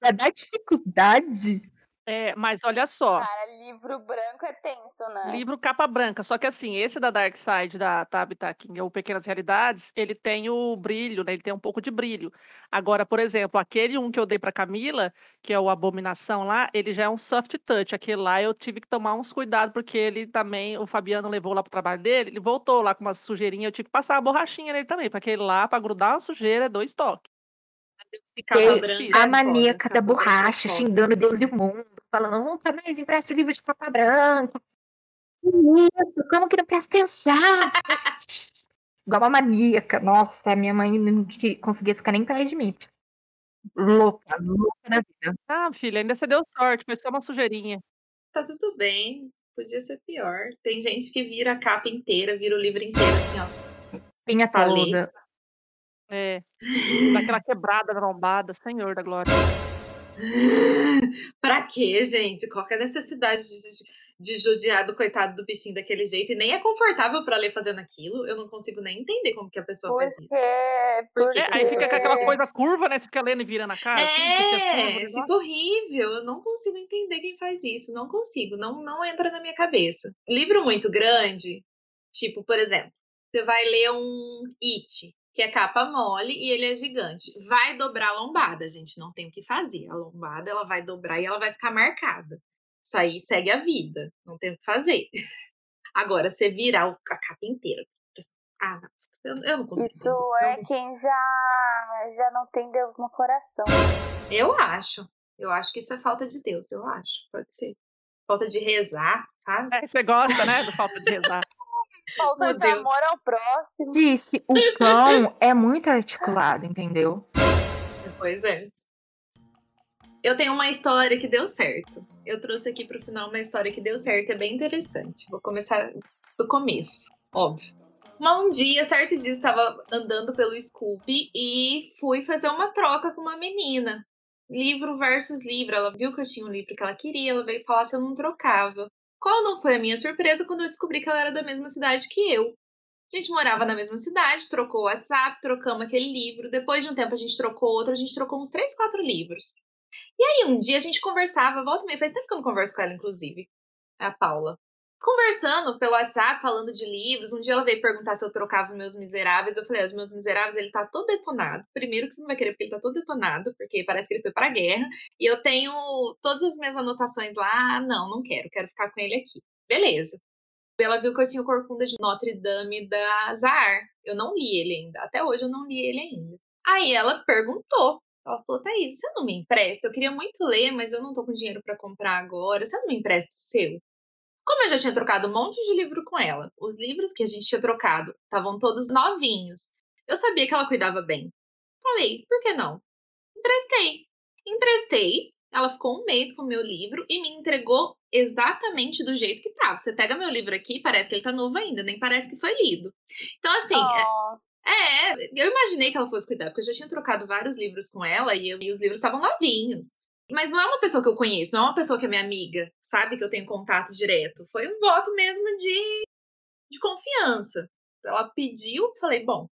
Speaker 5: Vai dar dificuldade.
Speaker 1: É, mas olha só.
Speaker 7: Cara, livro branco é tenso, né?
Speaker 1: Livro capa branca, só que assim, esse da Dark Side da Tabitha King, o Pequenas Realidades, ele tem o brilho, né? Ele tem um pouco de brilho. Agora, por exemplo, aquele um que eu dei pra Camila, que é o Abominação lá, ele já é um soft touch. Aquele lá eu tive que tomar uns cuidados, porque ele também, o Fabiano levou lá pro trabalho dele, ele voltou lá com uma sujeirinha, eu tive que passar a borrachinha nele também, porque aquele lá, pra grudar uma sujeira, é dois toques.
Speaker 2: Branca
Speaker 5: a maníaca da borracha, xingando Deus e o mundo, falando, nunca mais empresta livro de capa branca. Que Isso, como que não presta atenção? [LAUGHS] Igual uma maníaca. Nossa, a minha mãe não conseguia ficar nem perto de mim. Louca, louca da vida.
Speaker 1: Ah, filha, ainda você deu sorte, foi só uma sujeirinha.
Speaker 2: Tá tudo bem. Podia ser pior. Tem gente que vira a capa inteira, vira o livro inteiro, assim, ó.
Speaker 5: Pinha toda.
Speaker 1: É. Daquela quebrada na lombada, Senhor da Glória. [LAUGHS]
Speaker 2: pra quê, gente? Qual que é a necessidade de, de judiar do coitado do bichinho daquele jeito? E nem é confortável pra ler fazendo aquilo. Eu não consigo nem entender como que a pessoa faz isso.
Speaker 7: Porque,
Speaker 2: Porque
Speaker 1: É, aí fica com aquela coisa curva, né? Você fica lendo e vira na cara, assim, que fica curva, o
Speaker 2: É, fica horrível. Eu não consigo entender quem faz isso. Não consigo. Não, não entra na minha cabeça. Livro muito grande, tipo, por exemplo, você vai ler um It, que é capa mole e ele é gigante. Vai dobrar a lombada, gente. Não tem o que fazer. A lombada ela vai dobrar e ela vai ficar marcada. Isso aí segue a vida. Não tem o que fazer. [LAUGHS] Agora, você virar o- a capa inteira. Ah, não. Eu, eu não consigo.
Speaker 7: isso.
Speaker 2: Não
Speaker 7: é
Speaker 2: consigo.
Speaker 7: quem já, já não tem Deus no coração.
Speaker 2: Eu acho. Eu acho que isso é falta de Deus, eu acho. Pode ser. Falta de rezar, sabe?
Speaker 1: É, você gosta, né, do falta de rezar.
Speaker 7: Falta
Speaker 2: Meu
Speaker 7: de
Speaker 2: Deus.
Speaker 7: amor ao próximo.
Speaker 5: Disse, o cão [LAUGHS] é muito articulado, entendeu?
Speaker 2: Pois é. Eu tenho uma história que deu certo. Eu trouxe aqui pro final uma história que deu certo, é bem interessante. Vou começar do começo, óbvio. Mas um dia, certo dia, eu estava andando pelo Scoop e fui fazer uma troca com uma menina. Livro versus livro. Ela viu que eu tinha um livro que ela queria, ela veio falar se eu não trocava. Qual não foi a minha surpresa quando eu descobri que ela era da mesma cidade que eu? A gente morava na mesma cidade, trocou o WhatsApp, trocamos aquele livro. Depois de um tempo a gente trocou outro, a gente trocou uns três, quatro livros. E aí, um dia a gente conversava, volta e meia, faz tempo que eu não converso com ela, inclusive, a Paula. Conversando pelo WhatsApp, falando de livros. Um dia ela veio perguntar se eu trocava Meus Miseráveis. Eu falei, ah, os Meus Miseráveis, ele tá todo detonado. Primeiro que você não vai querer, porque ele tá todo detonado, porque parece que ele foi pra guerra. E eu tenho todas as minhas anotações lá. Ah, não, não quero, quero ficar com ele aqui. Beleza. Ela viu que eu tinha o Corcunda de Notre Dame da Zahar. Eu não li ele ainda. Até hoje eu não li ele ainda. Aí ela perguntou. Ela falou, Thaís, você não me empresta? Eu queria muito ler, mas eu não tô com dinheiro para comprar agora. Você não me empresta o seu? Como eu já tinha trocado um monte de livro com ela, os livros que a gente tinha trocado estavam todos novinhos. Eu sabia que ela cuidava bem. Falei, por que não? Emprestei. Emprestei. Ela ficou um mês com o meu livro e me entregou exatamente do jeito que tava. Você pega meu livro aqui, parece que ele tá novo ainda, nem parece que foi lido. Então, assim,
Speaker 7: Oh,
Speaker 2: é, eu imaginei que ela fosse cuidar, porque eu já tinha trocado vários livros com ela e, eu- e os livros estavam novinhos. Mas não é uma pessoa que eu conheço, não é uma pessoa que é minha amiga, sabe? Que eu tenho contato direto. Foi um voto mesmo de, de confiança. Ela pediu, falei, bom,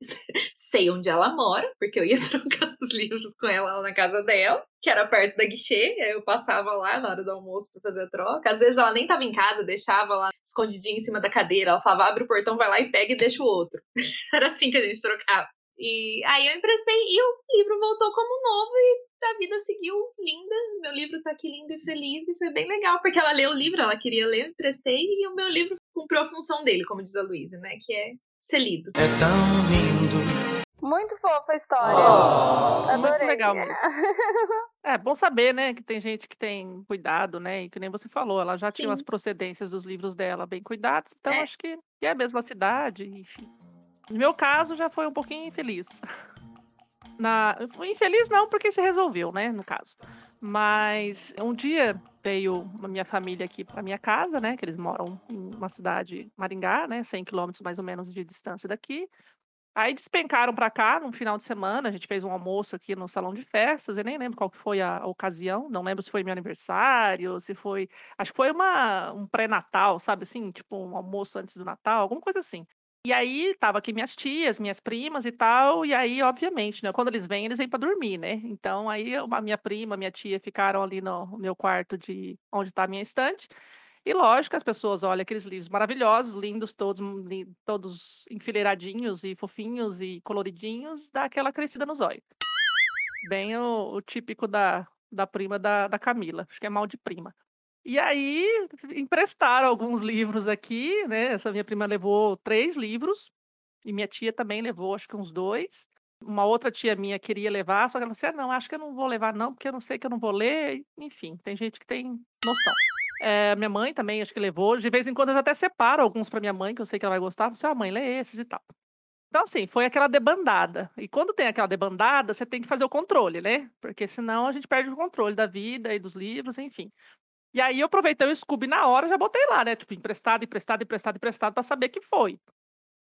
Speaker 2: [LAUGHS] sei onde ela mora, porque eu ia [LAUGHS] trocar os livros com ela lá na casa dela, que era perto da guichê, aí eu passava lá na hora do almoço pra fazer a troca. Às vezes ela nem tava em casa, deixava lá escondidinha em cima da cadeira, ela falava, abre o portão, vai lá e pega e deixa o outro. [LAUGHS] era assim que a gente trocava. E aí eu emprestei e o livro voltou como novo e a vida seguiu linda. Meu livro tá aqui lindo e feliz e foi bem legal, porque ela leu o livro, ela queria ler, emprestei e o meu livro cumpriu a função dele, como diz a Luísa, né? Que é ser lido.
Speaker 9: É tão lindo.
Speaker 7: muito fofa a história.
Speaker 1: Oh, muito legal mesmo. [LAUGHS] É bom saber, né, que tem gente que tem cuidado, né, e que nem você falou, ela já tinha
Speaker 2: Sim.
Speaker 1: as procedências dos livros dela bem cuidados, então
Speaker 2: É.
Speaker 1: acho que é a mesma cidade, enfim. No meu caso, já foi um pouquinho infeliz. [LAUGHS] Na... Infeliz não, porque se resolveu, né, no caso. Mas um dia veio a minha família aqui para minha casa, né, que eles moram em uma cidade, Maringá, né, 100 quilômetros mais ou menos de distância daqui. Aí despencaram para cá num final de semana, a gente fez um almoço aqui no salão de festas, eu nem lembro qual que foi a, a ocasião, não lembro se foi meu aniversário, se foi, acho que foi uma, um pré-natal, sabe assim, tipo um almoço antes do Natal, alguma coisa assim. E aí tava aqui minhas tias, minhas primas e tal, e aí obviamente, né, quando eles vêm, eles vêm para dormir, né? Então aí a minha prima, minha tia ficaram ali no meu quarto de onde está a minha estante. E lógico, as pessoas olham aqueles livros maravilhosos, lindos, todos, hum, todos enfileiradinhos e fofinhos e coloridinhos, dá aquela crescida no zóio. Bem o, o típico da, da prima da, da Camila, acho que é mal de prima. E aí emprestaram alguns livros aqui, né? Essa minha prima levou três livros, e minha tia também levou, acho que uns dois. Uma outra tia minha queria levar, só que ela disse: "Ah, não, acho que eu não vou levar, não, porque eu não sei que eu não vou ler. Enfim, tem gente que tem noção. Eh, minha mãe também acho que levou. De vez em quando eu até separo alguns para minha mãe, que eu sei que ela vai gostar. Você, ah, mãe, lê esses e tal. Então, assim, foi aquela debandada. E quando tem aquela debandada, você tem que fazer o controle, né? Porque senão a gente perde o controle da vida e dos livros, enfim. E aí eu aproveitei o Scooby na hora, já botei lá, né? Tipo, emprestado, emprestado, emprestado, emprestado, para saber que foi.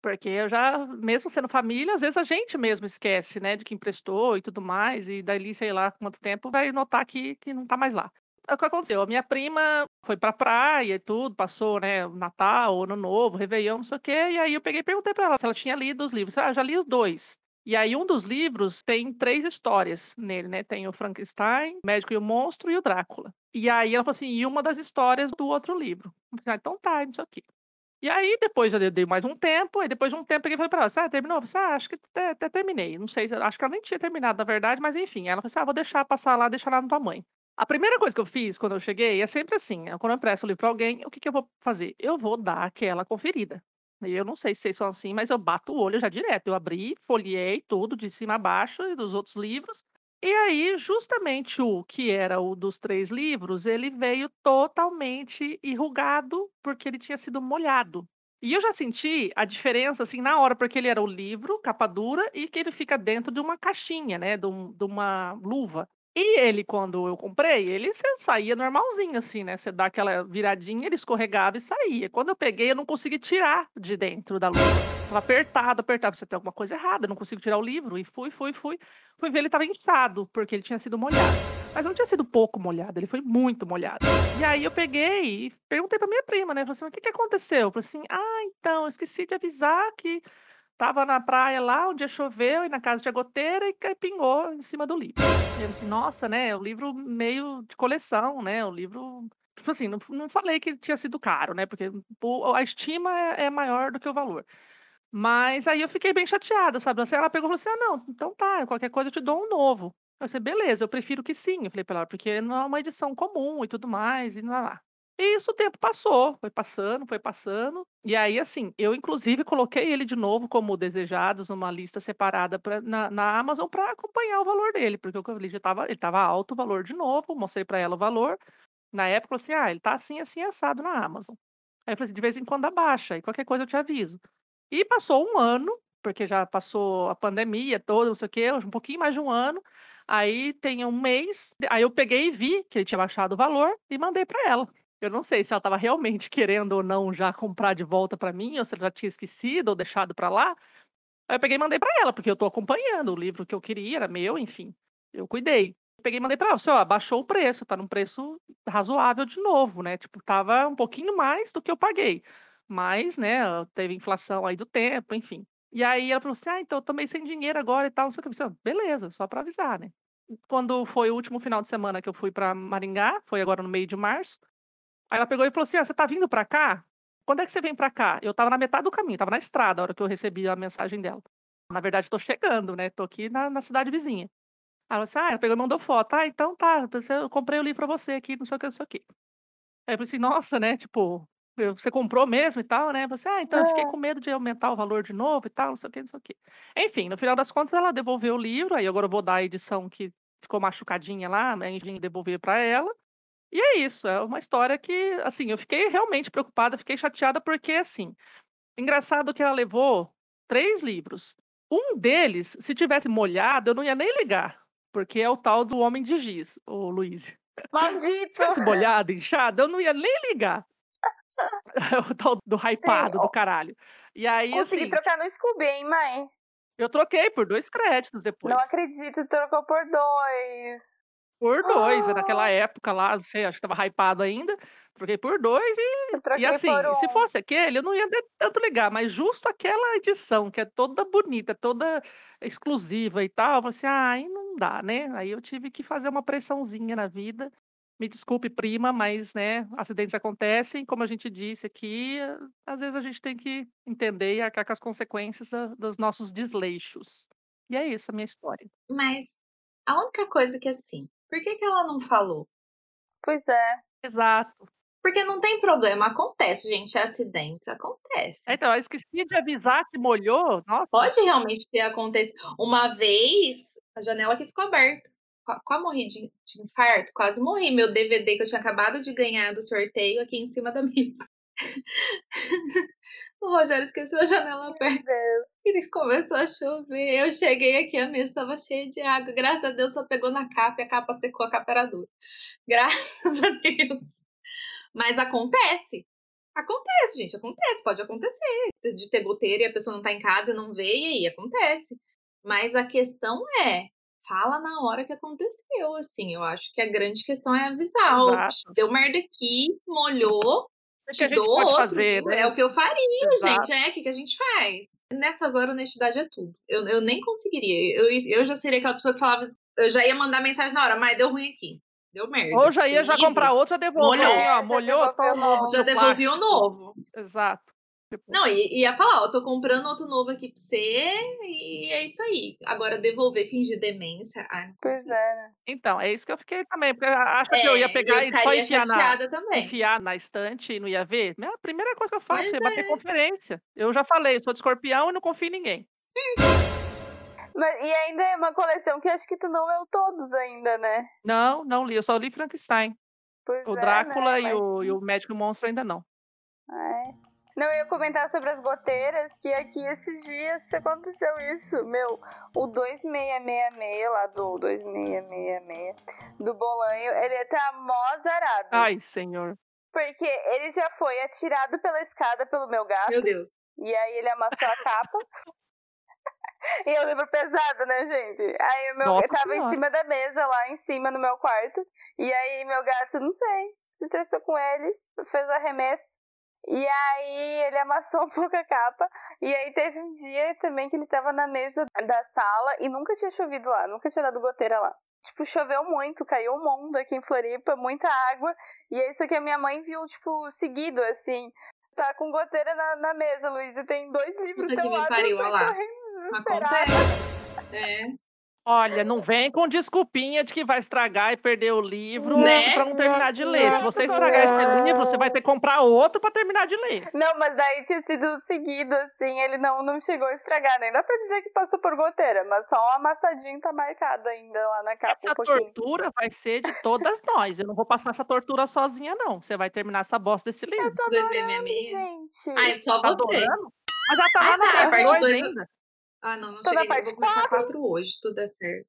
Speaker 1: Porque eu já, mesmo sendo família, às vezes a gente mesmo esquece, né, de que emprestou e tudo mais, e dali, sei lá, quanto tempo, vai notar que, que não tá mais lá. É o que aconteceu, a minha prima foi pra praia e tudo, passou, né, Natal, Ano Novo, Réveillon, não sei o quê, e aí eu peguei e perguntei pra ela se ela tinha lido os livros. Ah, já li os dois. E aí um dos livros tem três histórias nele, né, tem o Frankenstein, o Médico e o Monstro e o Drácula. E aí ela falou assim, e uma das histórias do outro livro. Eu falei, ah, então tá, não sei o quê. E aí, depois eu dei mais um tempo, aí depois de um tempo eu e falei pra ela, ah, terminou? Eu falei, ah, acho que até, até terminei. Não sei, acho que ela nem tinha terminado, na verdade, mas enfim. Ela falou assim, ah, vou deixar passar lá, deixar lá na tua mãe. A primeira coisa que eu fiz quando eu cheguei é sempre assim, né, quando eu empresto o livro pra alguém, o que que eu vou fazer? Eu vou dar aquela conferida. Eu não sei se vocês são assim, mas eu bato o olho já direto. Eu abri, folheei tudo de cima a baixo e dos outros livros. E aí, justamente o que era o dos três livros, ele veio totalmente enrugado, porque ele tinha sido molhado. E eu já senti a diferença, assim, na hora, porque ele era o livro, capa dura, e que ele fica dentro de uma caixinha, né, de, um- de uma luva. E ele, quando eu comprei, ele sa- saía normalzinho, assim, né? Você dá aquela viradinha, ele escorregava e saía. Quando eu peguei, eu não consegui tirar de dentro da luva. Tava apertado, apertado. Você tem alguma coisa errada, não consigo tirar o livro. E fui, fui, fui. Fui ver, ele estava inchado, porque ele tinha sido molhado. Mas não tinha sido pouco molhado, ele foi muito molhado. E aí eu peguei e perguntei pra minha prima, né? Falei assim, o que que aconteceu? Eu falei assim, ah, então, esqueci de avisar que Tava na praia lá, um dia choveu e na casa tinha goteira e pingou em cima do livro. Eu assim, nossa, né? Um livro meio de coleção, né? O livro. Tipo assim, não, não falei que tinha sido caro, né? Porque o- a estima é, é maior do que o valor. Mas aí eu fiquei bem chateada, sabe? Assim, ela pegou e falou assim: ah, não, então tá, qualquer coisa eu te dou um novo. Eu falei, beleza, eu prefiro que sim. Eu falei pra ela, porque não é uma edição comum e tudo mais, e lá, lá. E isso o tempo passou, foi passando, foi passando. E aí, assim, eu inclusive coloquei ele de novo como desejados numa lista separada pra, na, na Amazon para acompanhar o valor dele, porque eu li já tava, ele estava alto o valor de novo, mostrei para ela o valor. Na época, assim: ah, ele tá assim, assim, assado na Amazon. Aí eu falei assim, de vez em quando abaixa, e qualquer coisa eu te aviso. E passou um ano, porque já passou a pandemia toda, não sei o quê, um pouquinho mais de um ano. Aí tem um mês, aí eu peguei e vi que ele tinha baixado o valor e mandei para ela. Eu não sei se ela estava realmente querendo ou não já comprar de volta para mim, ou se ela já tinha esquecido ou deixado para lá. Aí eu peguei e mandei para ela, porque eu estou acompanhando o livro que eu queria, era meu, enfim. Eu cuidei. Peguei e mandei para ela, assim, ó, baixou o preço, tá num preço razoável de novo, né? Tipo, tava um pouquinho mais do que eu paguei. Mas, né, teve inflação aí do tempo, enfim. E aí ela falou assim: ah, então eu tô meio sem dinheiro agora e tal, não sei o que. Eu falei, "Ah, beleza, só para avisar, né? Quando foi o último final de semana que eu fui para Maringá, foi agora no meio de março. Aí ela pegou e falou assim: ah, você tá vindo para cá? Quando é que você vem para cá? Eu tava na metade do caminho, tava na estrada a hora que eu recebi a mensagem dela. Na verdade, tô chegando, né? Tô aqui na, na cidade vizinha. Aí ela disse, ah, ela pegou e mandou foto. Ah, então tá, eu comprei o livro pra você aqui, não sei o que, não sei o que. Aí eu falei assim, nossa, né? Tipo, você comprou mesmo e tal, né? Você, ah, então eu fiquei
Speaker 7: É.
Speaker 1: com medo de aumentar o valor de novo e tal, não sei o que, não sei o que. Enfim, no final das contas, ela devolveu o livro, aí agora eu vou dar a edição que ficou machucadinha lá, a Engine devolver pra ela. E é isso, é uma história que, assim, eu fiquei realmente preocupada, fiquei chateada, porque, assim, engraçado que ela levou três livros. Um deles, se tivesse molhado, eu não ia nem ligar, porque é o tal do Homem de Giz, o Luiz. Se
Speaker 7: Maldito!
Speaker 1: tivesse molhado, inchado, eu não ia nem ligar. [LAUGHS] o tal do hypado do caralho. E aí,
Speaker 7: Consegui
Speaker 1: assim,
Speaker 7: trocar no Scooby, hein, mãe?
Speaker 1: eu troquei por dois créditos
Speaker 7: Não
Speaker 1: depois.
Speaker 7: acredito, trocou por dois.
Speaker 1: Por dois,
Speaker 7: Ah.
Speaker 1: naquela época lá, não sei, acho que estava hypado ainda. Troquei por dois e, e assim,
Speaker 7: por
Speaker 1: se
Speaker 7: um.
Speaker 1: fosse aquele, eu não ia tanto ligar, mas justo aquela edição, que é toda bonita, toda exclusiva e tal, eu falei assim, ah, aí não dá, né? Aí eu tive que fazer uma pressãozinha na vida. Me desculpe, prima, mas, né, acidentes acontecem, como a gente disse aqui, às vezes a gente tem que entender e arcar com as consequências da- dos nossos desleixos. E é isso a minha história.
Speaker 2: Mas a única coisa que assim, por que, que ela não falou?
Speaker 7: Pois é.
Speaker 1: Exato.
Speaker 2: Porque não tem problema, acontece, gente, acidentes, acontece.
Speaker 1: Então, eu esqueci de avisar que molhou, nossa.
Speaker 2: Pode realmente ter acontecido. Uma vez, a janela aqui ficou aberta. Qua- Quase morri de, de infarto, quase morri. Meu DVD que eu tinha acabado de ganhar do sorteio aqui em cima da mesa. [LAUGHS] o Rogério esqueceu a janela aberta. E começou a chover. Eu cheguei aqui, a mesa estava cheia de água. Graças a Deus só pegou na capa e a capa secou, a capa era dura. [LAUGHS] Graças a Deus. Mas acontece. Acontece, gente, acontece, pode acontecer. De ter goteira e a pessoa não tá em casa e não vê, e aí acontece. Mas a questão é, fala na hora que aconteceu, assim. Eu acho que a grande questão é avisar. deu merda aqui, molhou, te
Speaker 1: a gente
Speaker 2: dou
Speaker 1: pode
Speaker 2: outro,
Speaker 1: fazer, né?
Speaker 2: É o que eu faria,
Speaker 1: Exato.
Speaker 2: gente. É, o que, que a gente faz? Nessas horas, honestidade é tudo. Eu, eu nem conseguiria. Eu, eu já seria aquela pessoa que falava. Eu já ia mandar mensagem na hora, mas deu ruim aqui. Deu merda.
Speaker 1: Ou já ia já comprar outro, já devolve.
Speaker 2: Molhou.
Speaker 1: Assim, ó,
Speaker 7: já
Speaker 1: molhou,
Speaker 7: devolveu
Speaker 2: Já devolvi o novo.
Speaker 1: Exato. Tipo,
Speaker 2: Não, e ia falar, ó, tô comprando outro novo aqui pra você e é isso aí. Agora, devolver, fingir demência, ai, não
Speaker 7: Pois
Speaker 2: consigo.
Speaker 7: é. né?
Speaker 1: Então, é isso que eu fiquei também, porque acha que eu
Speaker 2: É,
Speaker 1: ia
Speaker 2: eu
Speaker 1: pegar e só enfiar na,
Speaker 2: também.
Speaker 1: enfiar na estante e não ia ver? A primeira coisa que eu faço
Speaker 2: Pois
Speaker 1: é bater
Speaker 2: é.
Speaker 1: conferência. Eu já falei, eu sou de escorpião e não confio em ninguém.
Speaker 7: Mas, e ainda é uma coleção que acho que tu não leu todos ainda, né?
Speaker 1: Não, não li, eu só li Frankenstein.
Speaker 7: Pois
Speaker 1: O
Speaker 7: é,
Speaker 1: Drácula
Speaker 7: né?
Speaker 1: e,
Speaker 7: Mas,
Speaker 1: o, e o Médico e o Monstro ainda não.
Speaker 7: é. Não, eu ia comentar sobre as goteiras, que aqui esses dias aconteceu isso. Meu, o 2666 lá do 2666 do Bolanho, ele tá mó zarado.
Speaker 1: Ai, senhor.
Speaker 7: Porque ele já foi atirado pela escada pelo meu gato.
Speaker 2: Meu Deus.
Speaker 7: E aí ele amassou a capa. [LAUGHS] e eu lembro pesado, né, gente? Aí o meu
Speaker 1: Nossa
Speaker 7: eu tava em cima da mesa, lá em cima no meu quarto. E aí meu gato, não sei, se estressou com ele, fez arremesso. E aí ele amassou um pouco a capa. E aí teve um dia também que ele tava na mesa da sala e nunca tinha chovido lá, nunca tinha dado goteira lá. Tipo, choveu muito, caiu um mundo aqui em Floripa, muita água. E é isso que a minha mãe viu, tipo, seguido, assim. Tá com goteira na, na mesa, Luiz, e tem dois livros
Speaker 2: Puta
Speaker 7: do
Speaker 2: que me
Speaker 7: lado.
Speaker 2: pariu, olha lá. Acontece. É.
Speaker 1: Olha, não vem com desculpinha de que vai estragar e perder o livro
Speaker 2: Né?
Speaker 1: pra não terminar de ler. Se você estragar esse livro, você vai ter que comprar outro pra terminar de ler.
Speaker 7: Não, mas daí tinha sido seguido, assim, ele não, não chegou a estragar. Nem dá pra dizer que passou por goteira, mas só um amassadinho tá marcado ainda lá na capa
Speaker 1: Essa
Speaker 7: um
Speaker 1: tortura vai ser de todas nós. Eu não vou passar essa tortura sozinha, não. Você vai terminar essa bosta desse livro.
Speaker 2: 2066.
Speaker 7: Gente.
Speaker 2: Ah, é só
Speaker 1: Tá
Speaker 2: você.
Speaker 1: adorando? Mas ela tá lá
Speaker 2: Ah,
Speaker 1: na
Speaker 2: tá,
Speaker 1: parte
Speaker 2: parte
Speaker 1: 2
Speaker 2: dois-
Speaker 1: ainda.
Speaker 2: Ah, não, não
Speaker 7: Tô na
Speaker 2: cheguei. Eu
Speaker 7: parte
Speaker 2: vou começar quatro hoje, se tudo der certo.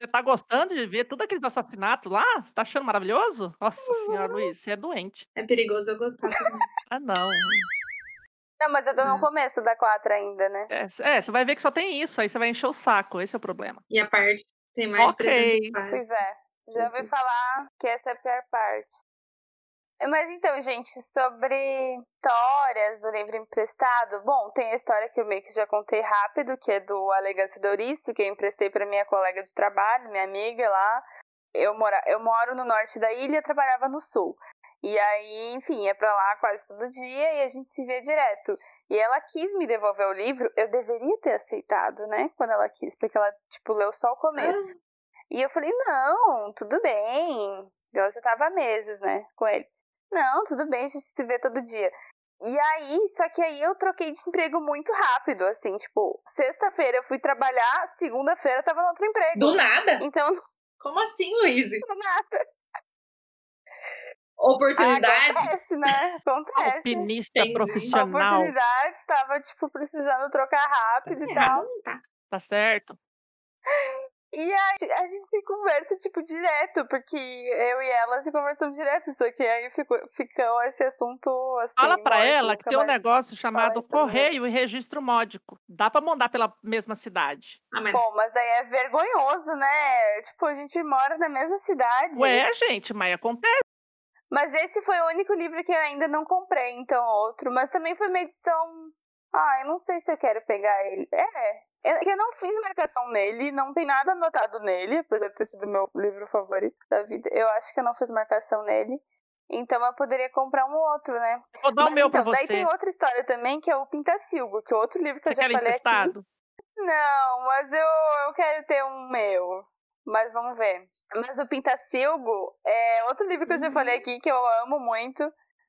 Speaker 1: Você tá gostando de ver tudo aqueles assassinatos lá? Você tá achando maravilhoso? Nossa senhora, Luiz, você é doente.
Speaker 2: É perigoso eu gostar também.
Speaker 1: Ah, não.
Speaker 7: Não, mas eu tô
Speaker 2: Ah.
Speaker 7: no começo da 4 ainda, né?
Speaker 1: É, é, você vai ver que só tem isso, aí você vai encher o saco. Esse é o problema.
Speaker 2: E a parte tem mais de
Speaker 1: Ok.
Speaker 2: 300 páginas.
Speaker 7: Pois é. Já ouvi falar que essa é a pior parte. Mas então, gente, sobre histórias do livro emprestado, bom, tem a história que eu meio que já contei rápido, que é do Alegância Douriço, que eu emprestei para minha colega de trabalho, minha amiga lá. Eu, mora, eu moro no norte da ilha, trabalhava no sul. E aí, enfim, ia pra lá quase todo dia e a gente se via direto. E ela quis me devolver o livro, eu deveria ter aceitado, né? Quando ela quis, porque ela, tipo, leu só o começo. E eu falei, não, tudo bem. Eu já tava há meses, né, com ele. Não, tudo bem, a gente se vê todo dia. E aí, só que aí eu troquei de emprego muito rápido, assim, tipo, sexta-feira eu fui trabalhar, segunda-feira eu tava no outro emprego.
Speaker 2: Do nada?
Speaker 7: Então,
Speaker 2: Como assim, Luiz? [LAUGHS]
Speaker 7: do nada.
Speaker 2: Oportunidades?
Speaker 7: Acontece, né? Acontece.
Speaker 1: Alpinista
Speaker 2: Entendi.
Speaker 1: profissional.
Speaker 7: Oportunidades, tava, tipo, precisando trocar rápido e tal.
Speaker 2: Errado não tá.
Speaker 1: Tá certo?
Speaker 7: E a, a gente se conversa, tipo, direto, porque eu e ela se conversamos direto, só que aí ficou, ficou esse assunto assim.
Speaker 1: Fala pra ela que tem um negócio chamado correio e registro módico. Dá pra mandar pela mesma cidade.
Speaker 2: Ah, mas
Speaker 7: Pô, mas aí é vergonhoso, né? Tipo, a gente mora na mesma cidade.
Speaker 1: Ué, gente, mas acontece.
Speaker 7: Mas esse foi o único livro que eu ainda não comprei, então outro. Mas também foi uma edição. Ah, eu não sei se eu quero pegar ele. É. Eu, eu não fiz marcação nele, não tem nada anotado nele, apesar de ter sido meu livro favorito da vida. Eu acho que eu não fiz marcação nele. Então eu poderia comprar um outro, né?
Speaker 1: Vou dar o
Speaker 7: Mas,
Speaker 1: meu
Speaker 7: então,
Speaker 1: pra
Speaker 7: Daí
Speaker 1: você.
Speaker 7: tem outra história também, que é o Pintacilgo, que é outro livro que
Speaker 1: Você
Speaker 7: eu já
Speaker 1: quer
Speaker 7: falei aqui.
Speaker 1: emprestado?
Speaker 7: Não, mas eu, eu quero ter um meu. Mas vamos ver. Mas o Pintacilgo é outro livro que eu já falei aqui que eu amo muito.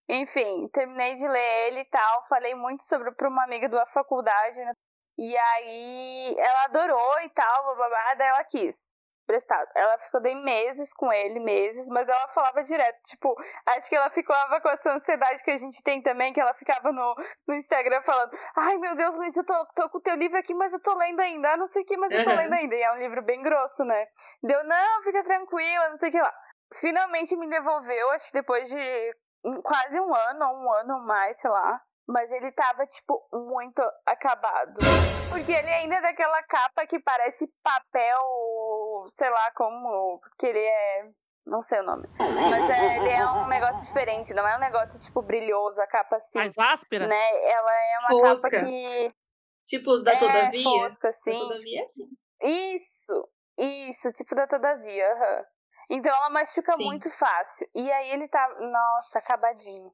Speaker 7: Enfim, terminei de ler ele e tal. Falei muito sobre para uma amiga da faculdade. né? E aí ela adorou e tal, blá, blá, blá, daí ela quis. Prestado. Ela ficou daí meses com ele, meses, mas ela falava direto. Tipo, acho que ela ficava com essa ansiedade que a gente tem também, que ela ficava no, no Instagram falando: Ai meu Deus, Luiz, eu tô, tô com o teu livro aqui, mas eu tô lendo ainda. Ah, não sei o que, mas eu tô
Speaker 2: Uhum.
Speaker 7: lendo ainda. E é um livro bem grosso, né? Deu, não, fica tranquila, não sei o que lá. Finalmente me devolveu, acho que depois de quase um ano, ou um ano ou mais, sei lá. Mas ele tava, tipo, muito acabado. Porque ele ainda é daquela capa que parece papel, sei lá como. Porque ele é. Não sei o nome. Mas é, ele é um negócio diferente, não é um negócio, tipo, brilhoso, a capa assim.
Speaker 1: Mais áspera?
Speaker 7: Né? Ela é uma
Speaker 2: Fosca.
Speaker 7: capa que.
Speaker 2: Tipo os da
Speaker 7: é,
Speaker 2: Todavia.
Speaker 7: fosca,
Speaker 2: Da
Speaker 7: assim.
Speaker 2: Todavia é assim.
Speaker 7: Isso, isso, tipo da Todavia. aham. Então ela machuca
Speaker 2: Sim.
Speaker 7: muito fácil. E aí ele tá, nossa, acabadinho.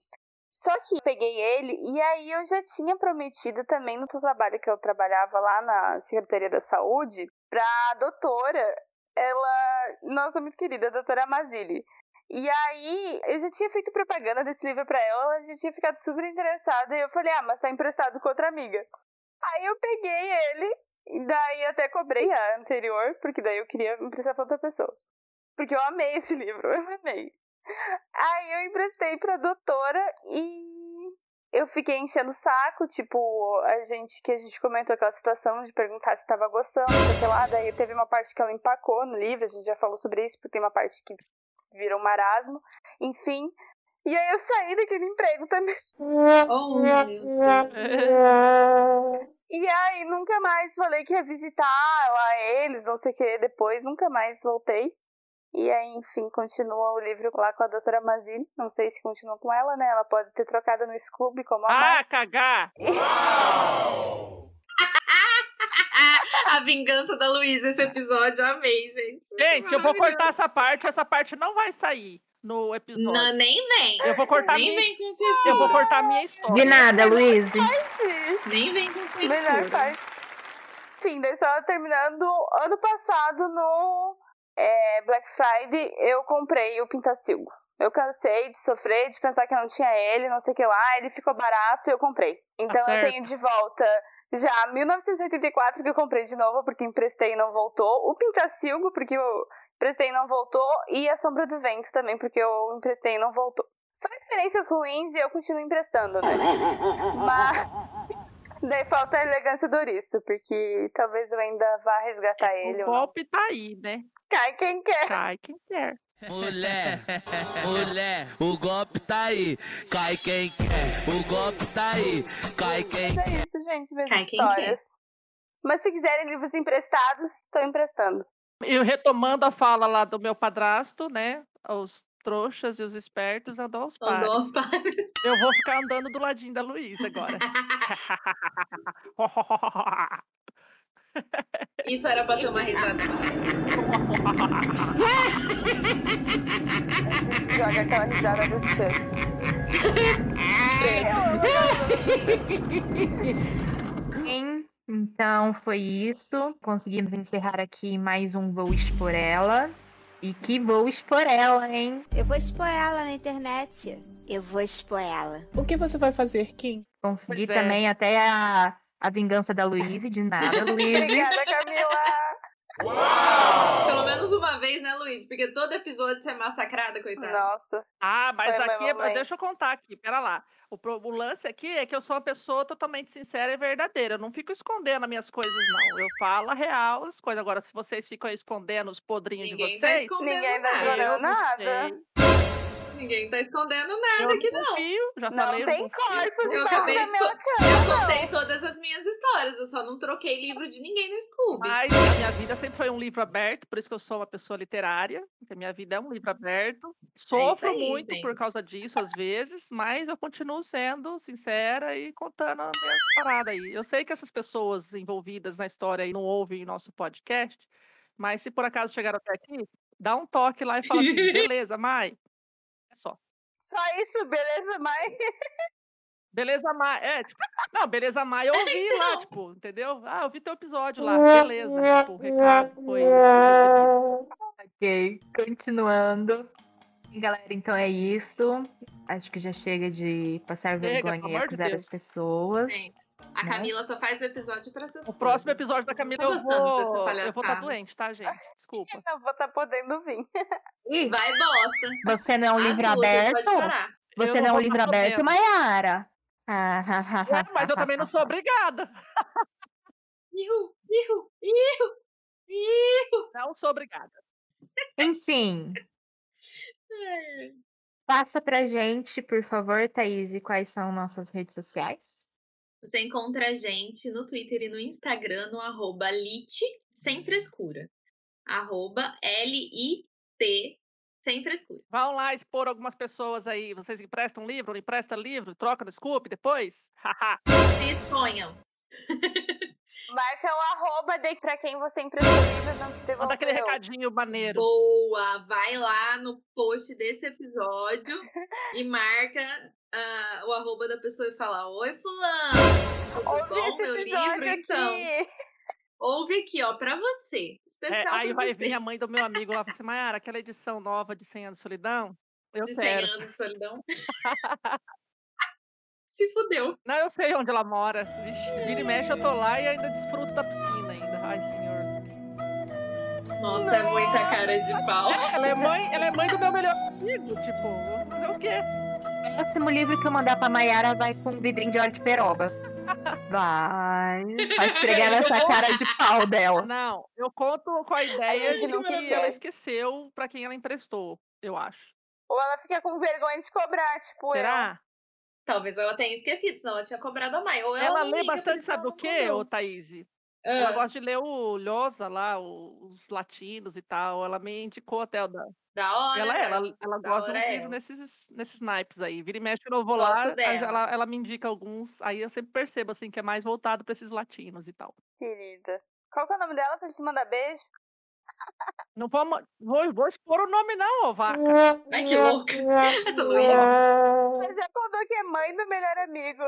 Speaker 7: Só que peguei ele e aí eu já tinha prometido também no trabalho que eu trabalhava lá na Secretaria da Saúde pra doutora, ela, nossa, muito querida, a doutora Amazili. E aí, eu já tinha feito propaganda desse livro pra ela, ela já tinha ficado super interessada, e eu falei, ah, mas tá emprestado com outra amiga. Aí eu peguei ele, e daí até cobrei a anterior, porque daí eu queria emprestar pra outra pessoa. Porque eu amei esse [LAUGHS] livro, eu amei. Aí eu emprestei pra doutora e eu fiquei enchendo o saco, tipo, a gente que a gente comentou aquela situação de perguntar se tava gostando, sei lá, daí teve uma parte que ela empacou no livro, a gente já falou sobre isso, porque tem uma parte que virou um marasmo, enfim. E aí eu saí daquele emprego também.
Speaker 2: Oh, meu Deus.
Speaker 7: E aí nunca mais falei que ia visitar lá eles, não sei o que, depois nunca mais voltei. E aí, enfim, continua o livro lá com a doutora Mazini. Não sei se continua com ela, né? Ela pode ter trocado no Scooby como a
Speaker 1: Ah,
Speaker 7: Mar.
Speaker 1: cagar! [LAUGHS]
Speaker 2: A vingança da Luísa, esse episódio, amei, gente.
Speaker 1: Gente, eu vou cortar essa parte, essa parte não vai sair no episódio.
Speaker 2: Não, nem vem.
Speaker 1: Eu vou cortar
Speaker 2: Nem
Speaker 1: minha,
Speaker 2: vem com censura.
Speaker 1: eu vou cortar minha história.
Speaker 5: De nada, Luiz.
Speaker 2: Nem vem com
Speaker 7: Melhor
Speaker 2: censura.
Speaker 7: parte. Enfim, daí só terminando, ano passado no é, Black Friday eu comprei o Pintacilgo. Eu cansei de sofrer, de pensar que não tinha ele, não sei o que lá, ele ficou barato e eu comprei. Então eu
Speaker 1: certo.
Speaker 7: tenho de volta já 1984 que eu comprei de novo, porque emprestei e não voltou. O Pintacilgo, porque eu emprestei e não voltou. E a Sombra do Vento também, porque eu emprestei e não voltou. Só experiências ruins e eu continuo emprestando, né? [LAUGHS] Mas [LAUGHS] daí falta a elegância do ouriço, porque talvez eu ainda vá resgatar ele.
Speaker 1: O
Speaker 7: não.
Speaker 1: golpe tá aí, né?
Speaker 7: Cai quem quer.
Speaker 1: Cai quem quer.
Speaker 9: Mulher, mulher, o golpe tá aí. Cai quem quer. O golpe tá aí. Cai quem
Speaker 7: Mas é isso, gente, minhas
Speaker 2: Cai quem
Speaker 7: histórias. Mas se quiserem livros emprestados, estou emprestando.
Speaker 1: E retomando a fala lá do meu padrasto, né? Os trouxas e os espertos andam aos
Speaker 2: Andou
Speaker 1: pares.
Speaker 2: aos pares.
Speaker 1: Eu vou ficar andando do ladinho da Luísa agora. [LAUGHS] [LAUGHS]
Speaker 2: Isso era pra ser uma risada.
Speaker 7: A gente joga aquela risada do Chuck.
Speaker 5: Sim, então foi isso. Conseguimos encerrar aqui mais um Vou Expor Ela. E que vou expor ela, hein?
Speaker 10: Eu vou expor ela na internet. Eu vou expor ela.
Speaker 11: O que você vai fazer, Kim?
Speaker 5: Consegui
Speaker 1: Pois é.
Speaker 5: também até a, a vingança da Luíse, de nada, [LAUGHS] Luíse.
Speaker 7: Obrigada, Camila.
Speaker 2: Pelo menos uma vez, né, Luiz? Porque todo episódio você é massacrada, coitada.
Speaker 7: Nossa.
Speaker 1: Ah, mas
Speaker 7: Foi,
Speaker 1: aqui, é- deixa eu contar aqui, pera lá. O, pro- o lance aqui é que eu sou uma pessoa totalmente sincera e verdadeira. Eu não fico escondendo as minhas coisas, não. Eu falo a real as coisas. Agora, se vocês ficam aí escondendo os podrinhos
Speaker 2: Ninguém
Speaker 1: de
Speaker 2: tá
Speaker 1: vocês,
Speaker 2: escondendo
Speaker 7: Ninguém tá
Speaker 2: nada.
Speaker 1: eu não
Speaker 7: nada.
Speaker 2: Ninguém tá escondendo
Speaker 1: Eu
Speaker 2: nada aqui,
Speaker 1: não confio, já
Speaker 7: Não
Speaker 1: falei, eu
Speaker 7: tem
Speaker 1: não confio.
Speaker 7: corpos
Speaker 2: Eu acabei
Speaker 7: da
Speaker 2: de
Speaker 7: minha cama.
Speaker 2: Eu contei todas as minhas histórias, eu só não troquei livro de ninguém no Scooby.
Speaker 1: Mas a minha vida sempre foi um livro aberto, por isso que eu sou uma pessoa literária, porque a minha vida é um livro aberto. Sofro
Speaker 2: aí,
Speaker 1: muito por
Speaker 2: gente.
Speaker 1: causa disso, às vezes, mas eu continuo sendo sincera e contando as minhas paradas aí. Eu sei que essas pessoas envolvidas na história aí não ouvem nosso podcast, mas se por acaso chegaram até aqui, dá um toque lá e fala assim, [LAUGHS] beleza, Mai. É só.
Speaker 7: Só isso, beleza, mãe? [LAUGHS]
Speaker 1: Beleza, Mai. É, tipo, não, beleza, Mai, eu ouvi lá,
Speaker 2: Então.
Speaker 1: tipo, entendeu? Ah, eu vi teu episódio lá, beleza. Tipo, o recado foi recebido.
Speaker 5: Ok, continuando. Galera, então é isso. Acho que já chega de passar
Speaker 1: Chega,
Speaker 5: vergonha e acusar
Speaker 1: Deus.
Speaker 5: as pessoas.
Speaker 2: Sim. A
Speaker 5: né?
Speaker 2: Camila só faz o episódio pra essas
Speaker 1: O próximo episódio da Camila eu vou. Eu vou estar
Speaker 2: palhaçada.
Speaker 1: doente, tá, gente? Desculpa. [LAUGHS]
Speaker 7: Não vou estar podendo vir.
Speaker 5: Ih,
Speaker 2: Vai bosta.
Speaker 5: você não é um
Speaker 2: As
Speaker 5: livro aberto? Você
Speaker 1: Eu
Speaker 5: não é um livro
Speaker 1: tá
Speaker 5: aberto,
Speaker 1: podendo.
Speaker 5: Mayara? Ah,
Speaker 1: Ué, mas eu também não sou obrigada.
Speaker 2: Ihu, ihu, ihu, ihu.
Speaker 1: Não sou obrigada.
Speaker 5: Enfim, [LAUGHS] passa pra gente, por favor, Thaís, quais são nossas redes sociais.
Speaker 2: Você encontra a gente no Twitter e no Instagram no arroba lit sem frescura. Arroba L-I-T sem frescura.
Speaker 1: Vão lá expor algumas pessoas aí. Vocês emprestam livro, não emprestam livro, troca no Scoop depois? [LAUGHS]
Speaker 2: Se exponham. [LAUGHS]
Speaker 7: Marca o arroba de pra quem você emprestou livros não te devolveu.
Speaker 1: Manda aquele recadinho maneiro.
Speaker 2: Boa! Vai lá no post desse episódio e marca ah, o arroba da pessoa e fala: Oi, Fulano! Tudo
Speaker 7: Ouve
Speaker 2: bom,
Speaker 7: esse
Speaker 2: meu livro? Então,
Speaker 7: aqui.
Speaker 2: ouve aqui, ó, pra você.
Speaker 1: É,
Speaker 2: Especial
Speaker 1: aí
Speaker 2: pra
Speaker 1: vai
Speaker 2: você.
Speaker 1: vir a mãe do meu amigo lá e assim, Mayara, aquela edição nova de 100 anos de solidão? Eu
Speaker 2: de 100
Speaker 1: quero.
Speaker 2: anos de solidão. [LAUGHS] Se fudeu.
Speaker 1: Não, eu sei onde ela mora. Vixe, vira e mexe, eu tô lá e ainda desfruto da piscina ainda. Ai, senhor.
Speaker 2: Nossa, é muita cara de pau.
Speaker 1: Ela é mãe, ela é mãe do meu melhor amigo. Tipo, vou fazer o quê?
Speaker 5: O próximo livro que eu mandar pra Mayara vai com um vidrinho de óleo de peroba. Vai. Vai esfregar nessa cara de pau dela.
Speaker 1: Não, eu conto com a ideia de
Speaker 7: não
Speaker 1: que ela esqueceu pra quem ela emprestou, eu acho.
Speaker 7: Ou ela fica com vergonha de cobrar, tipo
Speaker 1: Será?
Speaker 2: Talvez ela tenha esquecido, senão ela tinha cobrado a mãe. Ou ela,
Speaker 1: Ela lê bastante, sabe
Speaker 2: ela
Speaker 1: o quê, ô Thaís? Ela
Speaker 2: Ah,
Speaker 1: gosta de ler o Lhosa lá, os latinos e tal. Ela me indicou até o da.
Speaker 2: da hora.
Speaker 1: Ela é, ela,
Speaker 2: ela.
Speaker 1: ela
Speaker 2: Da
Speaker 1: gosta de uns
Speaker 2: é
Speaker 1: livros
Speaker 2: ela.
Speaker 1: nesses, nesses naipes aí. Vira e mexe, eu vou lá, ela, ela me indica alguns, aí eu sempre percebo assim que é mais voltado pra esses latinos e tal.
Speaker 7: Querida. Qual que é o nome dela pra gente mandar beijo?
Speaker 1: Não vou, ma- vou, vou expor o nome, não, ô vaca.
Speaker 2: Ai, que louca. [LAUGHS] Essa Luísa.
Speaker 7: Mas já contou que é mãe do melhor amigo.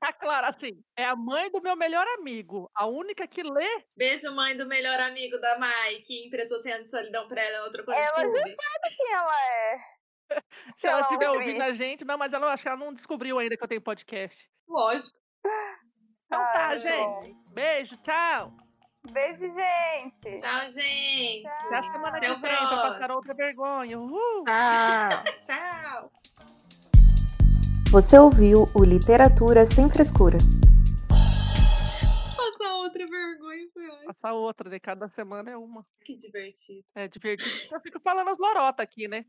Speaker 1: Tá claro, assim, é a mãe do meu melhor amigo. A única que lê.
Speaker 2: Beijo, mãe do melhor amigo da Mai, que emprestou senha de solidão pra ela, ela trocou de
Speaker 7: Ela já sabe quem ela é. [LAUGHS]
Speaker 1: Se ela estiver ouvindo a gente, não, mas ela acho que ela não descobriu ainda que eu tenho podcast.
Speaker 2: Lógico.
Speaker 1: Então tá,
Speaker 7: Ai,
Speaker 1: gente. Beijo, tchau.
Speaker 7: Beijo, gente.
Speaker 2: Tchau, gente.
Speaker 1: Até a semana
Speaker 2: Até
Speaker 1: que vem pra
Speaker 2: próximo.
Speaker 1: passar outra vergonha. Uhul.
Speaker 5: Tchau. [LAUGHS]
Speaker 2: Tchau.
Speaker 11: Você ouviu o Literatura Sem Frescura.
Speaker 2: Passar outra vergonha foi ótimo.
Speaker 1: Passar outra, né? Cada semana é uma.
Speaker 2: Que divertido.
Speaker 1: É divertido. Eu fico falando as lorotas aqui, né?